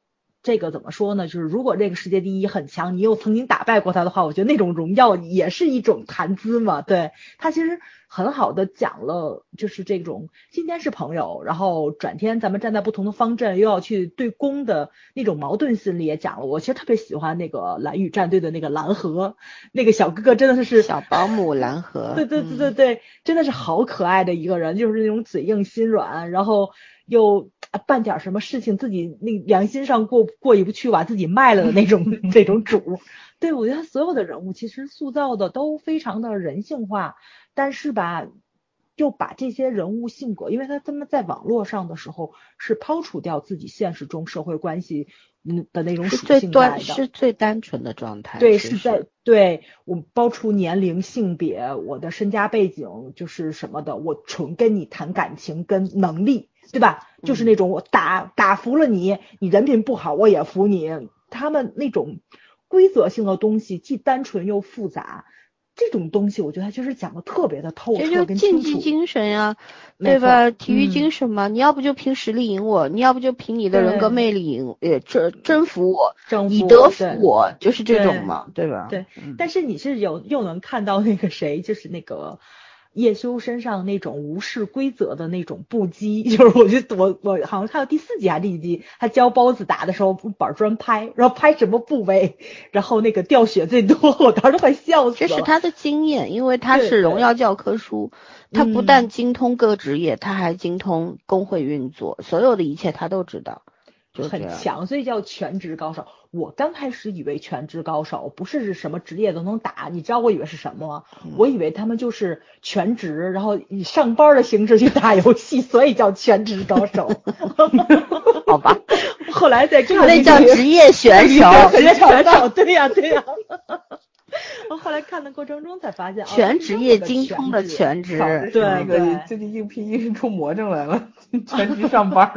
[SPEAKER 3] 这个怎么说呢？就是如果这个世界第一很强，你又曾经打败过他的话，我觉得那种荣耀也是一种谈资嘛。对他其实很好的讲了，就是这种今天是朋友，然后转天咱们站在不同的方阵又要去对攻的那种矛盾心理也讲了。我其实特别喜欢那个蓝雨战队的那个蓝河那个小哥哥，真的是
[SPEAKER 1] 小保姆蓝河。
[SPEAKER 3] 对对对对对，真的是好可爱的一个人，就是那种嘴硬心软，然后。又办点什么事情，自己那良心上过过意不去，把自己卖了的那种 那种主，对我觉得所有的人物其实塑造的都非常的人性化，但是吧，就把这些人物性格，因为他他们在网络上的时候是抛除掉自己现实中社会关系嗯的那种属性在的，
[SPEAKER 1] 是最单纯的状态。
[SPEAKER 3] 对，是在对我包出年龄、性别、我的身家背景就是什么的，我纯跟你谈感情跟能力。对吧？就是那种我打打服了你，你人品不好我也服你。他们那种规则性的东西既单纯又复杂，这种东西我觉得他就是讲的特别的透彻跟
[SPEAKER 1] 清楚。竞技精神呀，对吧？体育精神嘛，你要不就凭实力赢我，你要不就凭你的人格魅力赢，呃，征征服我，以德服我，就是这种嘛，对吧？
[SPEAKER 3] 对。但是你是有又能看到那个谁，就是那个。叶修身上那种无视规则的那种不羁，就是我觉得我我好像看到第四集还是第几集，他教包子打的时候板砖拍，然后拍什么部位，然后那个掉血最多，我当时都快笑死
[SPEAKER 1] 了。这是他的经验，因为他是荣耀教科书，他不但精通各职业，他还精通工会运作，所有的一切他都知道。
[SPEAKER 3] 很强，所以叫全职高手。我刚开始以为全职高手不是什么职业都能打，你知道我以为是什么吗？我以为他们就是全职，然后以上班的形式去打游戏，所以叫全职高手。
[SPEAKER 1] 好吧，
[SPEAKER 3] 后来再看
[SPEAKER 1] 那叫职业选手，
[SPEAKER 3] 职业选手，对呀对呀。我后来看的过程中才发现，
[SPEAKER 1] 全职业精通的全职，
[SPEAKER 3] 对
[SPEAKER 2] 那个最近应聘应聘出魔怔来了，全职上班。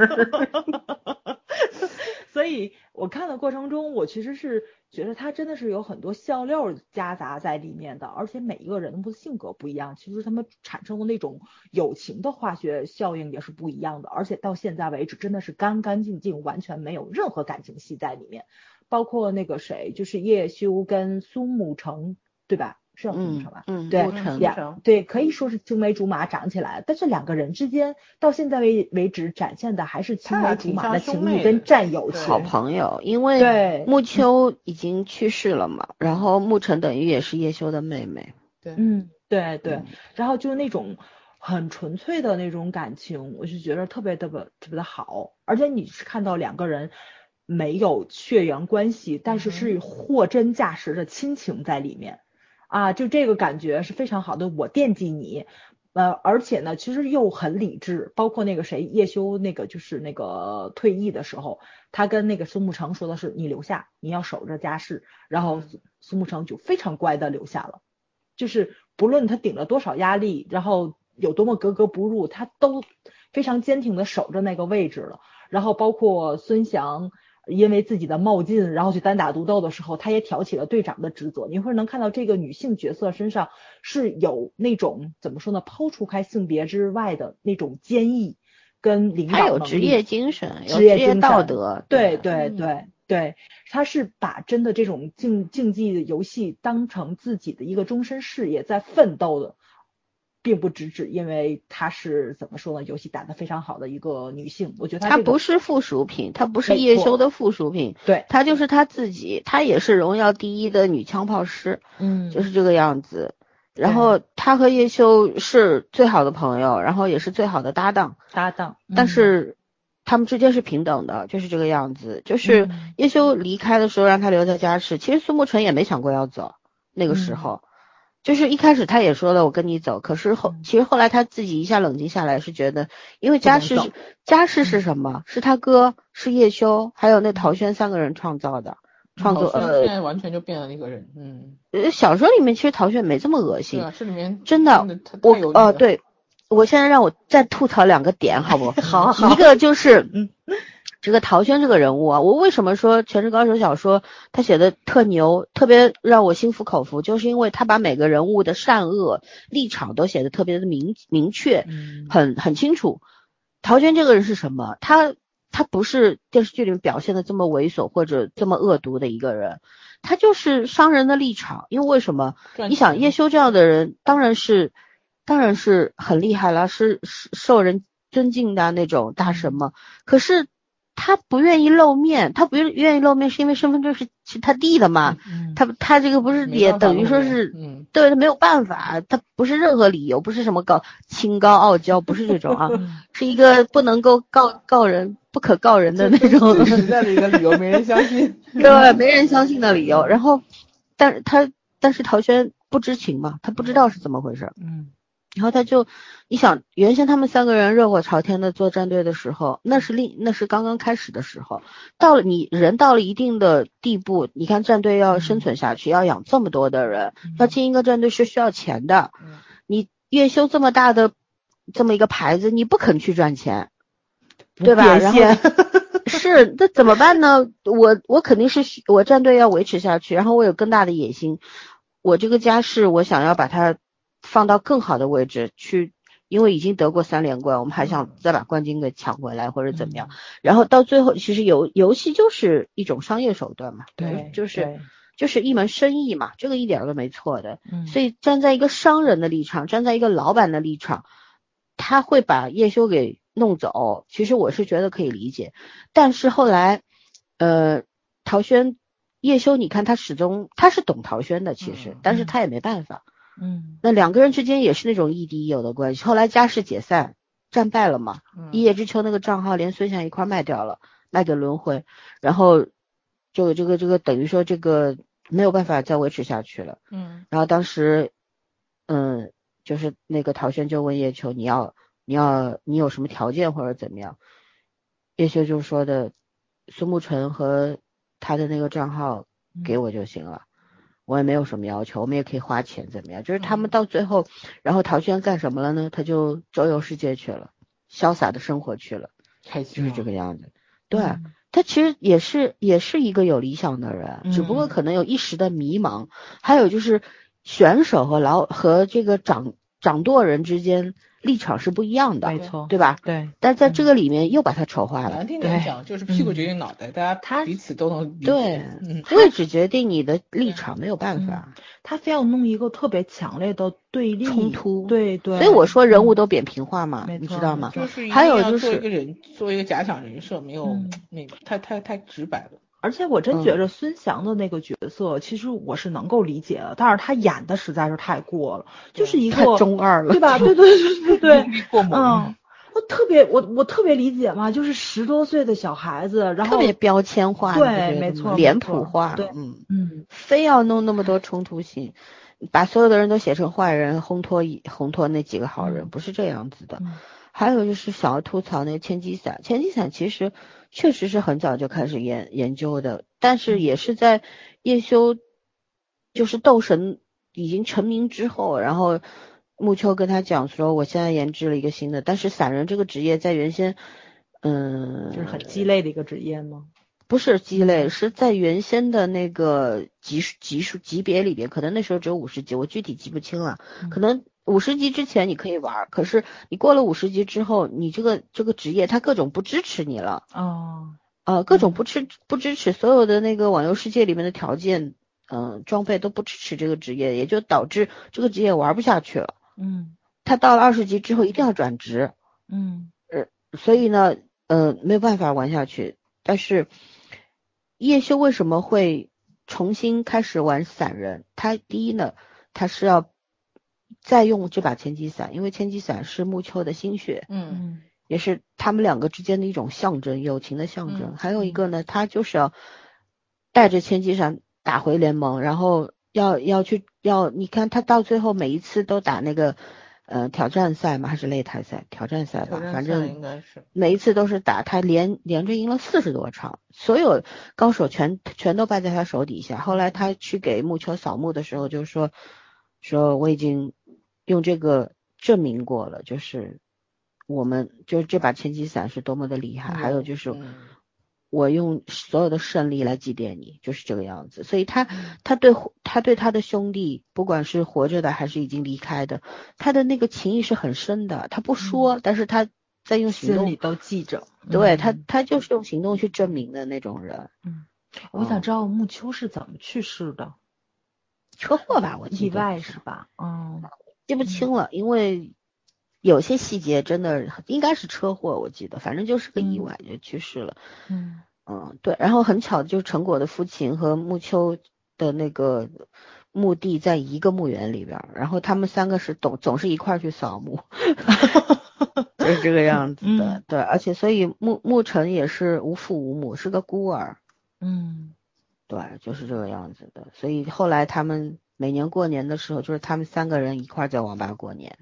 [SPEAKER 3] 所以我看的过程中，我其实是觉得他真的是有很多笑料夹杂在里面的，而且每一个人的性格不一样，其实他们产生的那种友情的化学效应也是不一样的，而且到现在为止真的是干干净净，完全没有任何感情戏在里面，包括那个谁，就是叶修跟苏沐橙，对吧？是？
[SPEAKER 1] 嗯，
[SPEAKER 3] 对，
[SPEAKER 1] 两
[SPEAKER 3] 对，可以说是青梅竹马长起来，但是两个人之间到现在为为止展现的还是青梅竹马的情谊跟战友情，
[SPEAKER 1] 好朋友。因为木秋已经去世了嘛，然后沐橙等于也是叶修的妹妹。
[SPEAKER 2] 对，
[SPEAKER 3] 嗯，对对，然后就是那种很纯粹的那种感情，我就觉得特别特别特别的好，而且你是看到两个人没有血缘关系，但是是货真价实的亲情在里面。啊，就这个感觉是非常好的，我惦记你，呃，而且呢，其实又很理智，包括那个谁叶修那个就是那个退役的时候，他跟那个苏沐橙说的是你留下，你要守着家事，然后苏沐橙就非常乖的留下了，就是不论他顶了多少压力，然后有多么格格不入，他都非常坚挺的守着那个位置了，然后包括孙祥。因为自己的冒进，然后去单打独斗的时候，她也挑起了队长的职责。你会能看到这个女性角色身上是有那种怎么说呢？抛除开性别之外的那种坚毅跟领导
[SPEAKER 1] 还，有职业精神，
[SPEAKER 3] 职业
[SPEAKER 1] 道德。
[SPEAKER 3] 对对对对，他是把真的这种竞竞技游戏当成自己的一个终身事业在奋斗的。并不只只因为她是怎么说呢？游戏打得非常好的一个女性，我觉得她
[SPEAKER 1] 不是附属品，她不是叶修的附属品，
[SPEAKER 3] 对，
[SPEAKER 1] 她就是她自己，她也是荣耀第一的女枪炮师，
[SPEAKER 3] 嗯，
[SPEAKER 1] 就是这个样子。然后她和叶修是最好的朋友，然后也是最好的搭档，
[SPEAKER 3] 搭档。
[SPEAKER 1] 但是他们之间是平等的，就是这个样子。就是叶修离开的时候，让他留在家室，其实苏沐橙也没想过要走，那个时候。就是一开始他也说了我跟你走，可是后其实后来他自己一下冷静下来，是觉得因为家世家世是什么？是他哥是叶修，还有那陶轩三个人创造的创作。
[SPEAKER 2] 呃，现在完全就变了一个人。嗯，
[SPEAKER 1] 呃，小说里面其实陶轩没这么恶心。
[SPEAKER 2] 对啊，这里面
[SPEAKER 1] 真
[SPEAKER 2] 的
[SPEAKER 1] 我呃对，我现在让我再吐槽两个点，好不？
[SPEAKER 3] 好好，
[SPEAKER 1] 一个就是嗯。这个陶轩这个人物啊，我为什么说《全职高手》小说他写的特牛，特别让我心服口服，就是因为他把每个人物的善恶立场都写的特别的明明确，很很清楚。陶轩这个人是什么？他他不是电视剧里面表现的这么猥琐或者这么恶毒的一个人，他就是商人的立场。因为为什么？你想叶修这样的人，当然是当然是很厉害了，是是受人尊敬的那种大神嘛。可是。他不愿意露面，他不愿愿意露面，是因为身份证是是他弟的嘛？他他这个不是也等于说是，对他没有办法，他不是任何理由，不是什么高清高傲娇，不是这种啊，是一个不能够告告人、不可告人的那种
[SPEAKER 2] 实在的一个理由，没人相信，
[SPEAKER 1] 对，没人相信的理由。然后，但是他但是陶轩不知情嘛，他不知道是怎么回事，
[SPEAKER 3] 嗯。
[SPEAKER 1] 然后他就，你想原先他们三个人热火朝天的做战队的时候，那是另那是刚刚开始的时候，到了你人到了一定的地步，你看战队要生存下去，要养这么多的人，要进一个战队是需要钱的，你月休这么大的这么一个牌子，你不肯去赚钱，对吧？然后 是那怎么办呢？我我肯定是我战队要维持下去，然后我有更大的野心，我这个家是我想要把它。放到更好的位置去，因为已经得过三连冠，我们还想再把冠军给抢回来或者怎么样。然后到最后，其实游游戏就是一种商业手段嘛，
[SPEAKER 3] 对，
[SPEAKER 1] 就是就是一门生意嘛，这个一点都没错的。
[SPEAKER 3] 嗯，
[SPEAKER 1] 所以站在一个商人的立场，站在一个老板的立场，他会把叶修给弄走，其实我是觉得可以理解。但是后来，呃，陶轩叶修，你看他始终他是懂陶轩的，其实，但是他也没办法。
[SPEAKER 3] 嗯，
[SPEAKER 1] 那两个人之间也是那种亦敌亦友的关系。后来家世解散，战败了嘛。一叶知秋那个账号连孙翔一块卖掉了，卖给轮回，然后就这个这个等于说这个没有办法再维持下去了。
[SPEAKER 3] 嗯，
[SPEAKER 1] 然后当时，嗯，就是那个陶轩就问叶秋，你要你要你有什么条件或者怎么样？叶秋就说的，苏沐橙和他的那个账号给我就行了。我也没有什么要求，我们也可以花钱怎么样？就是他们到最后，然后陶轩干什么了呢？他就周游世界去了，潇洒的生活去了，就是这个样子。对他其实也是也是一个有理想的人，只不过可能有一时的迷茫。还有就是选手和老和这个掌掌舵人之间。立场是不一样的，
[SPEAKER 3] 没错，
[SPEAKER 1] 对吧？
[SPEAKER 3] 对。
[SPEAKER 1] 但在这个里面又把它丑化了。
[SPEAKER 2] 难听点讲，就是屁股决定脑袋，大家他彼此都能
[SPEAKER 1] 对，位置决定你的立场，没有办法。
[SPEAKER 3] 他非要弄一个特别强烈的对立
[SPEAKER 1] 冲突，
[SPEAKER 3] 对对。
[SPEAKER 1] 所以我说人物都扁平化嘛，你知道吗？还有就是
[SPEAKER 2] 做一个人，做一个假想人设，没有那个太太太直白了。
[SPEAKER 3] 而且我真觉着孙翔的那个角色，其实我是能够理解的，但是他演的实在是太过了，就是一个
[SPEAKER 1] 中二了，
[SPEAKER 3] 对吧？对对对对对，嗯，我特别我我特别理解嘛，就是十多岁的小孩子，然后
[SPEAKER 1] 特别标签化，
[SPEAKER 3] 对，没错，
[SPEAKER 1] 脸谱化，
[SPEAKER 3] 对，
[SPEAKER 1] 嗯。
[SPEAKER 3] 嗯，
[SPEAKER 1] 非要弄那么多冲突性，把所有的人都写成坏人，烘托一烘托那几个好人，不是这样子的。还有就是想要吐槽那个千机伞，千机伞其实确实是很早就开始研研究的，但是也是在叶修就是斗神已经成名之后，然后木秋跟他讲说，我现在研制了一个新的，但是散人这个职业在原先，嗯，
[SPEAKER 3] 就是很鸡肋的一个职业吗？
[SPEAKER 1] 不是鸡肋，是在原先的那个级数级数级别里边，可能那时候只有五十级，我具体记不清了，可能。五十级之前你可以玩，可是你过了五十级之后，你这个这个职业它各种不支持你了。
[SPEAKER 3] 哦，
[SPEAKER 1] 呃，各种不支不支持所有的那个网游世界里面的条件，嗯，装备都不支持这个职业，也就导致这个职业玩不下去了。
[SPEAKER 3] 嗯，
[SPEAKER 1] 他到了二十级之后一定要转职。
[SPEAKER 3] 嗯，
[SPEAKER 1] 呃，所以呢，呃，没有办法玩下去。但是叶修为什么会重新开始玩散人？他第一呢，他是要。再用这把千机伞，因为千机伞是木秋的心血，
[SPEAKER 2] 嗯，
[SPEAKER 1] 也是他们两个之间的一种象征，友情的象征。还有一个呢，他就是要带着千机伞打回联盟，然后要要去要，你看他到最后每一次都打那个呃挑战赛嘛，还是擂台赛？挑战赛吧，反正
[SPEAKER 2] 应该是
[SPEAKER 1] 每一次都是打，他连连着赢了四十多场，所有高手全全都败在他手底下。后来他去给木秋扫墓的时候，就说说我已经。用这个证明过了，就是我们就是这把千机伞是多么的厉害，还有就是我用所有的胜利来祭奠你，就是这个样子。所以他他对他对他的兄弟，不管是活着的还是已经离开的，他的那个情谊是很深的。他不说，但是他在用行动，
[SPEAKER 3] 心里都记着。
[SPEAKER 1] 对他，他就是用行动去证明的那种人。
[SPEAKER 3] 嗯，我想知道木秋是怎么去世的？
[SPEAKER 1] 车祸吧，我记得
[SPEAKER 3] 意外是吧？嗯。
[SPEAKER 1] 记不清了，因为有些细节真的应该是车祸，我记得，反正就是个意外就去世了。
[SPEAKER 3] 嗯
[SPEAKER 1] 嗯，对，然后很巧，就是陈果的父亲和木秋的那个墓地在一个墓园里边，然后他们三个是总总是一块去扫墓，就是这个样子的。对，而且所以木木尘也是无父无母，是个孤儿。
[SPEAKER 3] 嗯，
[SPEAKER 1] 对，就是这个样子的。所以后来他们。每年过年的时候，就是他们三个人一块在网吧过年。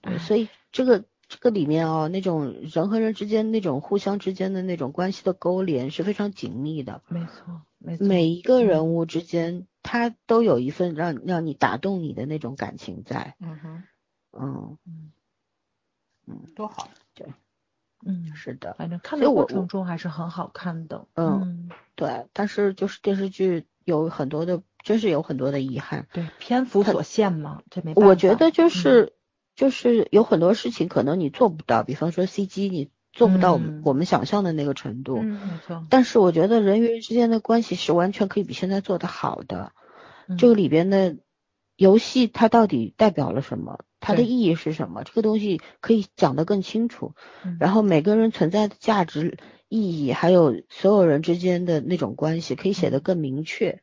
[SPEAKER 1] 对，所以这个这个里面哦，那种人和人之间那种互相之间的那种关系的勾连是非常紧密的。
[SPEAKER 3] 没错，没错。
[SPEAKER 1] 每一个人物之间，他都有一份让让你打动你的那种感情在。
[SPEAKER 2] 嗯哼。
[SPEAKER 1] 嗯嗯
[SPEAKER 2] 嗯，多好。
[SPEAKER 1] 对。
[SPEAKER 3] 嗯，
[SPEAKER 1] 是的。
[SPEAKER 3] 反正看的过程中还是很好看的。
[SPEAKER 1] 嗯，对。但是就是电视剧有很多的。真是有很多的遗憾，
[SPEAKER 3] 对篇幅所限嘛，这没。
[SPEAKER 1] 我觉得就是就是有很多事情可能你做不到，比方说 CG 你做不到我们想象的那个程度，
[SPEAKER 3] 嗯，没错。
[SPEAKER 1] 但是我觉得人与人之间的关系是完全可以比现在做的好的。这个里边的游戏它到底代表了什么？它的意义是什么？这个东西可以讲得更清楚。然后每个人存在的价值意义，还有所有人之间的那种关系，可以写得更明确。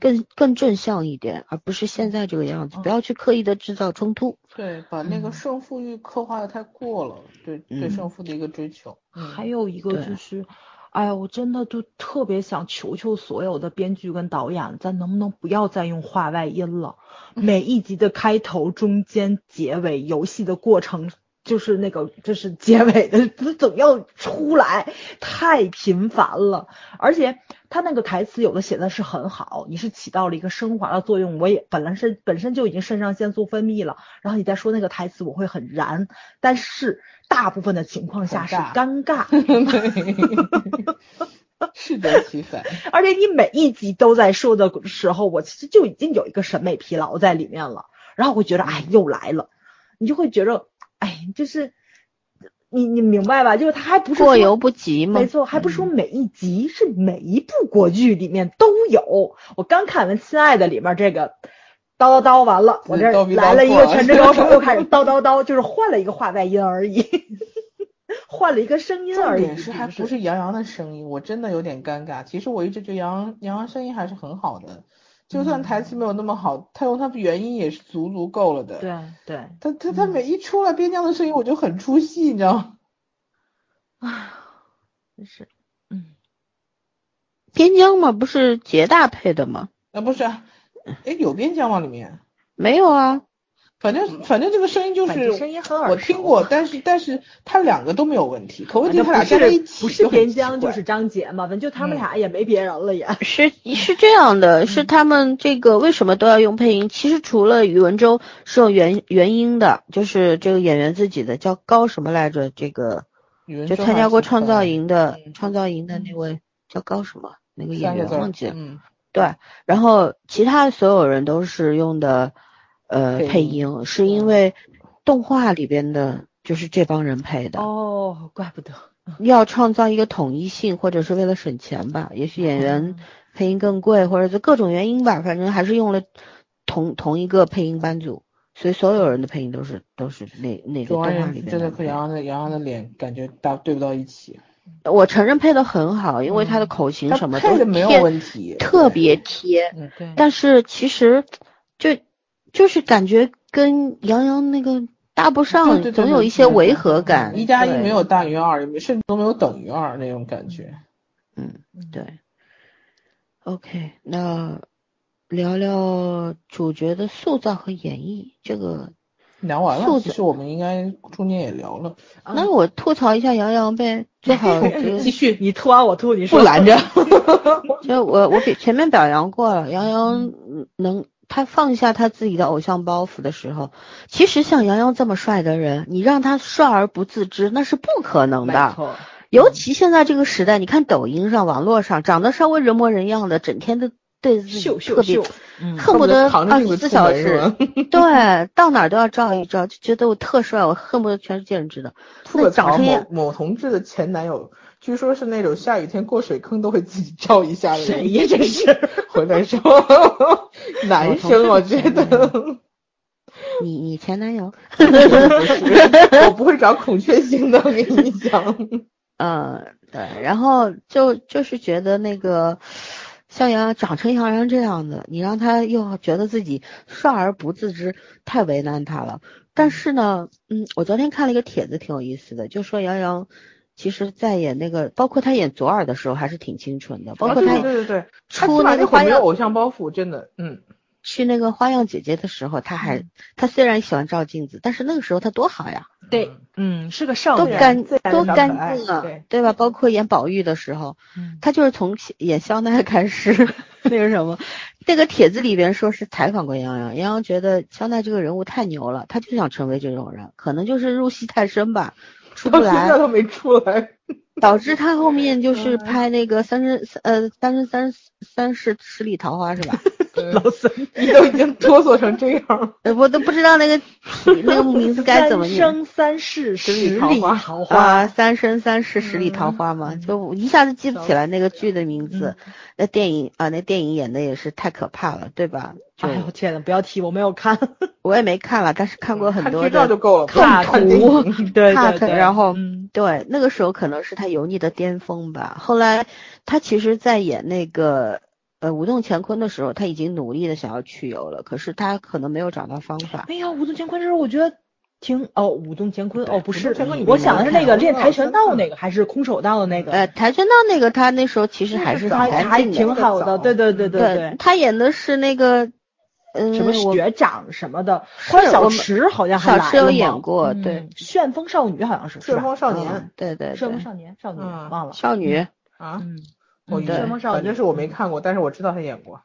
[SPEAKER 1] 更更正向一点，而不是现在这个样子。不要去刻意的制造冲突。
[SPEAKER 2] 对，把那个胜负欲刻画的太过了。对，对胜负的一个追求。
[SPEAKER 3] 还有一个就是，哎呀，我真的就特别想求求所有的编剧跟导演，咱能不能不要再用话外音了？每一集的开头、中间、结尾，游戏的过程。就是那个就是结尾的，他总要出来，太频繁了。而且他那个台词有的写的是很好，你是起到了一个升华的作用。我也本来是本身就已经肾上腺素分泌了，然后你再说那个台词，我会很燃。但是大部分的情况下是尴尬，
[SPEAKER 2] 适得其反。
[SPEAKER 3] 而且你每一集都在说的时候，我其实就已经有一个审美疲劳在里面了。然后会觉得，哎，又来了，你就会觉得，哎，就是你你明白吧？就是他还不是
[SPEAKER 1] 过犹不及吗？
[SPEAKER 3] 没错，还不是说每一集是每一部国剧里面都有。我刚看完《亲爱的》里面这个叨叨叨完了，我这来了一个全职高手，又开始叨叨叨，就是换了一个话外音而已，换了一个声音而已。
[SPEAKER 2] 是还不是杨洋的声音，我真的有点尴尬。其实我一直觉得杨杨洋声音还是很好的。就算台词没有那么好，他用他的原音也是足足够了的。
[SPEAKER 3] 对对，
[SPEAKER 2] 他他他每一出来边疆的声音，我就很出戏，你知道吗？
[SPEAKER 3] 啊，真是，嗯，
[SPEAKER 1] 边疆嘛，不是杰大配的吗？
[SPEAKER 2] 啊，不是，哎，有边疆吗？里面
[SPEAKER 1] 没有啊。
[SPEAKER 2] 反正反正这个声音就是声音很耳我听过，但是但是他两个都没有问题，可问题他俩加在一起
[SPEAKER 3] 不是边疆就是张杰嘛，反正就他们俩也没别人了也。
[SPEAKER 1] 是是这样的，是他们这个为什么都要用配音？其实除了宇文州是用原原音的，就是这个演员自己的叫高什么来着？这个就参加过创造营的创造营的那位叫高什么？那个演员忘记了。嗯。对，然后其他所有人都是用的。呃，配音是因为动画里边的，就是这帮人配的
[SPEAKER 3] 哦，怪不得
[SPEAKER 1] 要创造一个统一性，或者是为了省钱吧，也许演员配音更贵，或者是各种原因吧，反正还是用了同同一个配音班组，所以所有人的配音都是都是那那个动画里面。
[SPEAKER 2] 真的和杨洋的杨洋的脸感觉搭对不到一起。
[SPEAKER 1] 我承认配的很好，因为他的口型什么都
[SPEAKER 2] 没有问题，
[SPEAKER 1] 特别贴。
[SPEAKER 3] 嗯，对。
[SPEAKER 1] 但是其实就。就是感觉跟杨洋那个搭不上，总有一些违和感。
[SPEAKER 2] 一加一没有大于二，甚至都没有等于二那种感觉。
[SPEAKER 1] 嗯，对。OK，那聊聊主角的塑造和演绎，这个
[SPEAKER 2] 聊完了。其实我们应该中间也聊了。
[SPEAKER 1] 那我吐槽一下杨洋呗，最好
[SPEAKER 3] 继续，你吐完我吐，你
[SPEAKER 1] 不拦着。就我我比前面表扬过了，杨洋能。他放下他自己的偶像包袱的时候，其实像杨洋这么帅的人，你让他帅而不自知，那是不可能的。尤其现在这个时代，你看抖音上、网络上，长得稍微人模人样的，整天都对自己特别，恨不得二十四小时，对，到哪都要照一照，就觉得我特帅，我恨不得全世界人知道。
[SPEAKER 2] 吐槽某某同志的前男友。据说是那种下雨天过水坑都会自己照一下的。
[SPEAKER 3] 谁呀？这是
[SPEAKER 2] 回来说，男生我觉得。
[SPEAKER 1] 你你前男友？
[SPEAKER 2] 我不会找孔雀型的，我跟你讲。
[SPEAKER 1] 嗯，对，然后就就是觉得那个像杨长成杨洋这样的，你让他又觉得自己帅而不自知，太为难他了。但是呢，嗯，我昨天看了一个帖子，挺有意思的，就说杨洋。其实，在演那个，包括他演左耳的时候，还是挺清纯的。包括他，
[SPEAKER 2] 对对对，
[SPEAKER 1] 出那个花样
[SPEAKER 2] 偶像包袱，真的，嗯。
[SPEAKER 1] 去那个花样姐姐的时候，他还，他虽然喜欢照镜子，但是那个时候他多好呀。
[SPEAKER 3] 对，嗯，是个少
[SPEAKER 1] 年，多干多干净啊，对吧？包括演宝玉的时候，他就是从演肖奈开始，那个什么，那个帖子里边说是采访过杨洋，杨洋觉得肖奈这个人物太牛了，他就想成为这种人，可能就是入戏太深吧。出不来，
[SPEAKER 2] 都没出来，
[SPEAKER 1] 导致他后面就是拍那个三生呃三生三三世十里桃花是吧？
[SPEAKER 3] 老孙，
[SPEAKER 2] 你都已经哆嗦成这样，
[SPEAKER 1] 我都不知道那个那个名字该怎么
[SPEAKER 3] 念。三生三世十里桃花。
[SPEAKER 1] 啊，三生三世十里桃花嘛，就一下子记不起来那个剧的名字。那电影啊，那电影演的也是太可怕了，对吧？
[SPEAKER 3] 哎呦天呐，不要提，我没有看，
[SPEAKER 1] 我也没看了，但是看过很多的。
[SPEAKER 2] 看就够了。
[SPEAKER 1] 看图，
[SPEAKER 3] 对对对。
[SPEAKER 1] 然后，对，那个时候可能是他油腻的巅峰吧。后来，他其实，在演那个呃《武动乾坤》的时候，他已经努力的想要去油了，可是他可能没有找到方法。
[SPEAKER 3] 哎呀，《武动乾坤》这时候我觉得挺哦，《武动乾坤》哦不是，我想的是那个练跆拳道那个，还是空手道的那个？
[SPEAKER 1] 呃，跆拳道那个他那时候其实还是
[SPEAKER 3] 还还挺好的，对对对对对。
[SPEAKER 1] 他演的是那个。嗯，
[SPEAKER 3] 什么学长什么的，关小池好像还
[SPEAKER 1] 小池有演过，对，
[SPEAKER 3] 旋风少女好像是，
[SPEAKER 2] 旋风少年，
[SPEAKER 1] 对对，
[SPEAKER 3] 旋风少年少女忘了，
[SPEAKER 1] 少女
[SPEAKER 2] 啊，
[SPEAKER 3] 嗯，
[SPEAKER 2] 旋风少女，反正是我没看过，但是我知道他演过，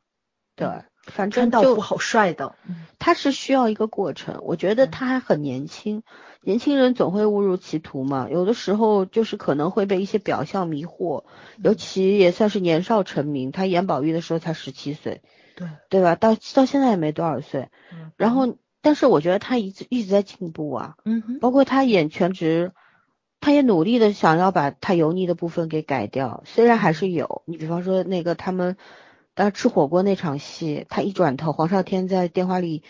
[SPEAKER 1] 对，反正
[SPEAKER 3] 道夫好帅的，
[SPEAKER 1] 他是需要一个过程，我觉得他还很年轻。年轻人总会误入歧途嘛，有的时候就是可能会被一些表象迷惑，尤其也算是年少成名。他演宝玉的时候才十七岁，
[SPEAKER 3] 对
[SPEAKER 1] 对吧？到到现在也没多少岁。
[SPEAKER 3] 嗯。
[SPEAKER 1] 然后，但是我觉得他一直一直在进步啊。
[SPEAKER 3] 嗯哼。
[SPEAKER 1] 包括他演全职，他也努力的想要把他油腻的部分给改掉，虽然还是有。你比方说那个他们，当吃火锅那场戏，他一转头，黄少天在电话里。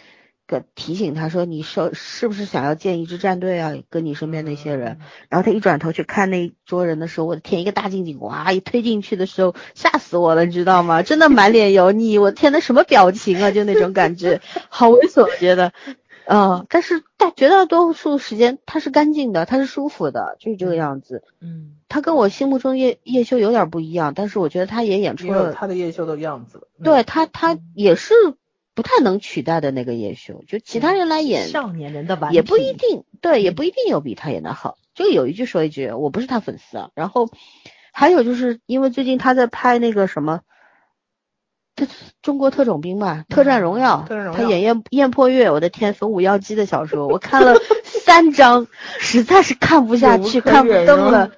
[SPEAKER 1] 个提醒他说：“你说是不是想要建一支战队啊？跟你身边那些人。”然后他一转头去看那一桌人的时候，我的天，一个大静静，哇！一推进去的时候，吓死我了，你知道吗？真的满脸油腻，我天，那什么表情啊？就那种感觉，好猥琐，我觉得。嗯，但是大绝大多数时间他是干净的，他是舒服的，就是这个样子。
[SPEAKER 3] 嗯，
[SPEAKER 1] 他跟我心目中叶叶修有点不一样，但是我觉得他也演出了
[SPEAKER 2] 他的叶修的样子。
[SPEAKER 1] 对他，他也是。不太能取代的那个叶修，就其他人来演
[SPEAKER 3] 少年人的
[SPEAKER 1] 也不一定对，也不一定有比他演的好。这个有一句说一句，我不是他粉丝啊。然后还有就是因为最近他在拍那个什么，他中国特种兵吧，特战荣耀，他演燕燕破月，我的天，冯武妖姬的小说，我看了 三章，实在是看不下去，看不动了。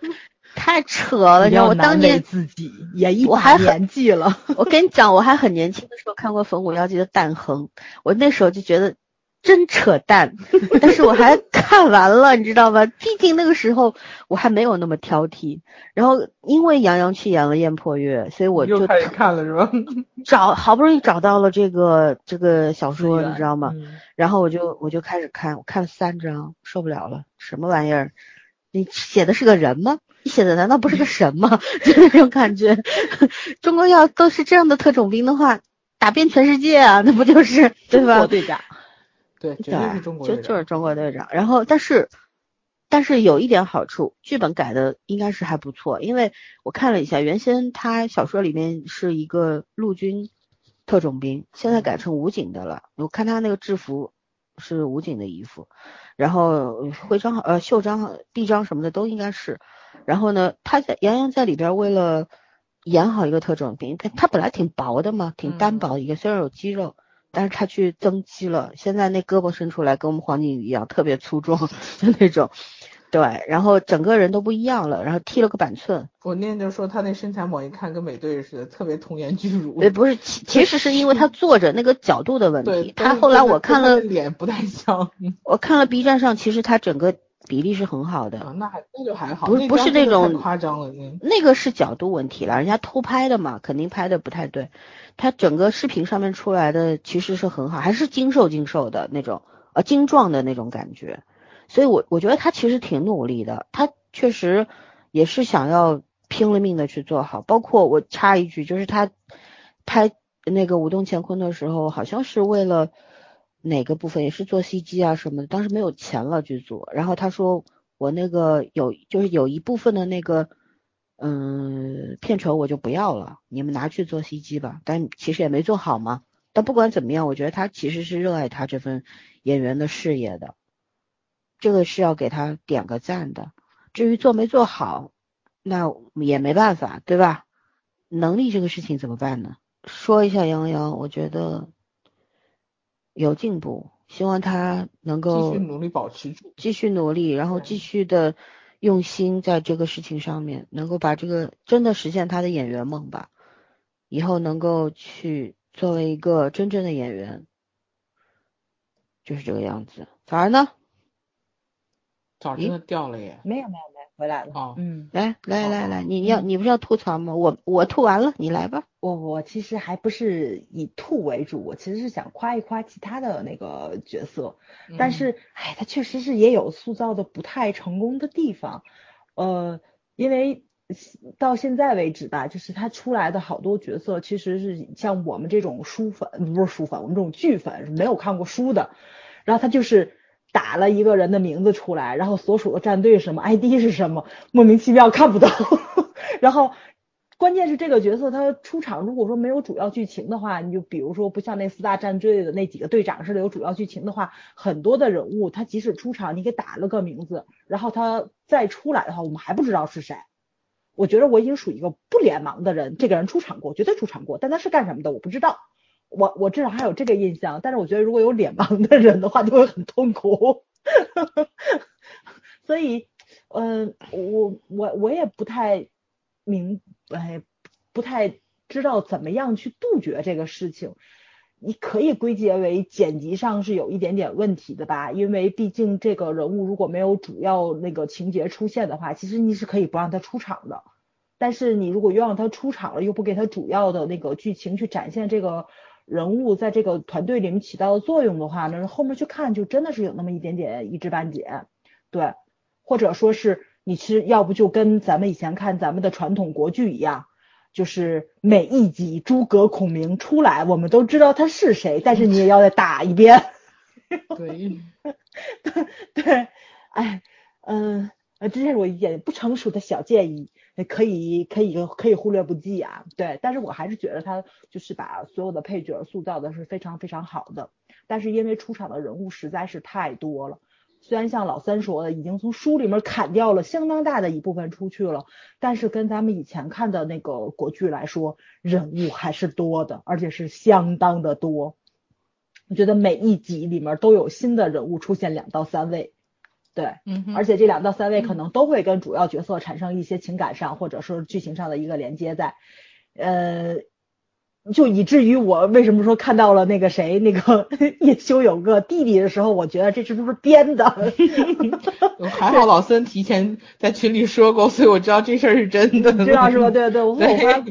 [SPEAKER 1] 太扯了！你知道我当年
[SPEAKER 3] 自己也一
[SPEAKER 1] 把
[SPEAKER 3] 年纪了。
[SPEAKER 1] 我跟你讲，我还很年轻的时候看过《冯武妖姬》的弹痕，我那时候就觉得真扯淡，但是我还看完了，你知道吗？毕竟那个时候我还没有那么挑剔。然后因为杨洋去演了《燕破月》，所以我就
[SPEAKER 2] 开始看了，是吧？
[SPEAKER 1] 找好不容易找到了这个这个小说，你知道吗？然后我就我就开始看，我看了三章，受不了了，什么玩意儿？你写的是个人吗？你写的难道不是个神吗？就那种感觉。中国要都是这样的特种兵的话，打遍全世界啊，那不就是对吧？
[SPEAKER 3] 中国队长，
[SPEAKER 2] 对，绝对是中国
[SPEAKER 1] 队长，就就是中国队长。然后，但是，但是有一点好处，剧本改的应该是还不错，因为我看了一下，原先他小说里面是一个陆军特种兵，现在改成武警的了。我看他那个制服是武警的衣服。然后徽章、呃袖章、臂章什么的都应该是。然后呢，他在杨洋在里边为了演好一个特种兵，他他本来挺薄的嘛，挺单薄一个，虽然有肌肉，但是他去增肌了。现在那胳膊伸出来跟我们黄景瑜一样，特别粗壮，就那种。对，然后整个人都不一样了，然后剃了个板寸。
[SPEAKER 2] 我那天就说他那身材，猛一看跟美队似的，特别童颜巨乳。
[SPEAKER 1] 呃，不是，其其实是因为他坐着那个角度的问题。他后来我看了
[SPEAKER 2] 脸不太像。
[SPEAKER 1] 我看了 B 站上，其实他整个比例是很好的。
[SPEAKER 2] 那还那就还好。
[SPEAKER 1] 不不是那种
[SPEAKER 2] 夸张了，
[SPEAKER 1] 那个是角度问题了，人家偷拍的嘛，肯定拍的不太对。他整个视频上面出来的其实是很好，还是精瘦精瘦的那种，呃，精壮的那种感觉。所以，我我觉得他其实挺努力的，他确实也是想要拼了命的去做好。包括我插一句，就是他拍那个《舞动乾坤》的时候，好像是为了哪个部分，也是做 CG 啊什么的，当时没有钱了剧组。然后他说我那个有，就是有一部分的那个嗯片酬我就不要了，你们拿去做 CG 吧。但其实也没做好嘛。但不管怎么样，我觉得他其实是热爱他这份演员的事业的。这个是要给他点个赞的，至于做没做好，那也没办法，对吧？能力这个事情怎么办呢？说一下杨洋，我觉得有进步，希望他能够
[SPEAKER 2] 继续努力保持住，
[SPEAKER 1] 继续努力，然后继续的用心在这个事情上面，能够把这个真的实现他的演员梦吧，以后能够去作为一个真正的演员，就是这个样子。反而呢？
[SPEAKER 2] 早真的掉了耶！
[SPEAKER 3] 没有没有没有，回来了。哦，嗯，
[SPEAKER 1] 来来来来，你要你不是要吐槽吗？我我吐完了，你来吧。
[SPEAKER 3] 我我其实还不是以吐为主，我其实是想夸一夸其他的那个角色。但是，哎，他确实是也有塑造的不太成功的地方。呃，因为到现在为止吧，就是他出来的好多角色，其实是像我们这种书粉，不是书粉，我们这种剧粉，没有看过书的，然后他就是。打了一个人的名字出来，然后所属的战队什么 ID 是什么，莫名其妙看不懂。然后关键是这个角色他出场，如果说没有主要剧情的话，你就比如说不像那四大战队的那几个队长似的有主要剧情的话，很多的人物他即使出场，你给打了个名字，然后他再出来的话，我们还不知道是谁。我觉得我已经属于一个不脸盲的人，这个人出场过，绝对出场过，但他是干什么的我不知道。我我至少还有这个印象，但是我觉得如果有脸盲的人的话，就会很痛苦。所以，嗯，我我我也不太明。哎，不太知道怎么样去杜绝这个事情。你可以归结为剪辑上是有一点点问题的吧，因为毕竟这个人物如果没有主要那个情节出现的话，其实你是可以不让他出场的。但是你如果又让他出场了，又不给他主要的那个剧情去展现这个人物在这个团队里面起到的作用的话，呢后面去看就真的是有那么一点点一知半解，对，或者说是。你其实要不就跟咱们以前看咱们的传统国剧一样，就是每一集诸葛孔明出来，我们都知道他是谁，但是你也要再打一遍。
[SPEAKER 2] 对，
[SPEAKER 3] 对对，哎，嗯，这是我一点不成熟的小建议，也可以可以可以忽略不计啊。对，但是我还是觉得他就是把所有的配角塑造的是非常非常好的，但是因为出场的人物实在是太多了。虽然像老三说的，已经从书里面砍掉了相当大的一部分出去了，但是跟咱们以前看的那个国剧来说，人物还是多的，而且是相当的多。我觉得每一集里面都有新的人物出现两到三位，对，
[SPEAKER 2] 嗯，
[SPEAKER 3] 而且这两到三位可能都会跟主要角色产生一些情感上或者说剧情上的一个连接在，呃。就以至于我为什么说看到了那个谁那个 叶修有个弟弟的时候，我觉得这是不是编的？
[SPEAKER 2] 还好老孙提前在群里说过，所以我知道这事儿是真的。
[SPEAKER 3] 知道是吧？对对，我我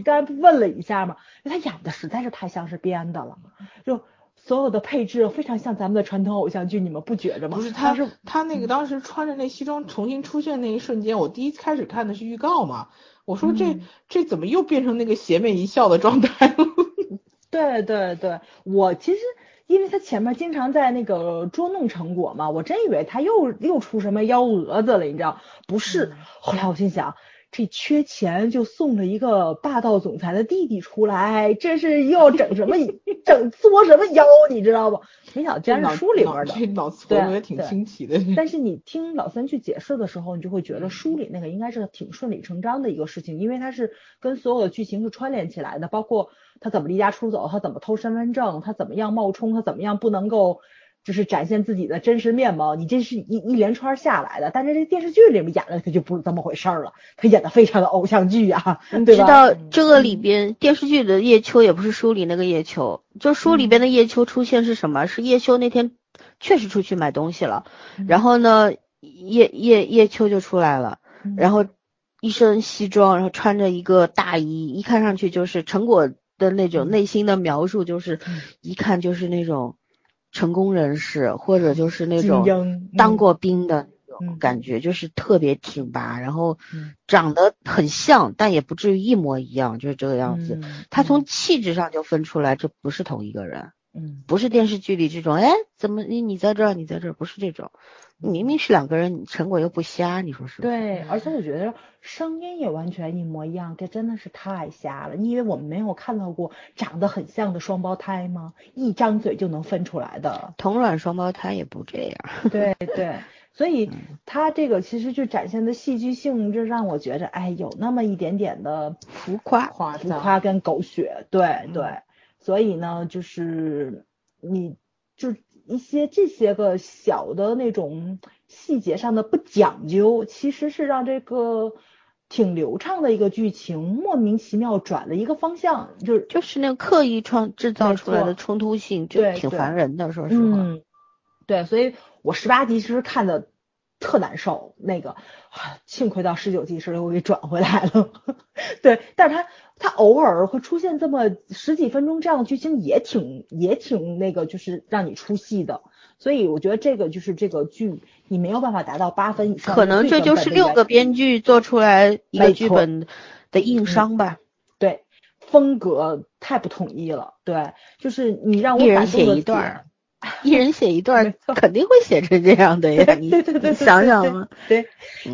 [SPEAKER 3] 刚刚问了一下嘛，他演的实在是太像是编的了，就所有的配置非常像咱们的传统偶像剧，你们不觉着吗？
[SPEAKER 2] 不是，他是他那个当时穿着那西装重新出现那一瞬间，我第一开始看的是预告嘛。我说这这怎么又变成那个邪魅一笑的状态了？
[SPEAKER 3] 对对对，我其实因为他前面经常在那个捉弄成果嘛，我真以为他又又出什么幺蛾子了，你知道？不是，后来我心想。这缺钱就送了一个霸道总裁的弟弟出来，这是又要整什么 整作什么妖，你知道不？没想到竟然是书里面的，
[SPEAKER 2] 这脑子活也挺新奇的。
[SPEAKER 3] 但是你听老三去解释的时候，你就会觉得书里那个应该是挺顺理成章的一个事情，因为它是跟所有的剧情是串联起来的，包括他怎么离家出走，他怎么偷身份证，他怎么样冒充，他怎么样不能够。就是展现自己的真实面貌，你这是一一连串下来的，但是这电视剧里面演的他就不是这么回事了，他演的非常的偶像剧啊，
[SPEAKER 1] 知道这个里边电视剧的叶秋也不是书里那个叶秋，就书里边的叶秋出现是什么？是叶秋那天确实出去买东西了，然后呢叶叶叶秋就出来了，然后一身西装，然后穿着一个大衣，一看上去就是成果的那种内心的描述，就是一看就是那种。成功人士，或者就是那种当过兵的那种感觉，就是特别挺拔，然后长得很像，但也不至于一模一样，就是这个样子。他从气质上就分出来，这不是同一个人。
[SPEAKER 3] 嗯，
[SPEAKER 1] 不是电视剧里这种，哎，怎么你你在这儿，你在这儿，不是这种。明明是两个人，陈果又不瞎，你说是？
[SPEAKER 3] 对，而且我觉得声音也完全一模一样，这真的是太瞎了。你以为我们没有看到过长得很像的双胞胎吗？一张嘴就能分出来的
[SPEAKER 1] 同卵双胞胎也不这样。
[SPEAKER 3] 对 对，所以他这个其实就展现的戏剧性，就让我觉得，哎，有那么一点点的
[SPEAKER 1] 浮夸、
[SPEAKER 3] 浮夸跟狗血。对对，所以呢，就是你就。一些这些个小的那种细节上的不讲究，其实是让这个挺流畅的一个剧情莫名其妙转了一个方向，就是
[SPEAKER 1] 就是那个刻意创制造出来的冲突性，就挺烦人的。说实话，
[SPEAKER 3] 对，所以我十八集其实看的特难受，那个幸亏到十九集时候我给转回来了。对，但是他。他偶尔会出现这么十几分钟这样的剧情，也挺也挺那个，就是让你出戏的。所以我觉得这个就是这个剧，你没有办法达到八分以上。
[SPEAKER 1] 可能这就是六个编剧做出来一个剧本的硬伤吧。
[SPEAKER 3] 对，风格太不统一了。对，就是你让我
[SPEAKER 1] 一人写一段。一人写一段，肯定会写成这样的呀。你想想，
[SPEAKER 3] 对，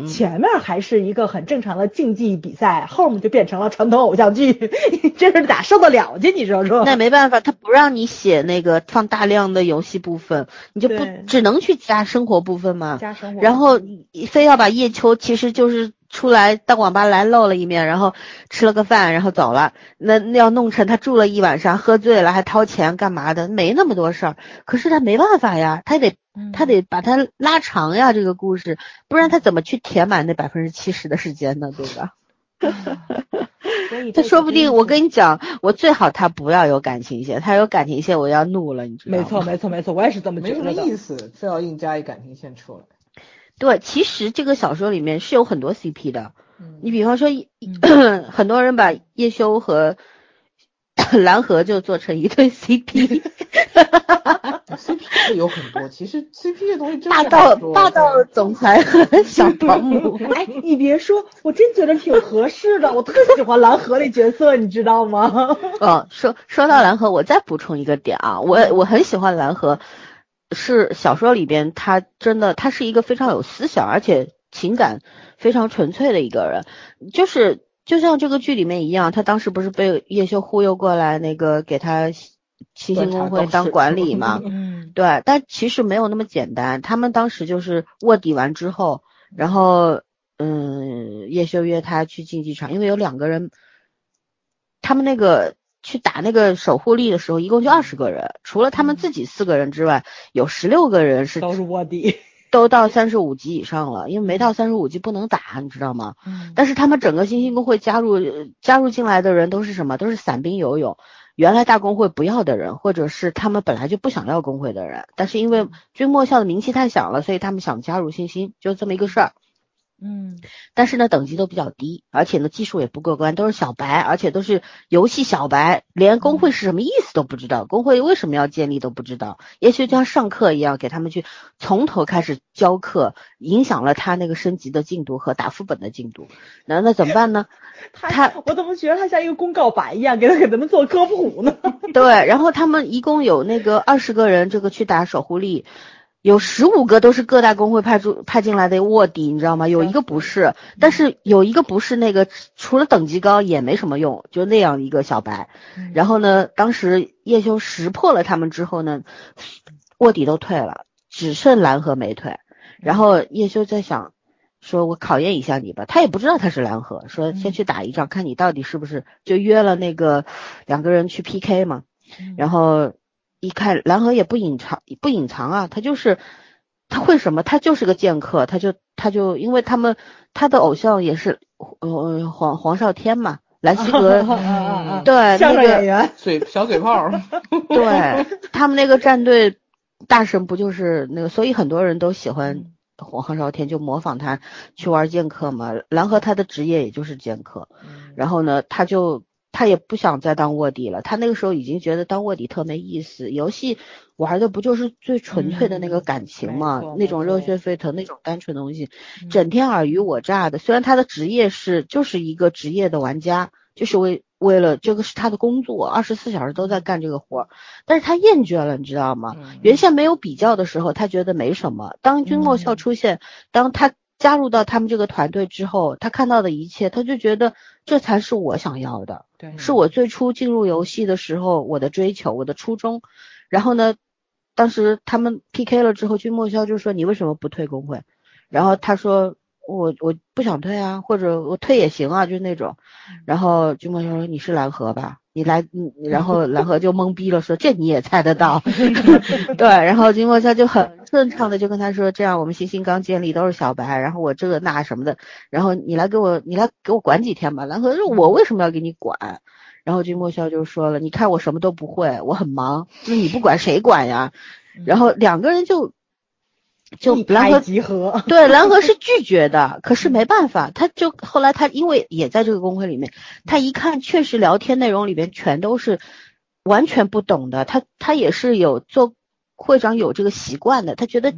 [SPEAKER 3] 前面还是一个很正常的竞技比赛，后面就变成了传统偶像剧，这是咋受得了去？你说说？
[SPEAKER 1] 那没办法，他不让你写那个放大量的游戏部分，你就不只能去加生活部分嘛。
[SPEAKER 3] 加生活，
[SPEAKER 1] 然后非要把叶秋，其实就是。出来到网吧来露了一面，然后吃了个饭，然后走了。那那要弄成他住了一晚上，喝醉了还掏钱干嘛的？没那么多事儿。可是他没办法呀，他得他得把它拉长呀，这个故事，不然他怎么去填满那百分之七十的时间呢？对吧？他说不定，我跟你讲，我最好他不要有感情线，他有感情线我要怒了，你知道
[SPEAKER 3] 吗？没错，没错，没错，我也是这么觉得。
[SPEAKER 2] 没什么意思，非要硬加一感情线出来。
[SPEAKER 1] 对，其实这个小说里面是有很多 CP 的。你比方说，很多人把叶修和 蓝河就做成一对 CP。
[SPEAKER 2] CP 是有很多，其实 CP 这东西真
[SPEAKER 1] 霸道霸道总裁和 小保姆。
[SPEAKER 3] 哎，你别说，我真觉得挺合适的。我特喜欢蓝河那角色，你知道吗？
[SPEAKER 1] 哦，说说到蓝河，我再补充一个点啊，我我很喜欢蓝河。是小说里边，他真的，他是一个非常有思想，而且情感非常纯粹的一个人。就是就像这个剧里面一样，他当时不是被叶修忽悠过来，那个给他七星公会当管理嘛？嗯，对。但其实没有那么简单。他们当时就是卧底完之后，然后嗯，叶修约他去竞技场，因为有两个人，他们那个。去打那个守护力的时候，一共就二十个人，除了他们自己四个人之外，有十六个人是
[SPEAKER 3] 都是卧底，
[SPEAKER 1] 都到三十五级以上了，因为没到三十五级不能打，你知道吗？嗯。但是他们整个星星工会加入加入进来的人都是什么？都是散兵游勇，原来大工会不要的人，或者是他们本来就不想要工会的人，但是因为君莫笑的名气太响了，所以他们想加入星星，就这么一个事儿。嗯，但是呢，等级都比较低，而且呢，技术也不过关，都是小白，而且都是游戏小白，连工会是什么意思都不知道，工会为什么要建立都不知道，也许就像上课一样，给他们去从头开始教课，影响了他那个升级的进度和打副本的进度。那那怎么办呢？
[SPEAKER 3] 他我怎么觉得他像一个公告板一样，给他给咱们做科普呢？
[SPEAKER 1] 对，然后他们一共有那个二十个人，这个去打守护力。有十五个都是各大公会派出派进来的卧底，你知道吗？有一个不是，但是有一个不是那个，除了等级高也没什么用，就那样一个小白。然后呢，当时叶修识破了他们之后呢，卧底都退了，只剩蓝河没退。然后叶修在想，说我考验一下你吧，他也不知道他是蓝河，说先去打一仗，看你到底是不是就约了那个两个人去 PK 嘛，然后。一看蓝河也不隐藏不隐藏啊，他就是他会什么？他就是个剑客，他就他就因为他们他的偶像也是呃黄黄少天嘛，蓝溪格 对那个
[SPEAKER 2] 嘴小嘴炮，
[SPEAKER 1] 对他们那个战队大神不就是那个？所以很多人都喜欢黄黄少天，就模仿他去玩剑客嘛。蓝河他的职业也就是剑客，然后呢他就。他也不想再当卧底了，他那个时候已经觉得当卧底特没意思。游戏玩的不就是最纯粹的那个感情嘛，那种热血沸腾，那种单纯的东西，整天尔虞我诈的。虽然他的职业是就是一个职业的玩家，就是为为了这个是他的工作，二十四小时都在干这个活儿，但是他厌倦了，你知道吗？原先没有比较的时候，他觉得没什么。当君莫笑出现，当他。加入到他们这个团队之后，他看到的一切，他就觉得这才是我想要的，
[SPEAKER 3] 对，
[SPEAKER 1] 是我最初进入游戏的时候我的追求，我的初衷。然后呢，当时他们 PK 了之后，君莫笑就说你为什么不退工会？然后他说我我不想退啊，或者我退也行啊，就是那种。然后君莫笑说你是蓝河吧？你来，然后蓝河就懵逼了，说这你也猜得到？对，然后君莫笑就很顺畅的就跟他说，这样我们星星刚建立都是小白，然后我这个那什么的，然后你来给我，你来给我管几天吧。蓝河说，我为什么要给你管？然后君莫笑就说了，你看我什么都不会，我很忙，那你不管谁管呀？然后两个人就。就蓝河
[SPEAKER 3] 集合，
[SPEAKER 1] 对蓝河是拒绝的，可是没办法，他就后来他因为也在这个公会里面，他一看确实聊天内容里边全都是完全不懂的，他他也是有做会长有这个习惯的，他觉得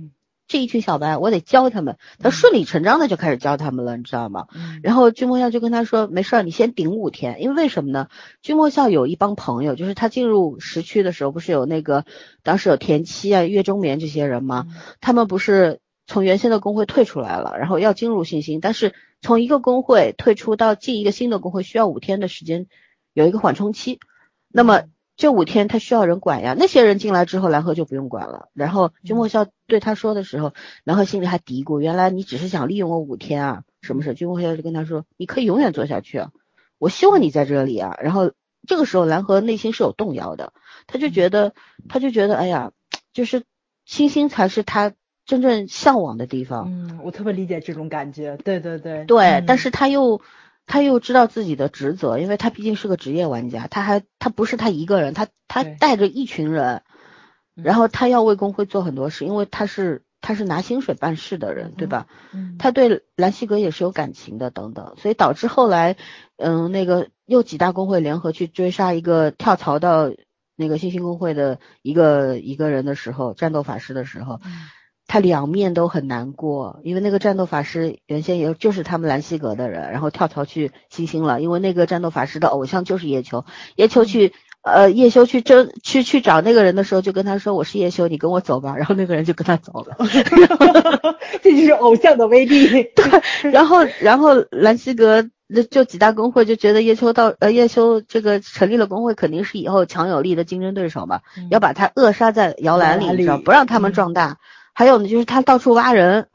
[SPEAKER 1] 这一群小白，我得教他们。他顺理成章的就开始教他们了，你知道吗？然后君莫笑就跟他说：“没事儿，你先顶五天。因为为什么呢？君莫笑有一帮朋友，就是他进入时区的时候，不是有那个当时有田七啊、月中眠这些人吗？他们不是从原先的工会退出来了，然后要进入新星，但是从一个工会退出到进一个新的工会需要五天的时间，有一个缓冲期。那么。这五天他需要人管呀，那些人进来之后，蓝河就不用管了。然后君莫笑对他说的时候，蓝河心里还嘀咕：原来你只是想利用我五天啊？什么事？君莫笑就跟他说：你可以永远做下去啊，我希望你在这里啊。然后这个时候蓝河内心是有动摇的，他就觉得，他就觉得，哎呀，就是星星才是他真正向往的地方。
[SPEAKER 3] 嗯，我特别理解这种感觉。对对对。
[SPEAKER 1] 对，但是他又。他又知道自己的职责，因为他毕竟是个职业玩家，他还他不是他一个人，他他带着一群人，然后他要为工会做很多事，因为他是他是拿薪水办事的人，对吧？他对兰西格也是有感情的，等等，所以导致后来，嗯，那个又几大工会联合去追杀一个跳槽到那个星星工会的一个一个人的时候，战斗法师的时候。他两面都很难过，因为那个战斗法师原先也就是他们兰西阁的人，然后跳槽去星星了。因为那个战斗法师的偶像就是叶秋，叶秋去呃叶修去争去去找那个人的时候，就跟他说我是叶修，你跟我走吧。然后那个人就跟他走了，
[SPEAKER 3] 这就是偶像的威力。
[SPEAKER 1] 对，然后然后兰希格就几大工会就觉得叶秋到呃叶修这个成立了工会，肯定是以后强有力的竞争对手嘛，要把他扼杀在摇篮里，知道不让他们壮大。还有呢，就是他到处挖人，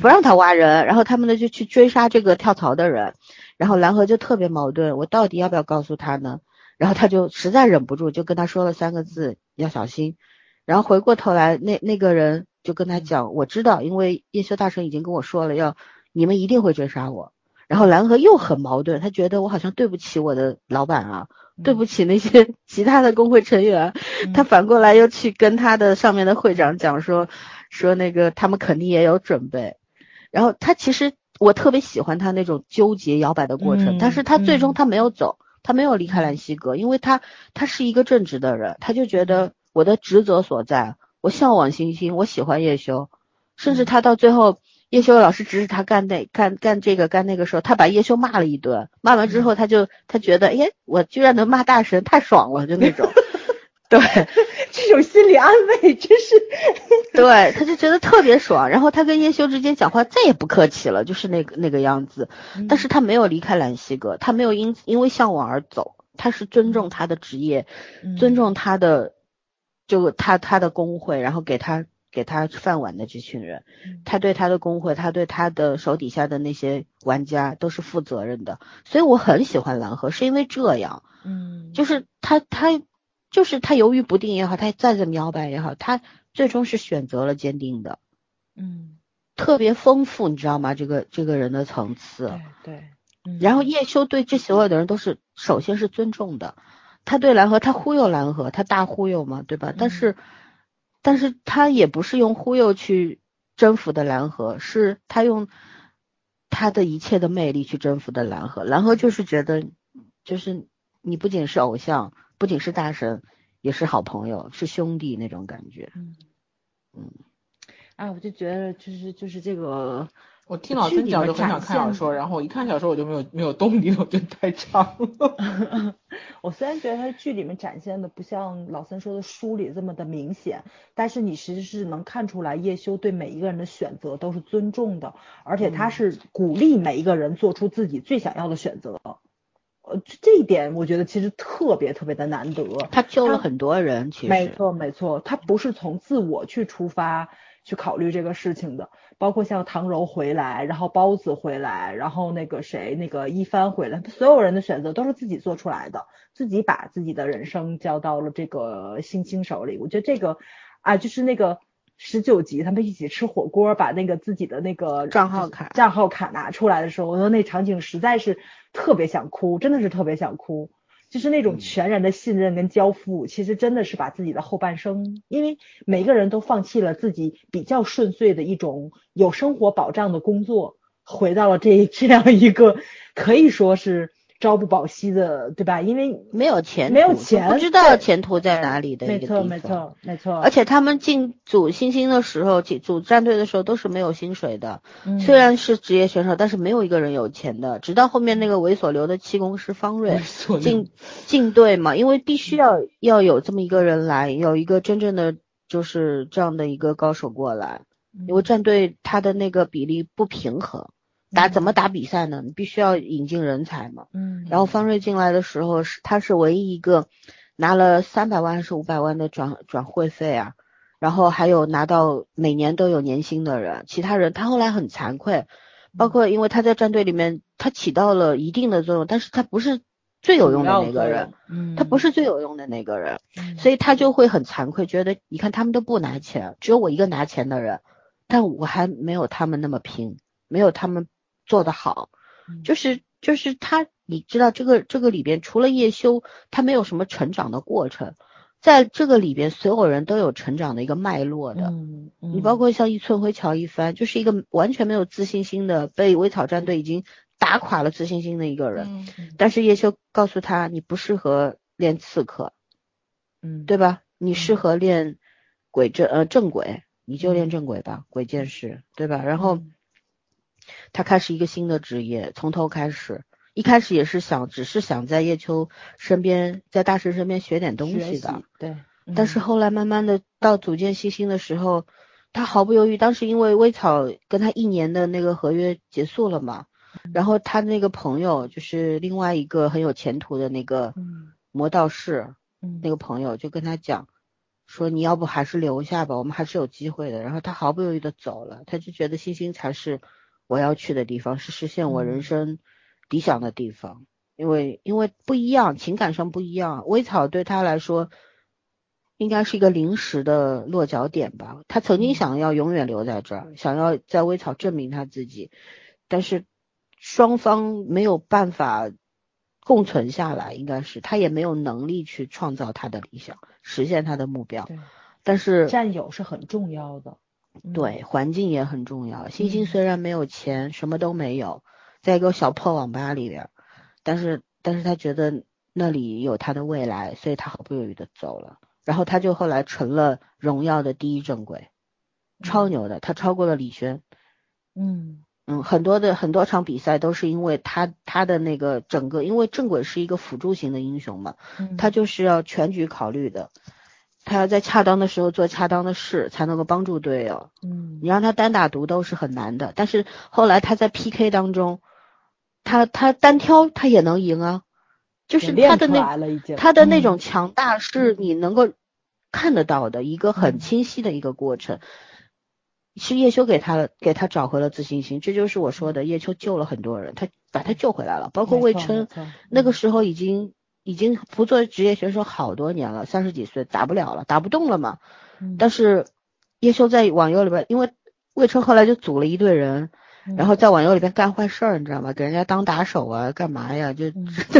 [SPEAKER 1] 不让他挖人，然后他们呢就去追杀这个跳槽的人，然后蓝河就特别矛盾，我到底要不要告诉他呢？然后他就实在忍不住，就跟他说了三个字：要小心。然后回过头来，那那个人就跟他讲：我知道，因为叶修大神已经跟我说了，要你们一定会追杀我。然后蓝河又很矛盾，他觉得我好像对不起我的老板啊，对不起那些其他的工会成员。他反过来又去跟他的上面的会长讲说。说那个他们肯定也有准备，然后他其实我特别喜欢他那种纠结摇摆的过程，但是他最终他没有走，他没有离开兰溪阁，因为他他是一个正直的人，他就觉得我的职责所在，我向往星星，我喜欢叶修，甚至他到最后叶修老师指使他干那干干这个干那个时候，他把叶修骂了一顿，骂完之后他就他觉得，哎，我居然能骂大神，太爽了，就那种。对，
[SPEAKER 3] 这种心理安慰真是，
[SPEAKER 1] 对，他就觉得特别爽。然后他跟叶修之间讲话再也不客气了，就是那个那个样子。但是他没有离开兰溪阁，他没有因因为向往而走，他是尊重他的职业，尊重他的，就他他的工会，然后给他给他饭碗的这群人，他对他的工会，他对他的手底下的那些玩家都是负责任的。所以我很喜欢蓝河，是因为这样，嗯，就是他他。就是他犹豫不定也好，他再怎么摇摆也好，他最终是选择了坚定的，
[SPEAKER 3] 嗯，
[SPEAKER 1] 特别丰富，你知道吗？这个这个人的层次，
[SPEAKER 3] 对，
[SPEAKER 1] 然后叶修对这所有的人都是首先是尊重的，他对蓝河，他忽悠蓝河，他大忽悠嘛，对吧？但是，但是他也不是用忽悠去征服的蓝河，是他用他的一切的魅力去征服的蓝河。蓝河就是觉得，就是你不仅是偶像。不仅是大神，也是好朋友，是兄弟那种感觉。
[SPEAKER 3] 嗯嗯，哎，我就觉得就是就是这个，
[SPEAKER 2] 我听老孙讲就很想看小说，然后我一看小说我就没有没有动力了，我觉得太长了。
[SPEAKER 3] 我虽然觉得他剧里面展现的不像老三说的书里这么的明显，但是你其实是能看出来叶修对每一个人的选择都是尊重的，而且他是鼓励每一个人做出自己最想要的选择。呃，这一点我觉得其实特别特别的难得。
[SPEAKER 1] 他救了很多人，其实
[SPEAKER 3] 没错没错，他不是从自我去出发去考虑这个事情的。包括像唐柔回来，然后包子回来，然后那个谁那个一帆回来，所有人的选择都是自己做出来的，自己把自己的人生交到了这个星星手里。我觉得这个啊，就是那个。十九集，他们一起吃火锅，把那个自己的那个
[SPEAKER 1] 账号卡
[SPEAKER 3] 账号卡拿出来的时候，我说那场景实在是特别想哭，真的是特别想哭。就是那种全然的信任跟交付，其实真的是把自己的后半生，因为每个人都放弃了自己比较顺遂的一种有生活保障的工作，回到了这这样一个可以说是朝不保夕的，对吧？因为
[SPEAKER 1] 没有钱，
[SPEAKER 3] 没有钱，
[SPEAKER 1] 不知道前途在哪里的
[SPEAKER 3] 没错，没错，没错。
[SPEAKER 1] 而且他们进组新星的时候，进组战队的时候都是没有薪水的。虽然是职业选手，但是没有一个人有钱的。直到后面那个猥琐流的气功师方瑞进进队嘛，因为必须要要有这么一个人来，有一个真正的就是这样的一个高手过来，因为战队他的那个比例不平衡。打怎么打比赛呢？你必须要引进人才嘛。嗯。然后方瑞进来的时候是他是唯一一个拿了三百万还是五百万的转转会费啊，然后还有拿到每年都有年薪的人。其他人他后来很惭愧，包括因为他在战队里面他起到了一定的作用，但是他不是最有用的那个人。嗯。他不是最有用的那个人，所以他就会很惭愧，觉得你看他们都不拿钱，只有我一个拿钱的人，但我还没有他们那么拼，没有他们。做得好，就是就是他，你知道这个这个里边除了叶修，他没有什么成长的过程，在这个里边所有人都有成长的一个脉络的，你包括像一寸灰乔一帆，就是一个完全没有自信心的，被微草战队已经打垮了自信心的一个人，但是叶修告诉他，你不适合练刺客，
[SPEAKER 3] 嗯，
[SPEAKER 1] 对吧？你适合练鬼正呃正轨，你就练正轨吧，鬼剑士，对吧？然后。他开始一个新的职业，从头开始。一开始也是想，只是想在叶秋身边，在大师身边学点东西的。
[SPEAKER 3] 对。
[SPEAKER 1] 但是后来慢慢的到组建星星的时候，他毫不犹豫。当时因为微草跟他一年的那个合约结束了嘛，然后他那个朋友就是另外一个很有前途的那个魔道士，那个朋友就跟他讲说：“你要不还是留下吧，我们还是有机会的。”然后他毫不犹豫的走了，他就觉得星星才是。我要去的地方是实现我人生理想的地方，因为因为不一样，情感上不一样。微草对他来说应该是一个临时的落脚点吧。他曾经想要永远留在这儿，想要在微草证明他自己，但是双方没有办法共存下来，应该是他也没有能力去创造他的理想，实现他的目标。但是
[SPEAKER 3] 占有是很重要的。
[SPEAKER 1] 对，环境也很重要。星星虽然没有钱，什么都没有，在一个小破网吧里边，但是但是他觉得那里有他的未来，所以他毫不犹豫的走了。然后他就后来成了荣耀的第一正轨，超牛的，他超过了李轩。
[SPEAKER 3] 嗯
[SPEAKER 1] 嗯，很多的很多场比赛都是因为他他的那个整个，因为正轨是一个辅助型的英雄嘛，他就是要全局考虑的。他要在恰当的时候做恰当的事，才能够帮助队友。
[SPEAKER 3] 嗯，
[SPEAKER 1] 你让他单打独斗是很难的，但是后来他在 PK 当中，他他单挑他也能赢啊，就是他的那他的那种强大是你能够看得到的一个很清晰的一个过程。是叶修给他给他找回了自信心，这就是我说的叶秋救了很多人，他把他救回来了，包括魏琛，那个时候已经。已经不做职业选手好多年了，三十几岁打不了了，打不动了嘛。但是叶修在网游里边，因为魏琛后来就组了一队人，然后在网游里边干坏事儿，你知道吗？给人家当打手啊，干嘛呀？就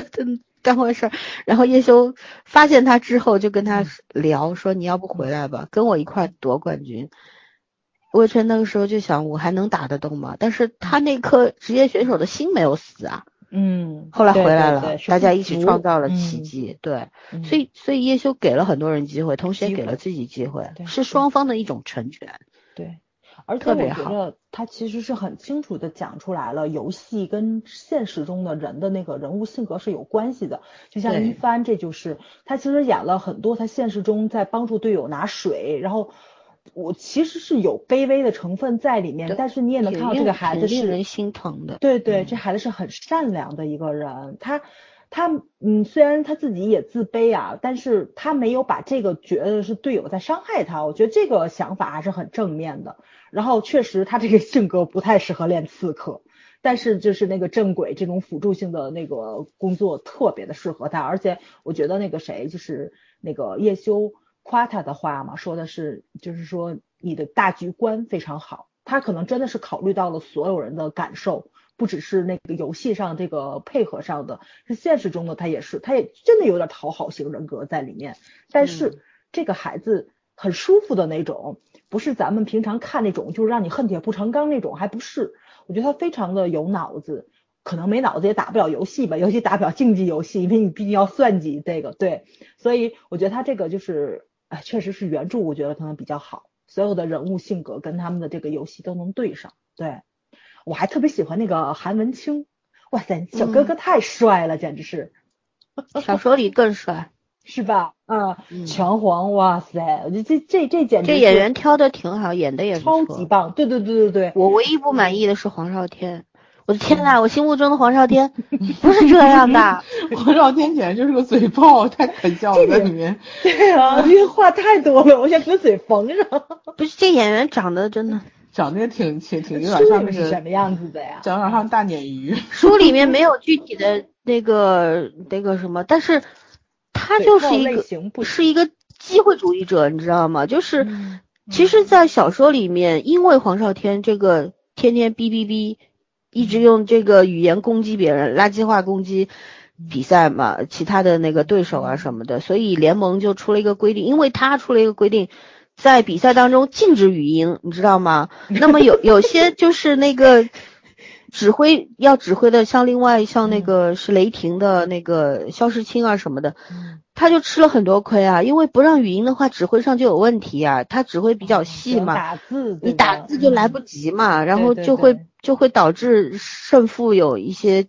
[SPEAKER 1] 干坏事儿。然后叶修发现他之后，就跟他聊说：“你要不回来吧，跟我一块夺冠军。”魏琛那个时候就想：“我还能打得动吗？”但是他那颗职业选手的心没有死啊。
[SPEAKER 3] 嗯，
[SPEAKER 1] 后来回来了，大家一起创造了奇迹。对，所以所以叶修给了很多人机会，同时也给了自己机会，是双方的一种成全。
[SPEAKER 3] 对，而且我觉得他其实是很清楚的讲出来了，游戏跟现实中的人的那个人物性格是有关系的。就像一帆，这就是他其实演了很多，他现实中在帮助队友拿水，然后。我其实是有卑微的成分在里面，但是你也能看到这个孩子是
[SPEAKER 1] 令人心疼的。
[SPEAKER 3] 对对，这孩子是很善良的一个人，他他嗯，虽然他自己也自卑啊，但是他没有把这个觉得是队友在伤害他，我觉得这个想法还是很正面的。然后确实他这个性格不太适合练刺客，但是就是那个正轨这种辅助性的那个工作特别的适合他，而且我觉得那个谁就是那个叶修。夸他的话嘛，说的是，就是说你的大局观非常好。他可能真的是考虑到了所有人的感受，不只是那个游戏上这个配合上的，是现实中的他也是，他也真的有点讨好型人格在里面。但是这个孩子很舒服的那种，不是咱们平常看那种，就是让你恨铁不成钢那种，还不是。我觉得他非常的有脑子。可能没脑子也打不了游戏吧，尤其打不了竞技游戏，因为你毕竟要算计这个，对，所以我觉得他这个就是，哎，确实是原著，我觉得可能比较好，所有的人物性格跟他们的这个游戏都能对上，对我还特别喜欢那个韩文清，哇塞，小哥哥太帅了，简直是，
[SPEAKER 1] 小说里更帅。
[SPEAKER 3] 是吧？啊，拳皇，哇塞！我觉得这这这简直
[SPEAKER 1] 这演员挑的挺好，演的也
[SPEAKER 3] 超级棒。对对对对对，
[SPEAKER 1] 我唯一不满意的是黄少天。我的天呐，我心目中的黄少天 不是这样的。
[SPEAKER 2] 黄少天简直就是个嘴炮，太可笑了，在里面。
[SPEAKER 3] 对啊，因为话太多了，我想给他嘴缝上。
[SPEAKER 1] 不是，这演员长得真的
[SPEAKER 2] 长得也挺挺挺有点像那个
[SPEAKER 3] 什么样子的呀？
[SPEAKER 2] 长得像大鲶鱼。
[SPEAKER 1] 书里面没有具体的那个那个什么，但是。他就是一个是一个机会主义者，你知道吗？就是，其实，在小说里面，因为黄少天这个天天哔哔哔，一直用这个语言攻击别人，垃圾话攻击比赛嘛，其他的那个对手啊什么的，所以联盟就出了一个规定，因为他出了一个规定，在比赛当中禁止语音，你知道吗？那么有有些就是那个。指挥要指挥的，像另外像那个是雷霆的那个肖时钦啊什么的，他就吃了很多亏啊，因为不让语音的话，指挥上就有问题啊。他指挥比较细嘛，
[SPEAKER 3] 打字
[SPEAKER 1] 你打字就来不及嘛，然后就会就会导致胜负有一些。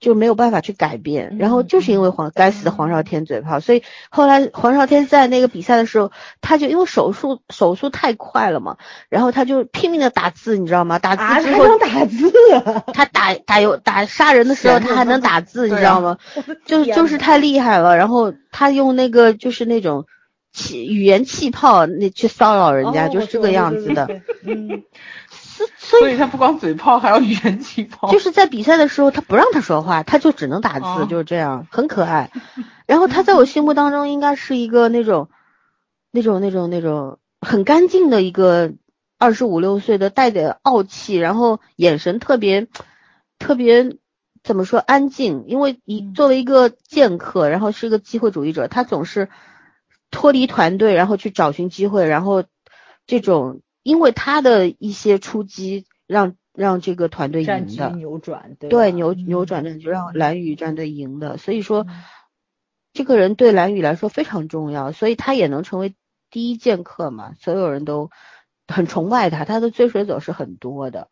[SPEAKER 1] 就没有办法去改变，然后就是因为黄该死的黄少天嘴炮，所以后来黄少天在那个比赛的时候，他就因为手速手速太快了嘛，然后他就拼命的打字，你知道吗？打字之后
[SPEAKER 3] 能打字，
[SPEAKER 1] 他打打有打杀人的时候他还能打字，你知道吗？就就是太厉害了，然后他用那个就是那种气语言气泡那去骚扰人家，就是这个样子的。
[SPEAKER 3] 嗯。
[SPEAKER 2] 所以他不光嘴炮，还要语言气泡。
[SPEAKER 1] 就是在比赛的时候，他不让他说话，他就只能打字，就是这样，很可爱。然后他在我心目当中应该是一个那种、那种、那种、那种很干净的一个二十五六岁的，带点傲气，然后眼神特别、特别怎么说安静？因为一作为一个剑客，然后是一个机会主义者，他总是脱离团队，然后去找寻机会，然后这种。因为他的一些出击，让让这个团队赢的。
[SPEAKER 3] 扭转，
[SPEAKER 1] 对扭扭转战局让蓝宇战队赢的，所以说这个人对蓝宇来说非常重要，所以他也能成为第一剑客嘛，所有人都很崇拜他，他的追随者是很多的，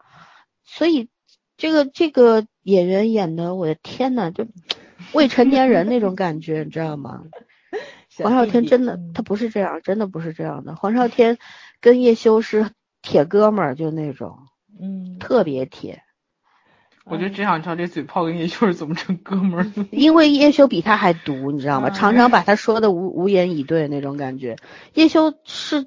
[SPEAKER 1] 所以这个这个演员演的，我的天呐，就未成年人那种感觉，你知道吗？黄少天真的，他不是这样，真的不是这样的。黄少天跟叶修是铁哥们儿，就那种，
[SPEAKER 3] 嗯，
[SPEAKER 1] 特别铁。
[SPEAKER 2] 我就只想知道这嘴炮跟叶修是怎么成哥们儿的。
[SPEAKER 1] 因为叶修比他还毒，你知道吗？常常把他说的无无言以对那种感觉。叶修是。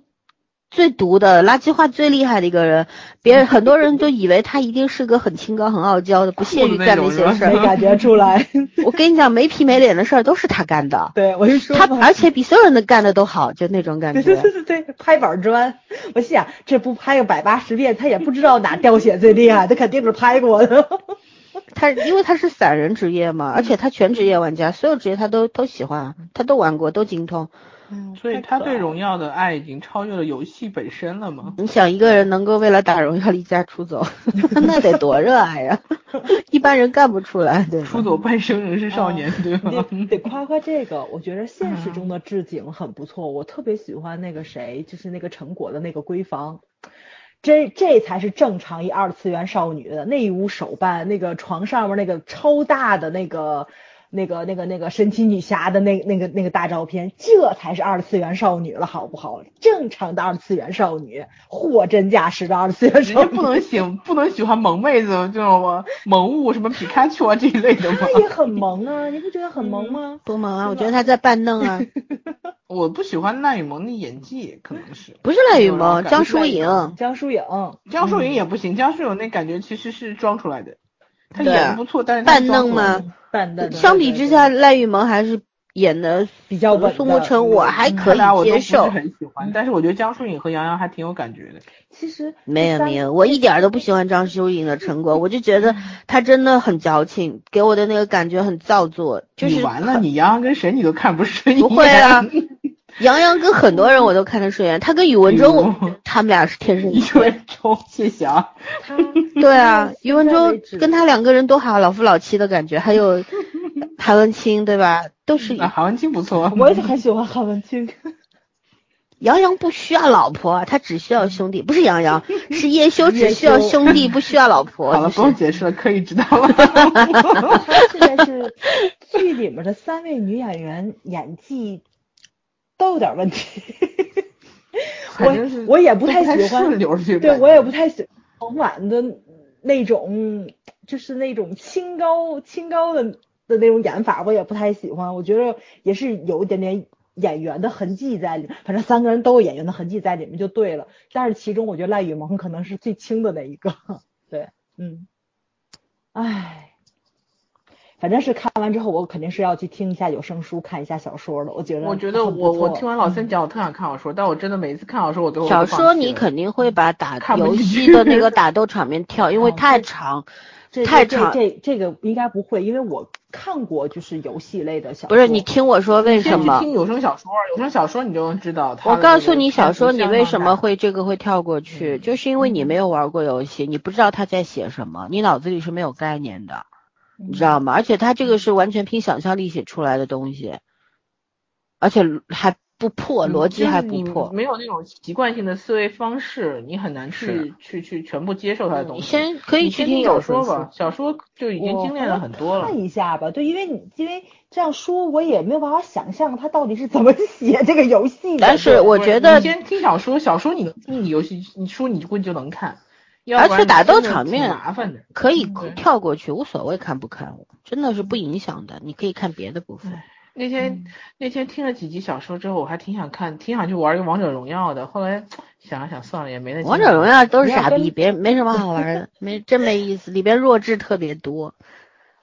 [SPEAKER 1] 最毒的垃圾话最厉害的一个人，别人很多人都以为他一定是个很清高、很傲娇的，不屑于干那些事儿。
[SPEAKER 3] 没感觉出来。
[SPEAKER 1] 我跟你讲，没皮没脸的事儿都是他干的。
[SPEAKER 3] 对，我是说
[SPEAKER 1] 他，而且比所有人都干的都好，就那种感觉。
[SPEAKER 3] 对对对对，拍板砖。我心想，这不拍个百八十遍，他也不知道哪掉血最厉害，他肯定是拍过的。
[SPEAKER 1] 他因为他是散人职业嘛，而且他全职业玩家，所有职业他都都喜欢，他都玩过，都精通。
[SPEAKER 2] 嗯，所以他对荣耀的爱已经超越了游戏本身了吗？
[SPEAKER 1] 你想一个人能够为了打荣耀离家出走，那得多热爱呀！一般人干不出来，对
[SPEAKER 2] 出走半生仍是少年，对吧？
[SPEAKER 3] 得夸夸这个，我觉得现实中的置景很不错，我特别喜欢那个谁，就是那个陈果的那个闺房，这这才是正常一二次元少女的那一屋手办，那个床上面那个超大的那个。那个、那个、那个神奇女侠的那、那个、那个大照片，这才是二次元少女了，好不好？正常的二次元少女，货真价实的二次元少女。
[SPEAKER 2] 不能喜 不能喜欢萌妹子，知道吗？萌物什么皮卡丘啊这一类的吗？
[SPEAKER 3] 她也很萌啊，你不觉得很萌吗？
[SPEAKER 1] 多萌啊！我觉得她在扮嫩啊。
[SPEAKER 2] 我不喜欢赖雨萌的演技，可能是
[SPEAKER 1] 不是赖雨萌？江疏影，
[SPEAKER 3] 江疏影，
[SPEAKER 2] 江疏影也不行。江疏影那感觉其实是装出来的，她演的不错，但是
[SPEAKER 1] 扮嫩吗？相比之下，赖雨萌还是演的
[SPEAKER 3] 比较稳。
[SPEAKER 1] 苏沐橙我还可以接受，
[SPEAKER 2] 很喜欢。但是我觉得江疏影和杨洋还挺有感觉的。
[SPEAKER 3] 其实
[SPEAKER 1] 没有没有，我一点都不喜欢张疏影的成果，我就觉得她真的很矫情，给我的那个感觉很造作。就是
[SPEAKER 2] 完了，你杨洋跟谁你都看不顺眼。
[SPEAKER 1] 不会啊，杨洋跟很多人我都看得顺眼，他跟宇文忠，他们俩是天生一对。
[SPEAKER 2] 周，谢谢啊。
[SPEAKER 1] 对啊，宇文周跟他两个人都好老夫老妻的感觉，还有 韩文清对吧？都是
[SPEAKER 2] 韩文清不错，
[SPEAKER 3] 我也很喜欢韩文清。
[SPEAKER 1] 杨洋不需要老婆，他只需要兄弟。不是杨洋，是叶修，只需要兄弟，不需要老婆。
[SPEAKER 2] 好了，不用解释了，可以知道了。
[SPEAKER 3] 现在是剧里面的三位女演员演技都有点问题。我我也不太喜欢，对我也不太喜欢晚的那种，就是那种清高清高的的那种演法，我也不太喜欢。我觉得也是有一点点。演员的痕迹在里面，反正三个人都有演员的痕迹在里面就对了。但是其中我觉得赖雨萌可能是最轻的那一个。对，嗯，唉，反正是看完之后，我肯定是要去听一下有声书，看一下小说的。我觉得，
[SPEAKER 2] 我觉得我我听完老三讲，我特想看小说，但我真的每一次看小说，我都
[SPEAKER 1] 小说你肯定会把打游戏的那个 打斗场面跳，因为太长。太长，
[SPEAKER 3] 这这个应该不会，因为我看过就是游戏类的小说。
[SPEAKER 1] 不是你听我说为什么？
[SPEAKER 2] 听有声小说，有声小说你就能知道。
[SPEAKER 1] 我告诉你，小说你为什么会这个会跳过去，就是因为你没有玩过游戏，你不知道他在写什么，你脑子里是没有概念的，你知道吗？而且他这个是完全凭想象力写出来的东西，而且还。不破逻辑还不破，
[SPEAKER 2] 没有那种习惯性的思维方式，你很难去去去全部接受他的东西。
[SPEAKER 1] 你先可以去听
[SPEAKER 2] 小说吧，小说就已经精炼了很多了。
[SPEAKER 3] 看一下吧，对，因为你因为这样书我也没有办法想象他到底是怎么写这个游戏的。
[SPEAKER 1] 但是我觉得，
[SPEAKER 2] 先听小说，小说你能听，你游戏你书你估计就能看。
[SPEAKER 1] 而且打斗场面
[SPEAKER 2] 麻烦的，
[SPEAKER 1] 可以跳过去，无所谓看不看，真的是不影响的，你可以看别的部分。
[SPEAKER 2] 那天那天听了几集小说之后，我还挺想看，挺想去玩一个王者荣耀的。后来 想了想，算了，也没那。
[SPEAKER 1] 王者荣耀都是傻逼，别没什么好玩的，没真没意思，里边弱智特别多。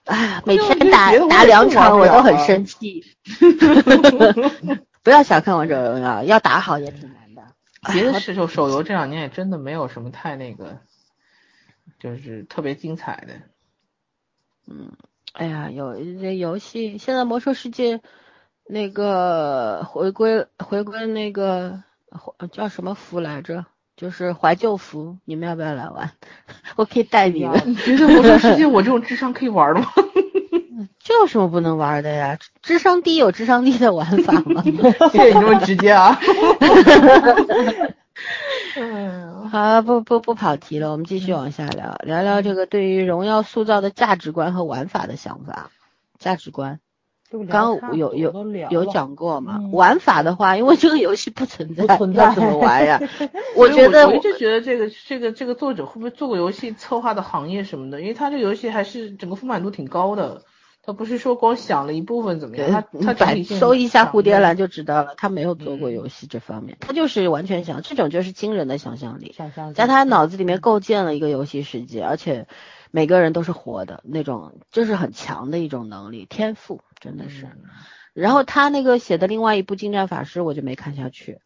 [SPEAKER 1] 哎，每天打打两场我都很生气。不要小看王者荣耀，要打好也挺难的。
[SPEAKER 2] 别的是就手游这两年也真的没有什么太那个，就是特别精彩的。
[SPEAKER 1] 嗯。哎呀，有这游戏，现在魔兽世界那个回归回归那个叫什么服来着？就是怀旧服，你们要不要来玩？我可以带你们。
[SPEAKER 2] 你觉得魔兽世界我这种智商可以玩吗？
[SPEAKER 1] 这有什么不能玩的呀？智商低有智商低的玩法吗？
[SPEAKER 2] 谢谢你这么直接啊。
[SPEAKER 1] 嗯，好，不不不跑题了，我们继续往下聊，聊聊这个对于荣耀塑造的价值观和玩法的想法。价值观，刚刚有有有讲过嘛？玩法的话，因为这个游戏不存在，
[SPEAKER 3] 不存在
[SPEAKER 1] 怎么玩呀？我觉得，
[SPEAKER 2] 我一直觉得这个这个这个作者会不会做过游戏策划的行业什么的？因为他这个游戏还是整个丰满度挺高的。他不是说光想了一部分怎么样，他他
[SPEAKER 1] 搜一下蝴蝶兰就知道了，他没有做过游戏这方面，他就是完全想，这种就是惊人的想象力，想象在他脑子里面构建了一个游戏世界，而且每个人都是活的那种，就是很强的一种能力天赋，真的是。然后他那个写的另外一部《近战法师》，我就没看下去，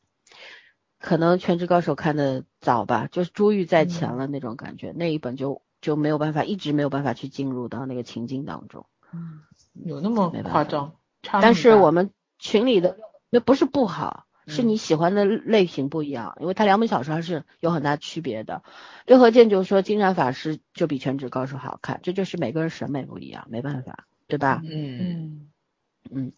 [SPEAKER 1] 可能《全职高手》看的早吧，就是珠玉在前了那种感觉，那一本就就没有办法，一直没有办法去进入到那个情境当中。
[SPEAKER 2] 嗯，有那么夸张？
[SPEAKER 1] 但是我们群里的那不是不好，是你喜欢的类型不一样，因为它两本小说还是有很大区别的。六合剑就说《金蝉法师》就比《全职高手》好看，这就是每个人审美不一样，没办法，对吧？
[SPEAKER 2] 嗯嗯
[SPEAKER 1] 嗯。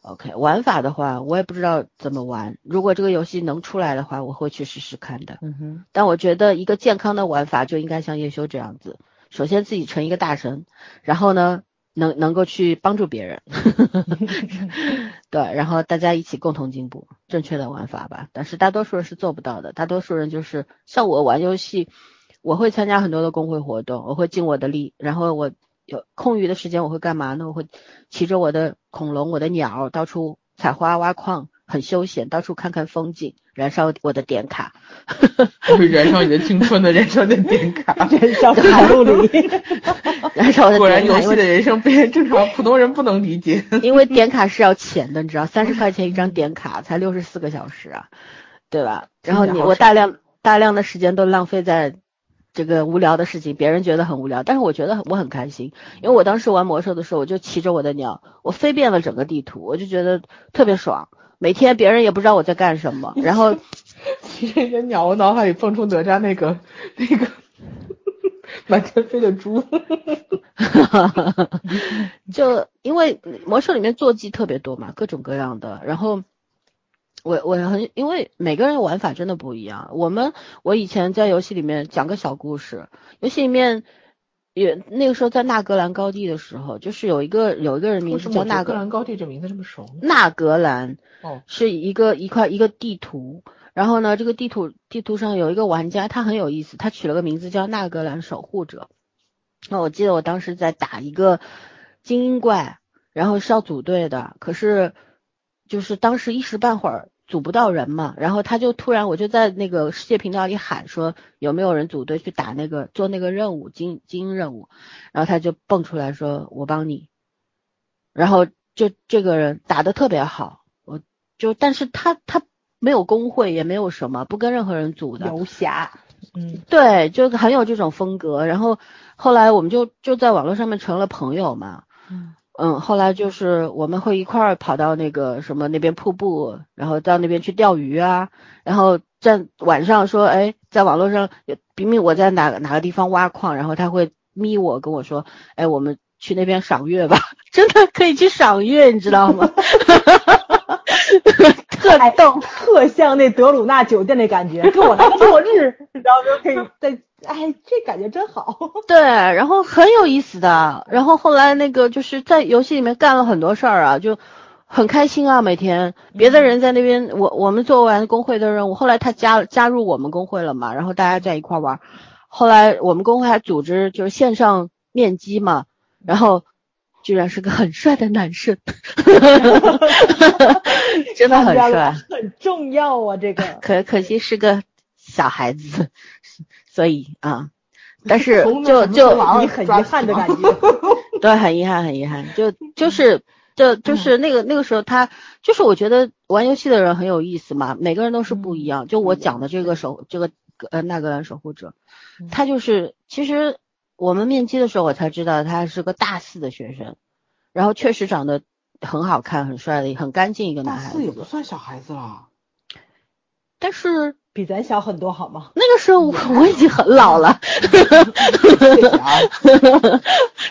[SPEAKER 1] OK，玩法的话，我也不知道怎么玩。如果这个游戏能出来的话，我会去试试看的。
[SPEAKER 3] 嗯哼。
[SPEAKER 1] 但我觉得一个健康的玩法就应该像叶修这样子，首先自己成一个大神，然后呢。能能够去帮助别人，对，然后大家一起共同进步，正确的玩法吧。但是大多数人是做不到的，大多数人就是像我玩游戏，我会参加很多的工会活动，我会尽我的力，然后我有空余的时间我会干嘛呢？我会骑着我的恐龙、我的鸟到处采花挖矿。很休闲，到处看看风景，燃烧我的点卡，
[SPEAKER 2] 燃烧你的青春的，燃烧的点卡，
[SPEAKER 3] 燃烧卡路里，
[SPEAKER 1] 燃烧的。
[SPEAKER 2] 果然，游戏的人生别正常普通人不能理解。
[SPEAKER 1] 因为点卡是要钱的，你知道，三十块钱一张点卡，才六十四个小时啊，对吧？然后你我大量大量的时间都浪费在。这个无聊的事情，别人觉得很无聊，但是我觉得我很开心，因为我当时玩魔兽的时候，我就骑着我的鸟，我飞遍了整个地图，我就觉得特别爽。每天别人也不知道我在干什么，然后
[SPEAKER 2] 提这些鸟，我脑海里蹦出哪吒那个那个满天飞的猪。
[SPEAKER 1] 就因为魔兽里面坐骑特别多嘛，各种各样的，然后。我我很，因为每个人玩法真的不一样。我们我以前在游戏里面讲个小故事，游戏里面也那个时候在纳格兰高地的时候，就是有一个有一个人名字叫纳
[SPEAKER 2] 格兰高地，这名字这么熟？
[SPEAKER 1] 纳格兰哦，是一个一块一个地图。然后呢，这个地图地图上有一个玩家，他很有意思，他取了个名字叫纳格兰守护者。那我记得我当时在打一个精英怪，然后是要组队的，可是。就是当时一时半会儿组不到人嘛，然后他就突然我就在那个世界频道里喊说有没有人组队去打那个做那个任务精精英任务，然后他就蹦出来说我帮你，然后就这个人打的特别好，我就但是他他没有工会也没有什么不跟任何人组的。
[SPEAKER 3] 游侠，嗯。
[SPEAKER 1] 对，就很有这种风格，然后后来我们就就在网络上面成了朋友嘛，嗯。嗯，后来就是我们会一块儿跑到那个什么那边瀑布，然后到那边去钓鱼啊，然后在晚上说，哎，在网络上，明明我在哪哪个地方挖矿，然后他会咪我跟我说，哎，我们去那边赏月吧，真的可以去赏月，你知道吗？特逗，
[SPEAKER 3] 特像那德鲁纳酒店那感觉，给我来个落日，然后就可以在。哎，这感觉真好。
[SPEAKER 1] 对，然后很有意思的。然后后来那个就是在游戏里面干了很多事儿啊，就很开心啊。每天别的人在那边，我我们做完工会的任务，后来他加加入我们工会了嘛，然后大家在一块玩。后来我们工会还组织就是线上面基嘛，然后居然是个很帅的男生，真的很帅，
[SPEAKER 3] 很重要啊。这个
[SPEAKER 1] 可可惜是个小孩子。所以啊，但是就就
[SPEAKER 3] 你很遗憾的感觉，
[SPEAKER 1] 对，很遗憾，很遗憾。就就是就就是那个那个时候，他就是我觉得玩游戏的人很有意思嘛，每个人都是不一样。就我讲的这个守这个呃那个守护者，他就是其实我们面基的时候，我才知道他是个大四的学生，然后确实长得很好看，很帅的，很干净一个男孩子。
[SPEAKER 2] 大四也不算小孩子了，
[SPEAKER 1] 但是。
[SPEAKER 3] 比咱小很多好吗？
[SPEAKER 1] 那个时候我我已经很老了，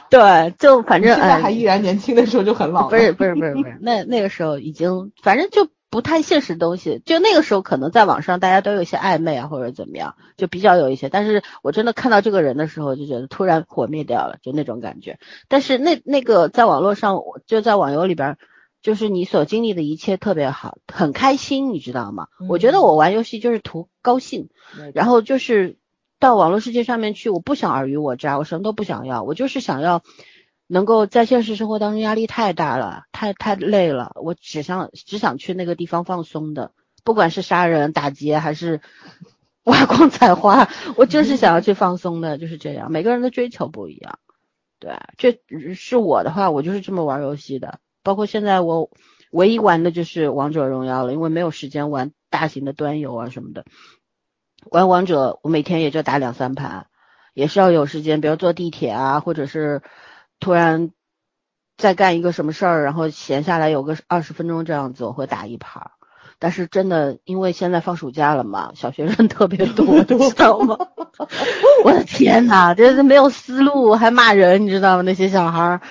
[SPEAKER 1] 对，就反正
[SPEAKER 2] 现在还依然年轻的时候就很老。
[SPEAKER 1] 不是不是不是不是，那那个时候已经反正就不太现实的东西，就那个时候可能在网上大家都有一些暧昧啊或者怎么样，就比较有一些。但是我真的看到这个人的时候，就觉得突然火灭掉了，就那种感觉。但是那那个在网络上，就在网游里边。就是你所经历的一切特别好，很开心，你知道吗？我觉得我玩游戏就是图高兴，然后就是到网络世界上面去，我不想尔虞我诈，我什么都不想要，我就是想要能够在现实生活当中压力太大了，太太累了，我只想只想去那个地方放松的，不管是杀人打劫还是 挖矿采花，我就是想要去放松的，就是这样。每个人的追求不一样，对，这是我的话，我就是这么玩游戏的。包括现在我唯一玩的就是王者荣耀了，因为没有时间玩大型的端游啊什么的。玩王者我每天也就打两三盘，也是要有时间，比如坐地铁啊，或者是突然再干一个什么事儿，然后闲下来有个二十分钟这样子，我会打一盘。但是真的，因为现在放暑假了嘛，小学生特别多，你知道吗？我的天呐，这是没有思路，还骂人，你知道吗？那些小孩儿。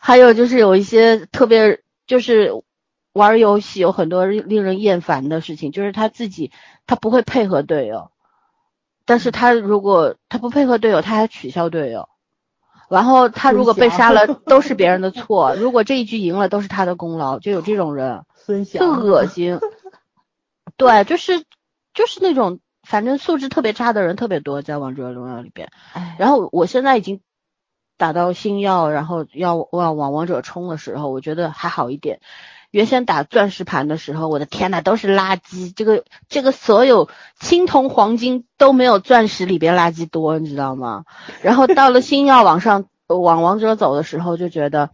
[SPEAKER 1] 还有就是有一些特别就是玩游戏有很多令人厌烦的事情，就是他自己他不会配合队友，但是他如果他不配合队友，他还取消队友，然后他如果被杀了 都是别人的错，如果这一局赢了都是他的功劳，就有这种人，特恶心。对，就是就是那种反正素质特别差的人特别多在王者荣耀里边，然后我现在已经。打到星耀，然后要要往王者冲的时候，我觉得还好一点。原先打钻石盘的时候，我的天呐，都是垃圾。这个这个所有青铜黄金都没有钻石里边垃圾多，你知道吗？然后到了星耀往上往王者走的时候，就觉得，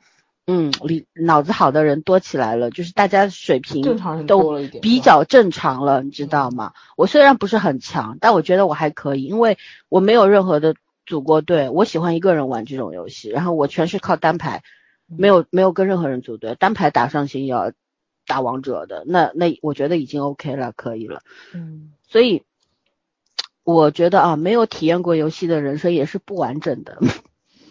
[SPEAKER 1] 嗯，里脑子好的人多起来了，就是大家水平都比较正常了，你知道吗？我虽然不是很强，但我觉得我还可以，因为我没有任何的。组过队，我喜欢一个人玩这种游戏，然后我全是靠单排，没有没有跟任何人组队，单排打上星耀，打王者的，那那我觉得已经 OK 了，可以了。嗯，所以我觉得啊，没有体验过游戏的人生也是不完整的。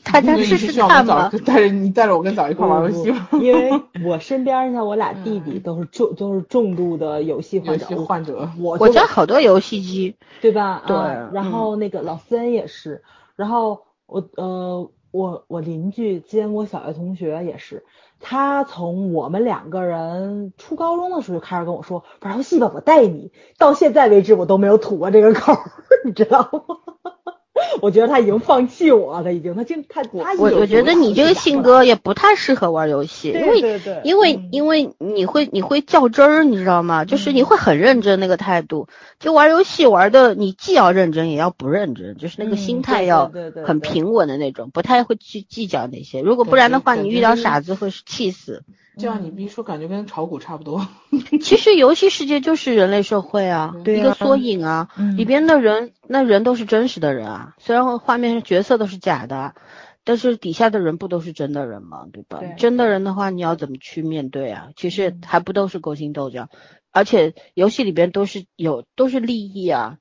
[SPEAKER 1] 大家试试看
[SPEAKER 2] 嘛。带着你带着我跟早一块玩游戏吗？
[SPEAKER 3] 因为我身边像我俩弟弟都是重都是重度的游戏患者。
[SPEAKER 2] 患者。
[SPEAKER 3] 我
[SPEAKER 1] 我家好多游戏机，
[SPEAKER 3] 对吧？
[SPEAKER 1] 对。
[SPEAKER 3] 然后那个老森也是，然后我呃我我邻居兼我小学同学也是，他从我们两个人初高中的时候就开始跟我说玩游戏吧，我带你。到现在为止我都没有吐过这个口，你知道吗？我觉得他已经放弃我了，已经，他就他他
[SPEAKER 1] 我我觉得你这个性格也不太适合玩游戏，因
[SPEAKER 3] 为
[SPEAKER 1] 因为因为你会你会较真儿，你知道吗？就是你会很认真那个态度，就玩游戏玩的你既要认真也要不认真，就是那个心态要很平稳的那种，不太会去计较那些。如果不然的话，你遇到傻子会气死。
[SPEAKER 2] 这样你一说，感觉跟炒股差不多。
[SPEAKER 1] 其实游戏世界就是人类社会啊，一个缩影啊，里边的人那人都是真实的人啊，虽然画面上角色都是假的，但是底下的人不都是真的人吗？对吧？真的人的话，你要怎么去面对啊？其实还不都是勾心斗角，而且游戏里边都是有都是利益啊，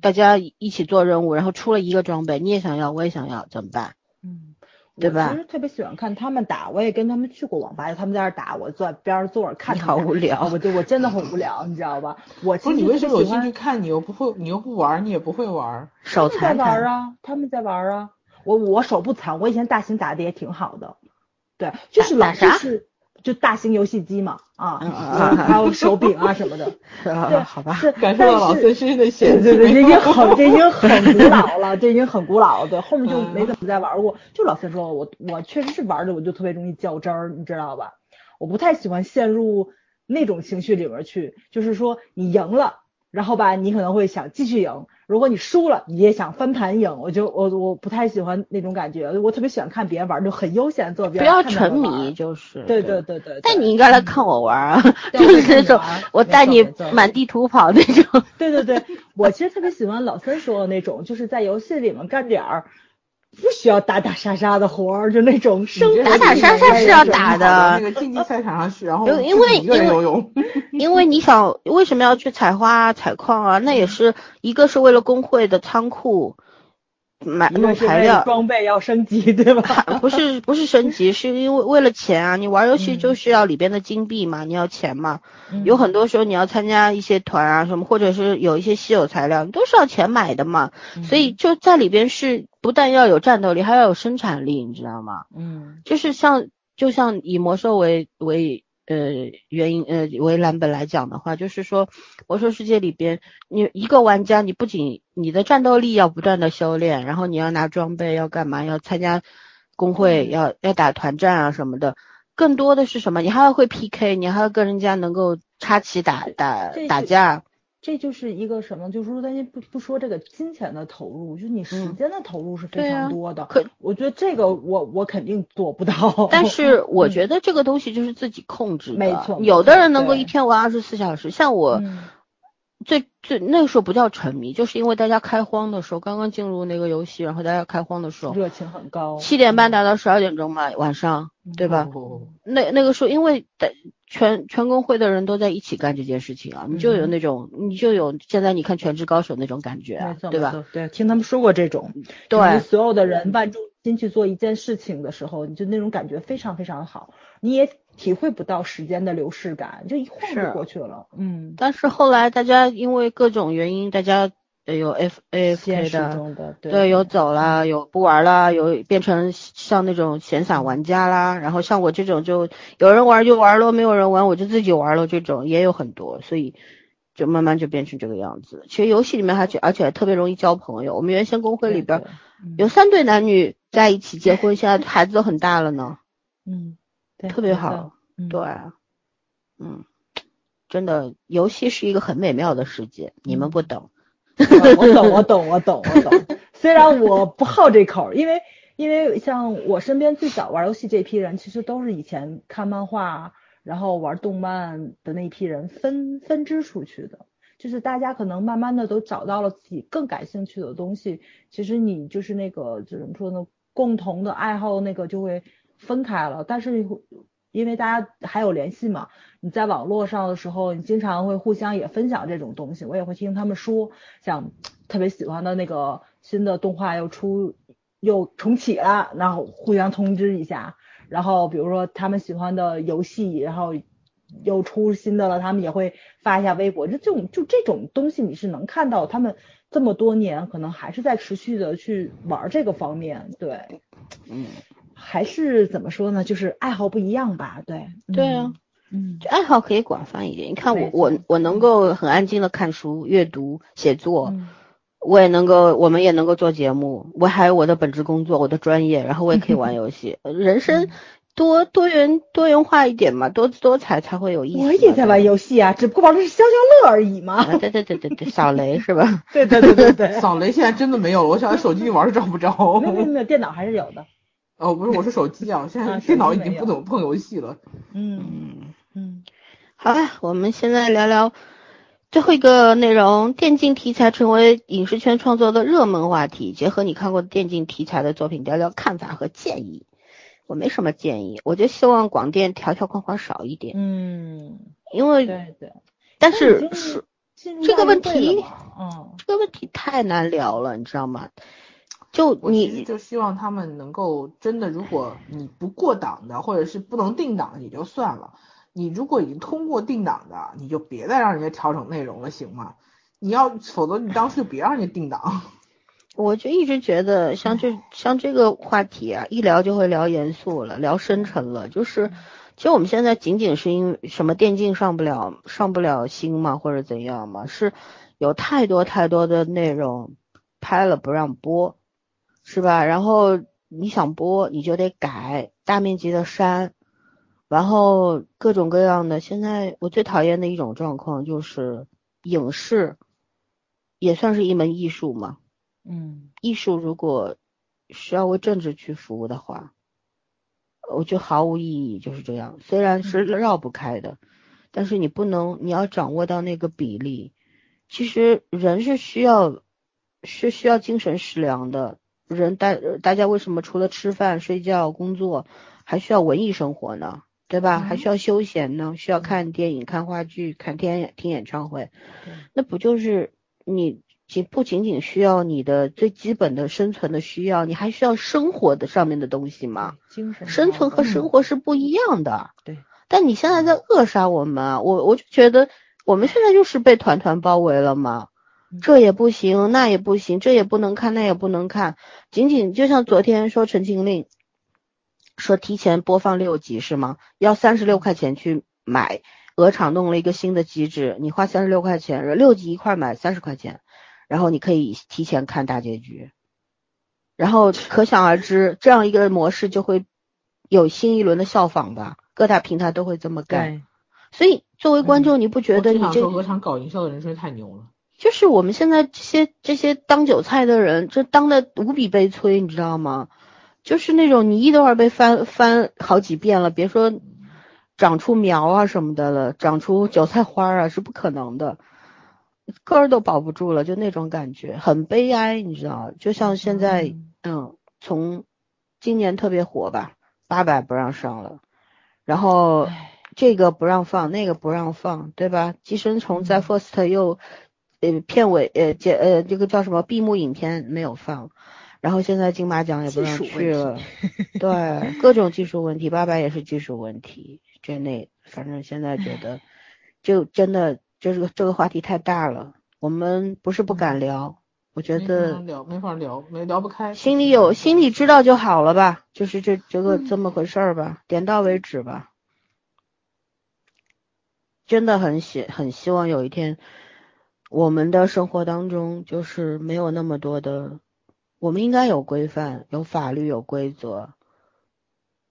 [SPEAKER 1] 大家一起做任务，然后出了一个装备，你也想要，我也想要，怎么办？嗯。对吧？
[SPEAKER 3] 其实特别喜欢看他们打，我也跟他们去过网吧，他们在那打，我坐在边上坐着看。
[SPEAKER 1] 好无聊，
[SPEAKER 3] 我就我真的很无聊，你知道吧？我
[SPEAKER 2] 不是你为什么有兴趣看？你又不会，你又不玩，你也不会玩。
[SPEAKER 1] 手残
[SPEAKER 3] 在玩啊，他们在玩啊。我我手不残，我以前大型打的也挺好的。对，就是老是。就大型游戏机嘛，啊，还有手柄啊什么的，
[SPEAKER 1] 对，好吧，
[SPEAKER 2] 感受到老孙身的血
[SPEAKER 3] 对对，这已经很，这已经很古老了，这已经很古老了，对，后面就没怎么再玩过。就老孙说，我我确实是玩的，我就特别容易较真儿，你知道吧？我不太喜欢陷入那种情绪里面去，就是说你赢了，然后吧，你可能会想继续赢。如果你输了，你也想翻盘赢，我就我我不太喜欢那种感觉，我特别喜欢看别人玩，就很悠闲坐边。
[SPEAKER 1] 不要沉迷，就是。
[SPEAKER 3] 对对对对。
[SPEAKER 1] 但你应该来看我玩啊，就是那种我带你满地图跑那种。
[SPEAKER 3] 对对对，我其实特别喜欢老三说的那种，就是在游戏里面干点儿。不需要打打杀杀的活儿，就那种生
[SPEAKER 1] 打打杀杀是要打的。
[SPEAKER 2] 那个竞技赛场上去，然后
[SPEAKER 1] 因为因为 因为你想为什么要去采花啊采矿啊？那也是一个是为了工会的仓库买弄材料，
[SPEAKER 3] 装备要升级，对吧？
[SPEAKER 1] 不是不是升级，是因为为了钱啊！你玩游戏就是要里边的金币嘛，你要钱嘛。有很多时候你要参加一些团啊什么，或者是有一些稀有材料，你都是要钱买的嘛。所以就在里边是。不但要有战斗力，还要有生产力，你知道吗？嗯，就是像就像以魔兽为为呃原因呃为蓝本来讲的话，就是说魔兽世界里边，你一个玩家，你不仅你的战斗力要不断的修炼，然后你要拿装备，要干嘛？要参加工会，要要打团战啊什么的，更多的是什么？你还要会 PK，你还要跟人家能够插旗打打打架。
[SPEAKER 3] 这就是一个什么？就是说，咱先不不说这个金钱的投入，就是你时间的投入是非常多的。
[SPEAKER 1] 可
[SPEAKER 3] 我觉得这个我我肯定做不到。
[SPEAKER 1] 但是我觉得这个东西就是自己控制的。
[SPEAKER 3] 没错。
[SPEAKER 1] 有的人能够一天玩二十四小时，像我，最最那个时候不叫沉迷，就是因为大家开荒的时候，刚刚进入那个游戏，然后大家开荒的时候，
[SPEAKER 3] 热情很高。
[SPEAKER 1] 七点半打到十二点钟嘛，晚上，对吧？那那个时候，因为的。全全工会的人都在一起干这件事情啊，你就有那种，你就有现在你看《全职高手》那种感觉，对吧？
[SPEAKER 3] 对，听他们说过这种，
[SPEAKER 1] 对，
[SPEAKER 3] 所有的人万众心去做一件事情的时候，你就那种感觉非常非常好，你也体会不到时间的流逝感，就一晃就过去了。嗯，
[SPEAKER 1] 但是后来大家因为各种原因，大家。有 F A F K 的，对，有走了，有不玩了，有变成像那种闲散玩家啦，然后像我这种就有人玩就玩了，没有人玩我就自己玩了，这种也有很多，所以就慢慢就变成这个样子。其实游戏里面还且而且特别容易交朋友，我们原先公会里边有三对男女在一起结婚，现在孩子都很大了
[SPEAKER 3] 呢，嗯，
[SPEAKER 1] 特别好，对，嗯，真的游戏是一个很美妙的世界，你们不懂。
[SPEAKER 3] 我懂，我懂，我懂，我懂。虽然我不好这口，因为因为像我身边最早玩游戏这批人，其实都是以前看漫画，然后玩动漫的那批人分分支出去的。就是大家可能慢慢的都找到了自己更感兴趣的东西，其实你就是那个怎么说呢，共同的爱好那个就会分开了。但是因为大家还有联系嘛。你在网络上的时候，你经常会互相也分享这种东西，我也会听他们说，像特别喜欢的那个新的动画又出又重启了，然后互相通知一下。然后比如说他们喜欢的游戏，然后又出新的了，他们也会发一下微博。就这种就这种东西，你是能看到他们这么多年可能还是在持续的去玩这个方面，对，
[SPEAKER 1] 嗯，
[SPEAKER 3] 还是怎么说呢？就是爱好不一样吧，对，
[SPEAKER 1] 对啊。
[SPEAKER 3] 嗯，
[SPEAKER 1] 爱好可以广泛一点。你看我我我能够很安静的看书、阅读、写作，我也能够，我们也能够做节目。我还有我的本职工作，我的专业，然后我也可以玩游戏。人生多多元多元化一点嘛，多姿多彩才会有意思。
[SPEAKER 3] 我也在玩游戏啊，只不过玩的是消消乐而已嘛。
[SPEAKER 1] 对对对对对，扫雷是吧？
[SPEAKER 3] 对对对对对，
[SPEAKER 2] 扫雷现在真的没有了，我想在手机里玩都找不着。
[SPEAKER 3] 没有没有，电脑还是有的。
[SPEAKER 2] 哦，不是，我是手机啊，现在电脑已经不怎么碰游戏了。
[SPEAKER 3] 嗯。嗯，
[SPEAKER 1] 好了，我们现在聊聊最后一个内容：电竞题材成为影视圈创作的热门话题。结合你看过的电竞题材的作品，聊聊看法和建议。我没什么建议，我就希望广电条条框框少一点。
[SPEAKER 3] 嗯，
[SPEAKER 1] 因为
[SPEAKER 3] 对对，
[SPEAKER 1] 但是是这个问题，
[SPEAKER 3] 嗯，
[SPEAKER 1] 这个问题太难聊了，你知道吗？就你
[SPEAKER 2] 就希望他们能够真的，如果你不过档的，或者是不能定档也就算了。你如果已经通过定档的，你就别再让人家调整内容了，行吗？你要，否则你当时就别让人家定档。
[SPEAKER 1] 我就一直觉得，像这像这个话题啊，一聊就会聊严肃了，聊深沉了。就是，其实我们现在仅仅是因为什么电竞上不了上不了星嘛，或者怎样嘛，是有太多太多的内容拍了不让播，是吧？然后你想播，你就得改，大面积的删。然后各种各样的，现在我最讨厌的一种状况就是影视也算是一门艺术嘛。
[SPEAKER 3] 嗯，
[SPEAKER 1] 艺术如果需要为政治去服务的话，我觉得毫无意义。就是这样，虽然是绕不开的，但是你不能，你要掌握到那个比例。其实人是需要是需要精神食粮的，人大大家为什么除了吃饭、睡觉、工作，还需要文艺生活呢？对吧？还需要休闲呢，需要看电影、看话剧、看听听演唱会，那不就是你仅不仅仅需要你的最基本的生存的需要，你还需要生活的上面的东西吗？
[SPEAKER 3] 精神
[SPEAKER 1] 生存和生活是不一样的。
[SPEAKER 3] 对。
[SPEAKER 1] 但你现在在扼杀我们啊！我我就觉得我们现在就是被团团包围了嘛，这也不行，那也不行，这也不能看，那也不能看。仅仅就像昨天说《陈情令》。说提前播放六集是吗？要三十六块钱去买，鹅厂弄了一个新的机制，你花三十六块钱，六集一块买三十块钱，然后你可以提前看大结局，然后可想而知，这样一个模式就会有新一轮的效仿吧，各大平台都会这么干。所以作为观众，你不觉得你这
[SPEAKER 2] 鹅厂搞营销的人真是太牛了？
[SPEAKER 1] 就是我们现在这些这些当韭菜的人，这当的无比悲催，你知道吗？就是那种泥都要被翻翻好几遍了，别说长出苗啊什么的了，长出韭菜花啊是不可能的，根儿都保不住了，就那种感觉很悲哀，你知道？就像现在，嗯，从今年特别火吧，八百不让上了，然后这个不让放，那个不让放，对吧？寄生虫在 First 又呃片尾呃结呃这个叫什么闭幕影片没有放。然后现在金马奖也不让去了，对，各种技术问题，八百也是技术问题，这那反正现在觉得，就真的就是这个话题太大了，我们不是不敢聊，我觉得
[SPEAKER 2] 聊没法聊，没聊不开，
[SPEAKER 1] 心里有心里知道就好了吧，就是这这个这么回事儿吧，点到为止吧，真的很希很希望有一天，我们的生活当中就是没有那么多的。我们应该有规范、有法律、有规则，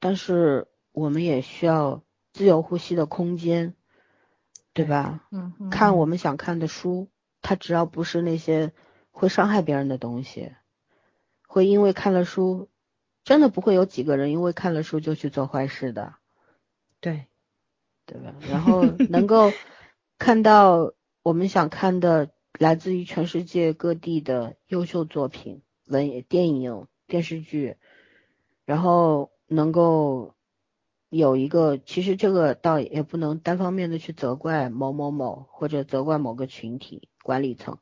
[SPEAKER 1] 但是我们也需要自由呼吸的空间，对吧？
[SPEAKER 3] 嗯。
[SPEAKER 1] 看我们想看的书，它只要不是那些会伤害别人的东西，会因为看了书，真的不会有几个人因为看了书就去做坏事的。
[SPEAKER 3] 对，
[SPEAKER 1] 对吧？然后能够看到我们想看的来自于全世界各地的优秀作品。文电影、电视剧，然后能够有一个，其实这个倒也不能单方面的去责怪某某某或者责怪某个群体管理层，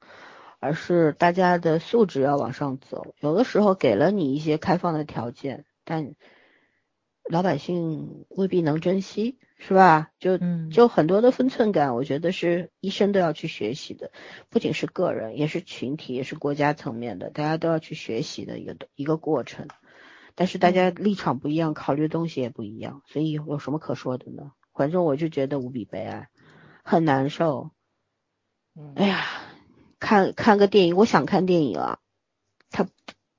[SPEAKER 1] 而是大家的素质要往上走。有的时候给了你一些开放的条件，但老百姓未必能珍惜，是吧？就就很多的分寸感，我觉得是一生都要去学习的，不仅是个人，也是群体，也是国家层面的，大家都要去学习的一个一个过程。但是大家立场不一样，考虑的东西也不一样，所以有什么可说的呢？反正我就觉得无比悲哀，很难受。哎呀，看看个电影，我想看电影啊，他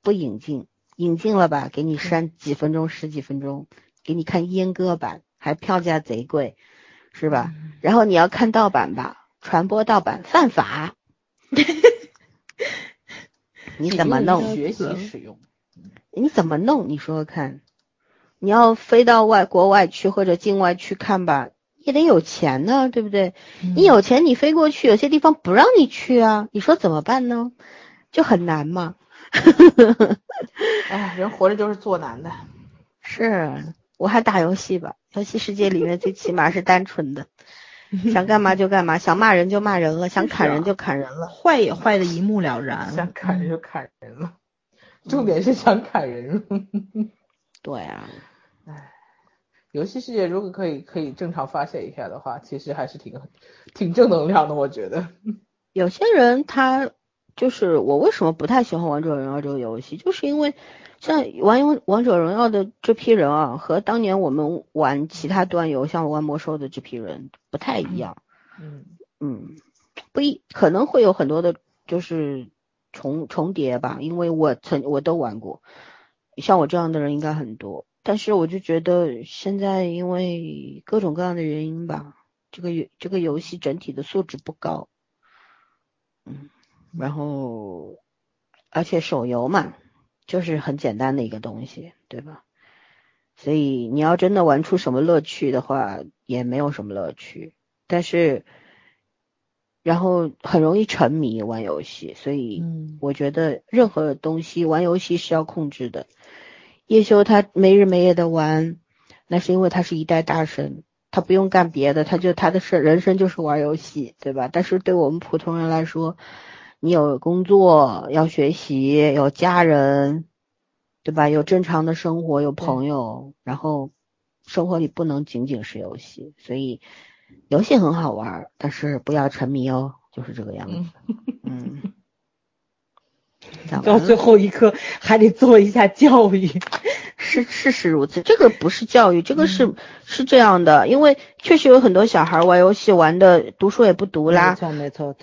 [SPEAKER 1] 不引进，引进了吧，给你删几分钟、十几分钟，给你看阉割版，还票价贼贵，是吧？然后你要看盗版吧，传播盗版犯法，你怎么弄？
[SPEAKER 2] 学习使用。
[SPEAKER 1] 你怎么弄？你说说看，你要飞到外国外去或者境外去看吧，也得有钱呢，对不对？你有钱你飞过去，有些地方不让你去啊，你说怎么办呢？就很难嘛。
[SPEAKER 2] 哎，人活着就是做难的。
[SPEAKER 1] 是，我还打游戏吧，游戏世界里面最起码是单纯的，想干嘛就干嘛，想骂人就骂人了，想砍人就砍人了，
[SPEAKER 3] 坏也坏的一目了然，
[SPEAKER 2] 想砍人就砍人了。重点是想砍人，
[SPEAKER 1] 对啊，
[SPEAKER 2] 唉，游戏世界如果可以可以正常发泄一下的话，其实还是挺挺正能量的，我觉得。
[SPEAKER 1] 有些人他就是我为什么不太喜欢王者荣耀这个游戏，就是因为像玩王王者荣耀的这批人啊，和当年我们玩其他端游，像玩魔兽的这批人不太一样。
[SPEAKER 2] 嗯
[SPEAKER 1] 嗯，不一可能会有很多的，就是。重重叠吧，因为我曾我都玩过，像我这样的人应该很多。但是我就觉得现在因为各种各样的原因吧，这个游这个游戏整体的素质不高，嗯，然后而且手游嘛，就是很简单的一个东西，对吧？所以你要真的玩出什么乐趣的话，也没有什么乐趣。但是。然后很容易沉迷玩游戏，所以我觉得任何东西玩游戏是要控制的。叶修他没日没夜的玩，那是因为他是一代大神，他不用干别的，他就他的事人生就是玩游戏，对吧？但是对我们普通人来说，你有工作要学习，有家人，对吧？有正常的生活，有朋友，然后生活里不能仅仅是游戏，所以。游戏很好玩，但是不要沉迷哦，就是这个样子。嗯，
[SPEAKER 3] 到最后一刻还得做一下教育，
[SPEAKER 1] 是事实如此。这个不是教育，这个是是这样的，因为确实有很多小孩玩游戏玩的，读书也不读啦。
[SPEAKER 3] 没错没错，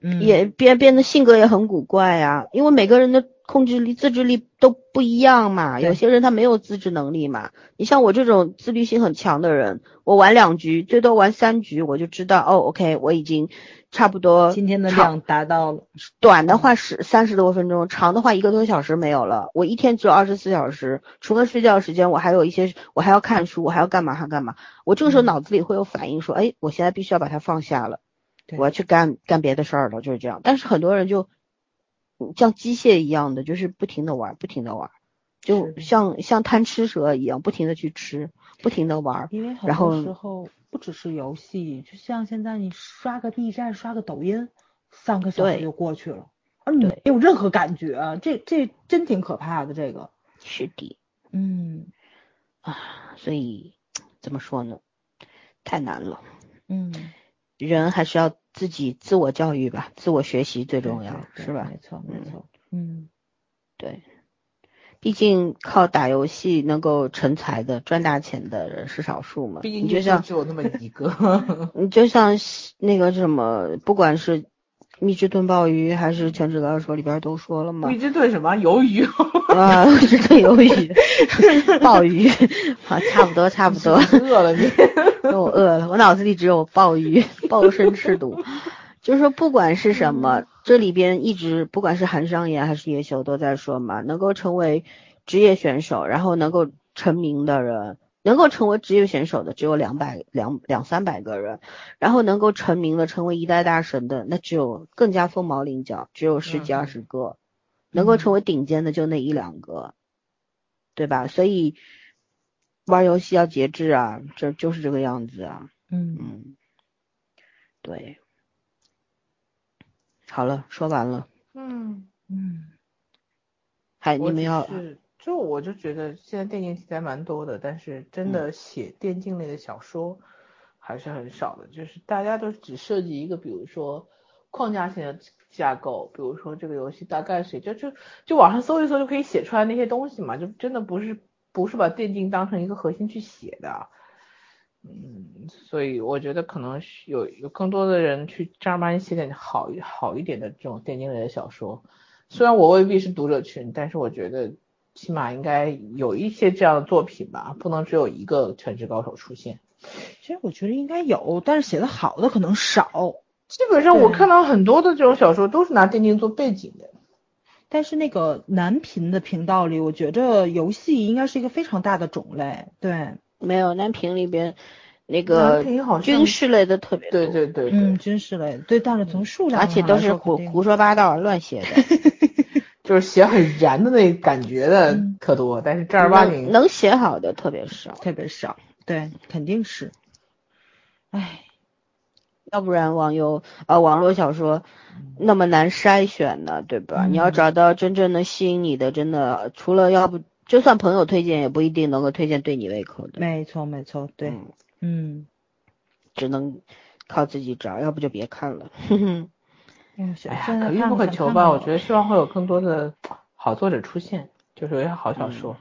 [SPEAKER 1] 嗯，也变变得性格也很古怪呀，因为每个人的。控制力、自制力都不一样嘛，有些人他没有自制能力嘛。你像我这种自律性很强的人，我玩两局，最多玩三局，我就知道哦，OK，我已经差不多
[SPEAKER 3] 今天的量达到了。
[SPEAKER 1] 短的话是三十多分钟，长的话一个多小时没有了。我一天只有二十四小时，除了睡觉时间，我还有一些，我还要看书，我还要干嘛还干嘛。我这个时候脑子里会有反应说，哎，我现在必须要把它放下了，我要去干干别的事儿了，就是这样。但是很多人就。像机械一样的，就是不停的玩，不停的玩，就像像贪吃蛇一样，不停的去吃，不停的玩。
[SPEAKER 3] 因为很多时候不只是游戏，就像现在你刷个 B 站、刷个抖音，三个小时就过去了，而你没有任何感觉，这这真挺可怕的。这个
[SPEAKER 1] 是的，
[SPEAKER 3] 嗯
[SPEAKER 1] 啊，所以怎么说呢？太难了。
[SPEAKER 3] 嗯，
[SPEAKER 1] 人还是要。自己自我教育吧，自我学习最重要，是吧？
[SPEAKER 3] 没错，没错。嗯，
[SPEAKER 1] 对，毕竟靠打游戏能够成才的、赚大钱的人是少数嘛。
[SPEAKER 2] 毕竟
[SPEAKER 1] 就像
[SPEAKER 2] 只有那么一个。
[SPEAKER 1] 你就像那个什么，不管是蜜汁炖鲍鱼还是全职高手里边都说了嘛。
[SPEAKER 2] 蜜汁炖什么？鱿鱼。
[SPEAKER 1] 啊，蜜汁炖鱿鱼，鲍鱼，好，差不多，差不多。
[SPEAKER 2] 饿了你。
[SPEAKER 1] 我饿了，我脑子里只有鲍鱼，鲍参翅肚。就是说，不管是什么，这里边一直不管是韩商言还是叶修都在说嘛，能够成为职业选手，然后能够成名的人，能够成为职业选手的只有两百两两三百个人，然后能够成名的成为一代大神的那只有更加凤毛麟角，只有十几二十个，能够成为顶尖的就那一两个，对吧？所以。玩游戏要节制啊，这就是这个样子
[SPEAKER 3] 啊。
[SPEAKER 1] 嗯嗯，对。好了，说完了。
[SPEAKER 2] 嗯
[SPEAKER 3] 嗯。
[SPEAKER 1] 还你们要是？
[SPEAKER 2] 就我就觉得现在电竞题材蛮多的，但是真的写电竞类的小说还是很少的。就是大家都只设计一个，比如说框架性的架构，比如说这个游戏大概谁就就就网上搜一搜就可以写出来那些东西嘛，就真的不是不是把电竞当成一个核心去写的。嗯，所以我觉得可能有有更多的人去正儿八经写点好好一点的这种电竞类的小说。虽然我未必是读者群，但是我觉得。起码应该有一些这样的作品吧，不能只有一个全职高手出现。
[SPEAKER 3] 其实我觉得应该有，但是写的好的可能少。
[SPEAKER 2] 基本上我看到很多的这种小说都是拿电竞做背景的。
[SPEAKER 3] 但是那个男频的频道里，我觉着游戏应该是一个非常大的种类。对，
[SPEAKER 1] 没有南平里边那个军事类的特别
[SPEAKER 2] 多。对对对，
[SPEAKER 3] 嗯，军事类，对，但是从数量
[SPEAKER 1] 而且都是胡胡说八道、乱写的。
[SPEAKER 2] 就是写很燃的那感觉的特多，但是正儿八经
[SPEAKER 1] 能写好的特别少，
[SPEAKER 3] 特别少。对，肯定是。唉，
[SPEAKER 1] 要不然网游啊，网络小说那么难筛选呢，对吧？你要找到真正的吸引你的，真的除了要不，就算朋友推荐，也不一定能够推荐对你胃口的。
[SPEAKER 3] 没错，没错，对，嗯，
[SPEAKER 1] 只能靠自己找，要不就别看了。
[SPEAKER 2] 哎呀，可遇不可求吧。我觉得希望会有更多的好作者出现，就是有些好小说。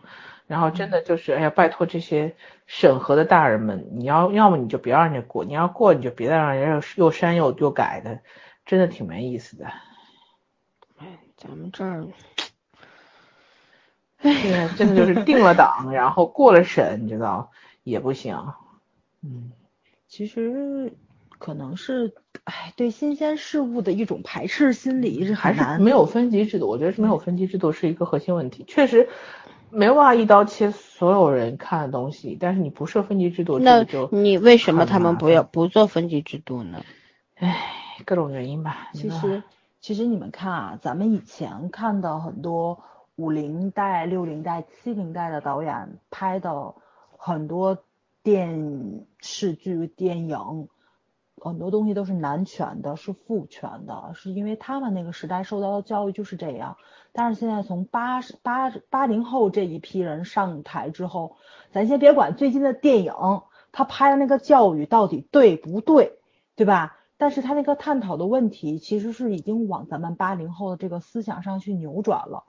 [SPEAKER 2] 然后真的就是，哎呀，拜托这些审核的大人们，你要要么你就别让人家过，你要过你就别再让人家又删又又改的，真的挺没意思的。
[SPEAKER 1] 哎，咱们这儿，
[SPEAKER 2] 哎呀，真的就是定了档，然后过了审，你知道也不行。
[SPEAKER 3] 嗯，其实。可能是，哎，对新鲜事物的一种排斥心理是
[SPEAKER 2] 还是没有分级制度？我觉得是没有分级制度是一个核心问题。确实没有办法一刀切所有人看的东西，但是你不设分级制度，
[SPEAKER 1] 那就你为什么他们不要不做分级制度呢？
[SPEAKER 2] 唉，各种原因吧。
[SPEAKER 3] 其实其实你们看啊，咱们以前看到很多五零代、六零代、七零代的导演拍的很多电视剧、电影。很多东西都是男权的，是父权的，是因为他们那个时代受到的教育就是这样。但是现在从八十八八零后这一批人上台之后，咱先别管最近的电影他拍的那个教育到底对不对，对吧？但是他那个探讨的问题其实是已经往咱们八零后的这个思想上去扭转了，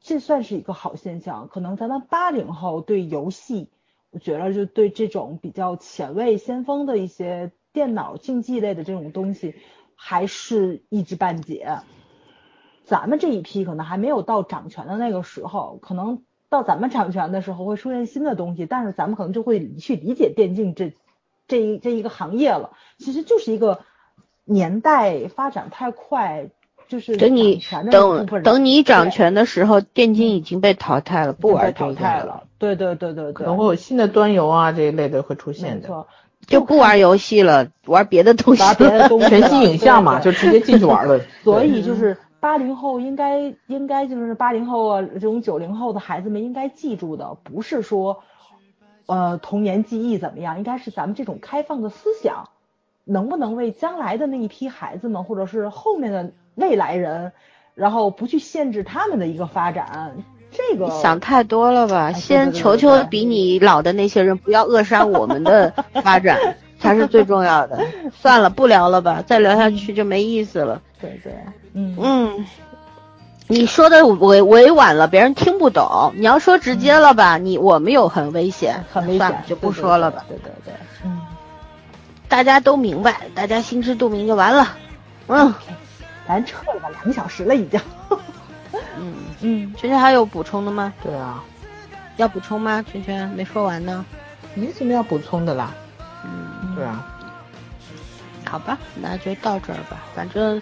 [SPEAKER 3] 这算是一个好现象。可能咱们八零后对游戏。我觉得就对这种比较前卫先锋的一些电脑竞技类的这种东西，还是一知半解。咱们这一批可能还没有到掌权的那个时候，可能到咱们掌权的时候会出现新的东西，但是咱们可能就会去理解电竞这这一这一个行业了。其实就是一个年代发展太快。就是
[SPEAKER 1] 等你等等你掌权的时候，电竞已经被淘汰了，不玩
[SPEAKER 3] 淘汰了。对对对对，
[SPEAKER 2] 可能会有新的端游啊这一类的会出现的，
[SPEAKER 1] 就不玩游戏了，玩别的东西，
[SPEAKER 3] 玩别的东西，
[SPEAKER 2] 全息影像嘛，就直接进去玩了。
[SPEAKER 3] 所以就是八零后应该应该就是八零后啊这种九零后的孩子们应该记住的，不是说呃童年记忆怎么样，应该是咱们这种开放的思想，能不能为将来的那一批孩子们，或者是后面的。未来人，然后不去限制他们的一个发展，这个
[SPEAKER 1] 想太多了吧？先求求比你老的那些人不要扼杀我们的发展，才是最重要的。算了，不聊了吧，再聊下去就没意思了。
[SPEAKER 3] 对对，嗯
[SPEAKER 1] 嗯，你说的委委婉了，别人听不懂。你要说直接了吧，你我们有很危险，
[SPEAKER 3] 很危险，
[SPEAKER 1] 就不说了吧。
[SPEAKER 3] 对对对，嗯，
[SPEAKER 1] 大家都明白，大家心知肚明就完了。嗯。
[SPEAKER 3] 咱撤了吧，两个小时了已经。
[SPEAKER 1] 嗯嗯，圈圈还有补充的吗？
[SPEAKER 2] 对啊，
[SPEAKER 1] 要补充吗？圈圈没说完呢，
[SPEAKER 2] 没什么要补充的啦。
[SPEAKER 1] 嗯，
[SPEAKER 2] 对啊。
[SPEAKER 1] 好吧，那就到这儿吧。反正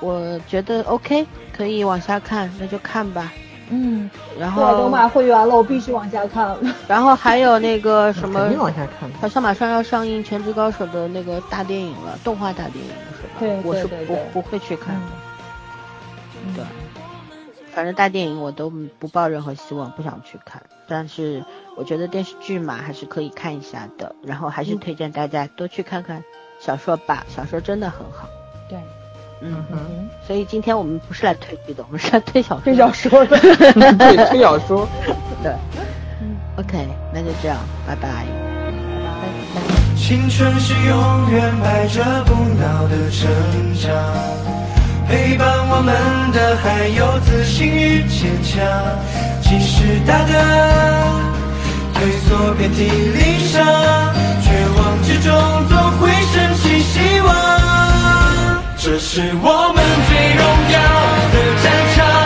[SPEAKER 1] 我觉得 OK，可以往下看，那就看吧。
[SPEAKER 3] 嗯，
[SPEAKER 1] 然后
[SPEAKER 3] 都买会员了，我必须往下看。
[SPEAKER 1] 然后还有那个 什么，
[SPEAKER 2] 肯定往下看。
[SPEAKER 1] 好像马上要上映《全职高手》的那个大电影了，动画大电影是吧？
[SPEAKER 3] 对，
[SPEAKER 1] 我是不不会去看的。对，反正大电影我都不抱任何希望，不想去看。但是我觉得电视剧嘛，还是可以看一下的。然后还是推荐大家多去看看小说吧，小说真的很好。
[SPEAKER 3] 对，
[SPEAKER 1] 嗯哼。所以今天我们不是来推剧的，我们是来推小说。
[SPEAKER 3] 推小说的，
[SPEAKER 2] 对，推小说。
[SPEAKER 1] 对，嗯，OK，那就这样，拜拜。
[SPEAKER 3] 拜拜。
[SPEAKER 4] 青春是永远百折不挠的成长。陪伴我们的还有自信与坚强，即使大的退缩遍体鳞伤，绝望之中总会升起希望。这是我们最荣耀的战场，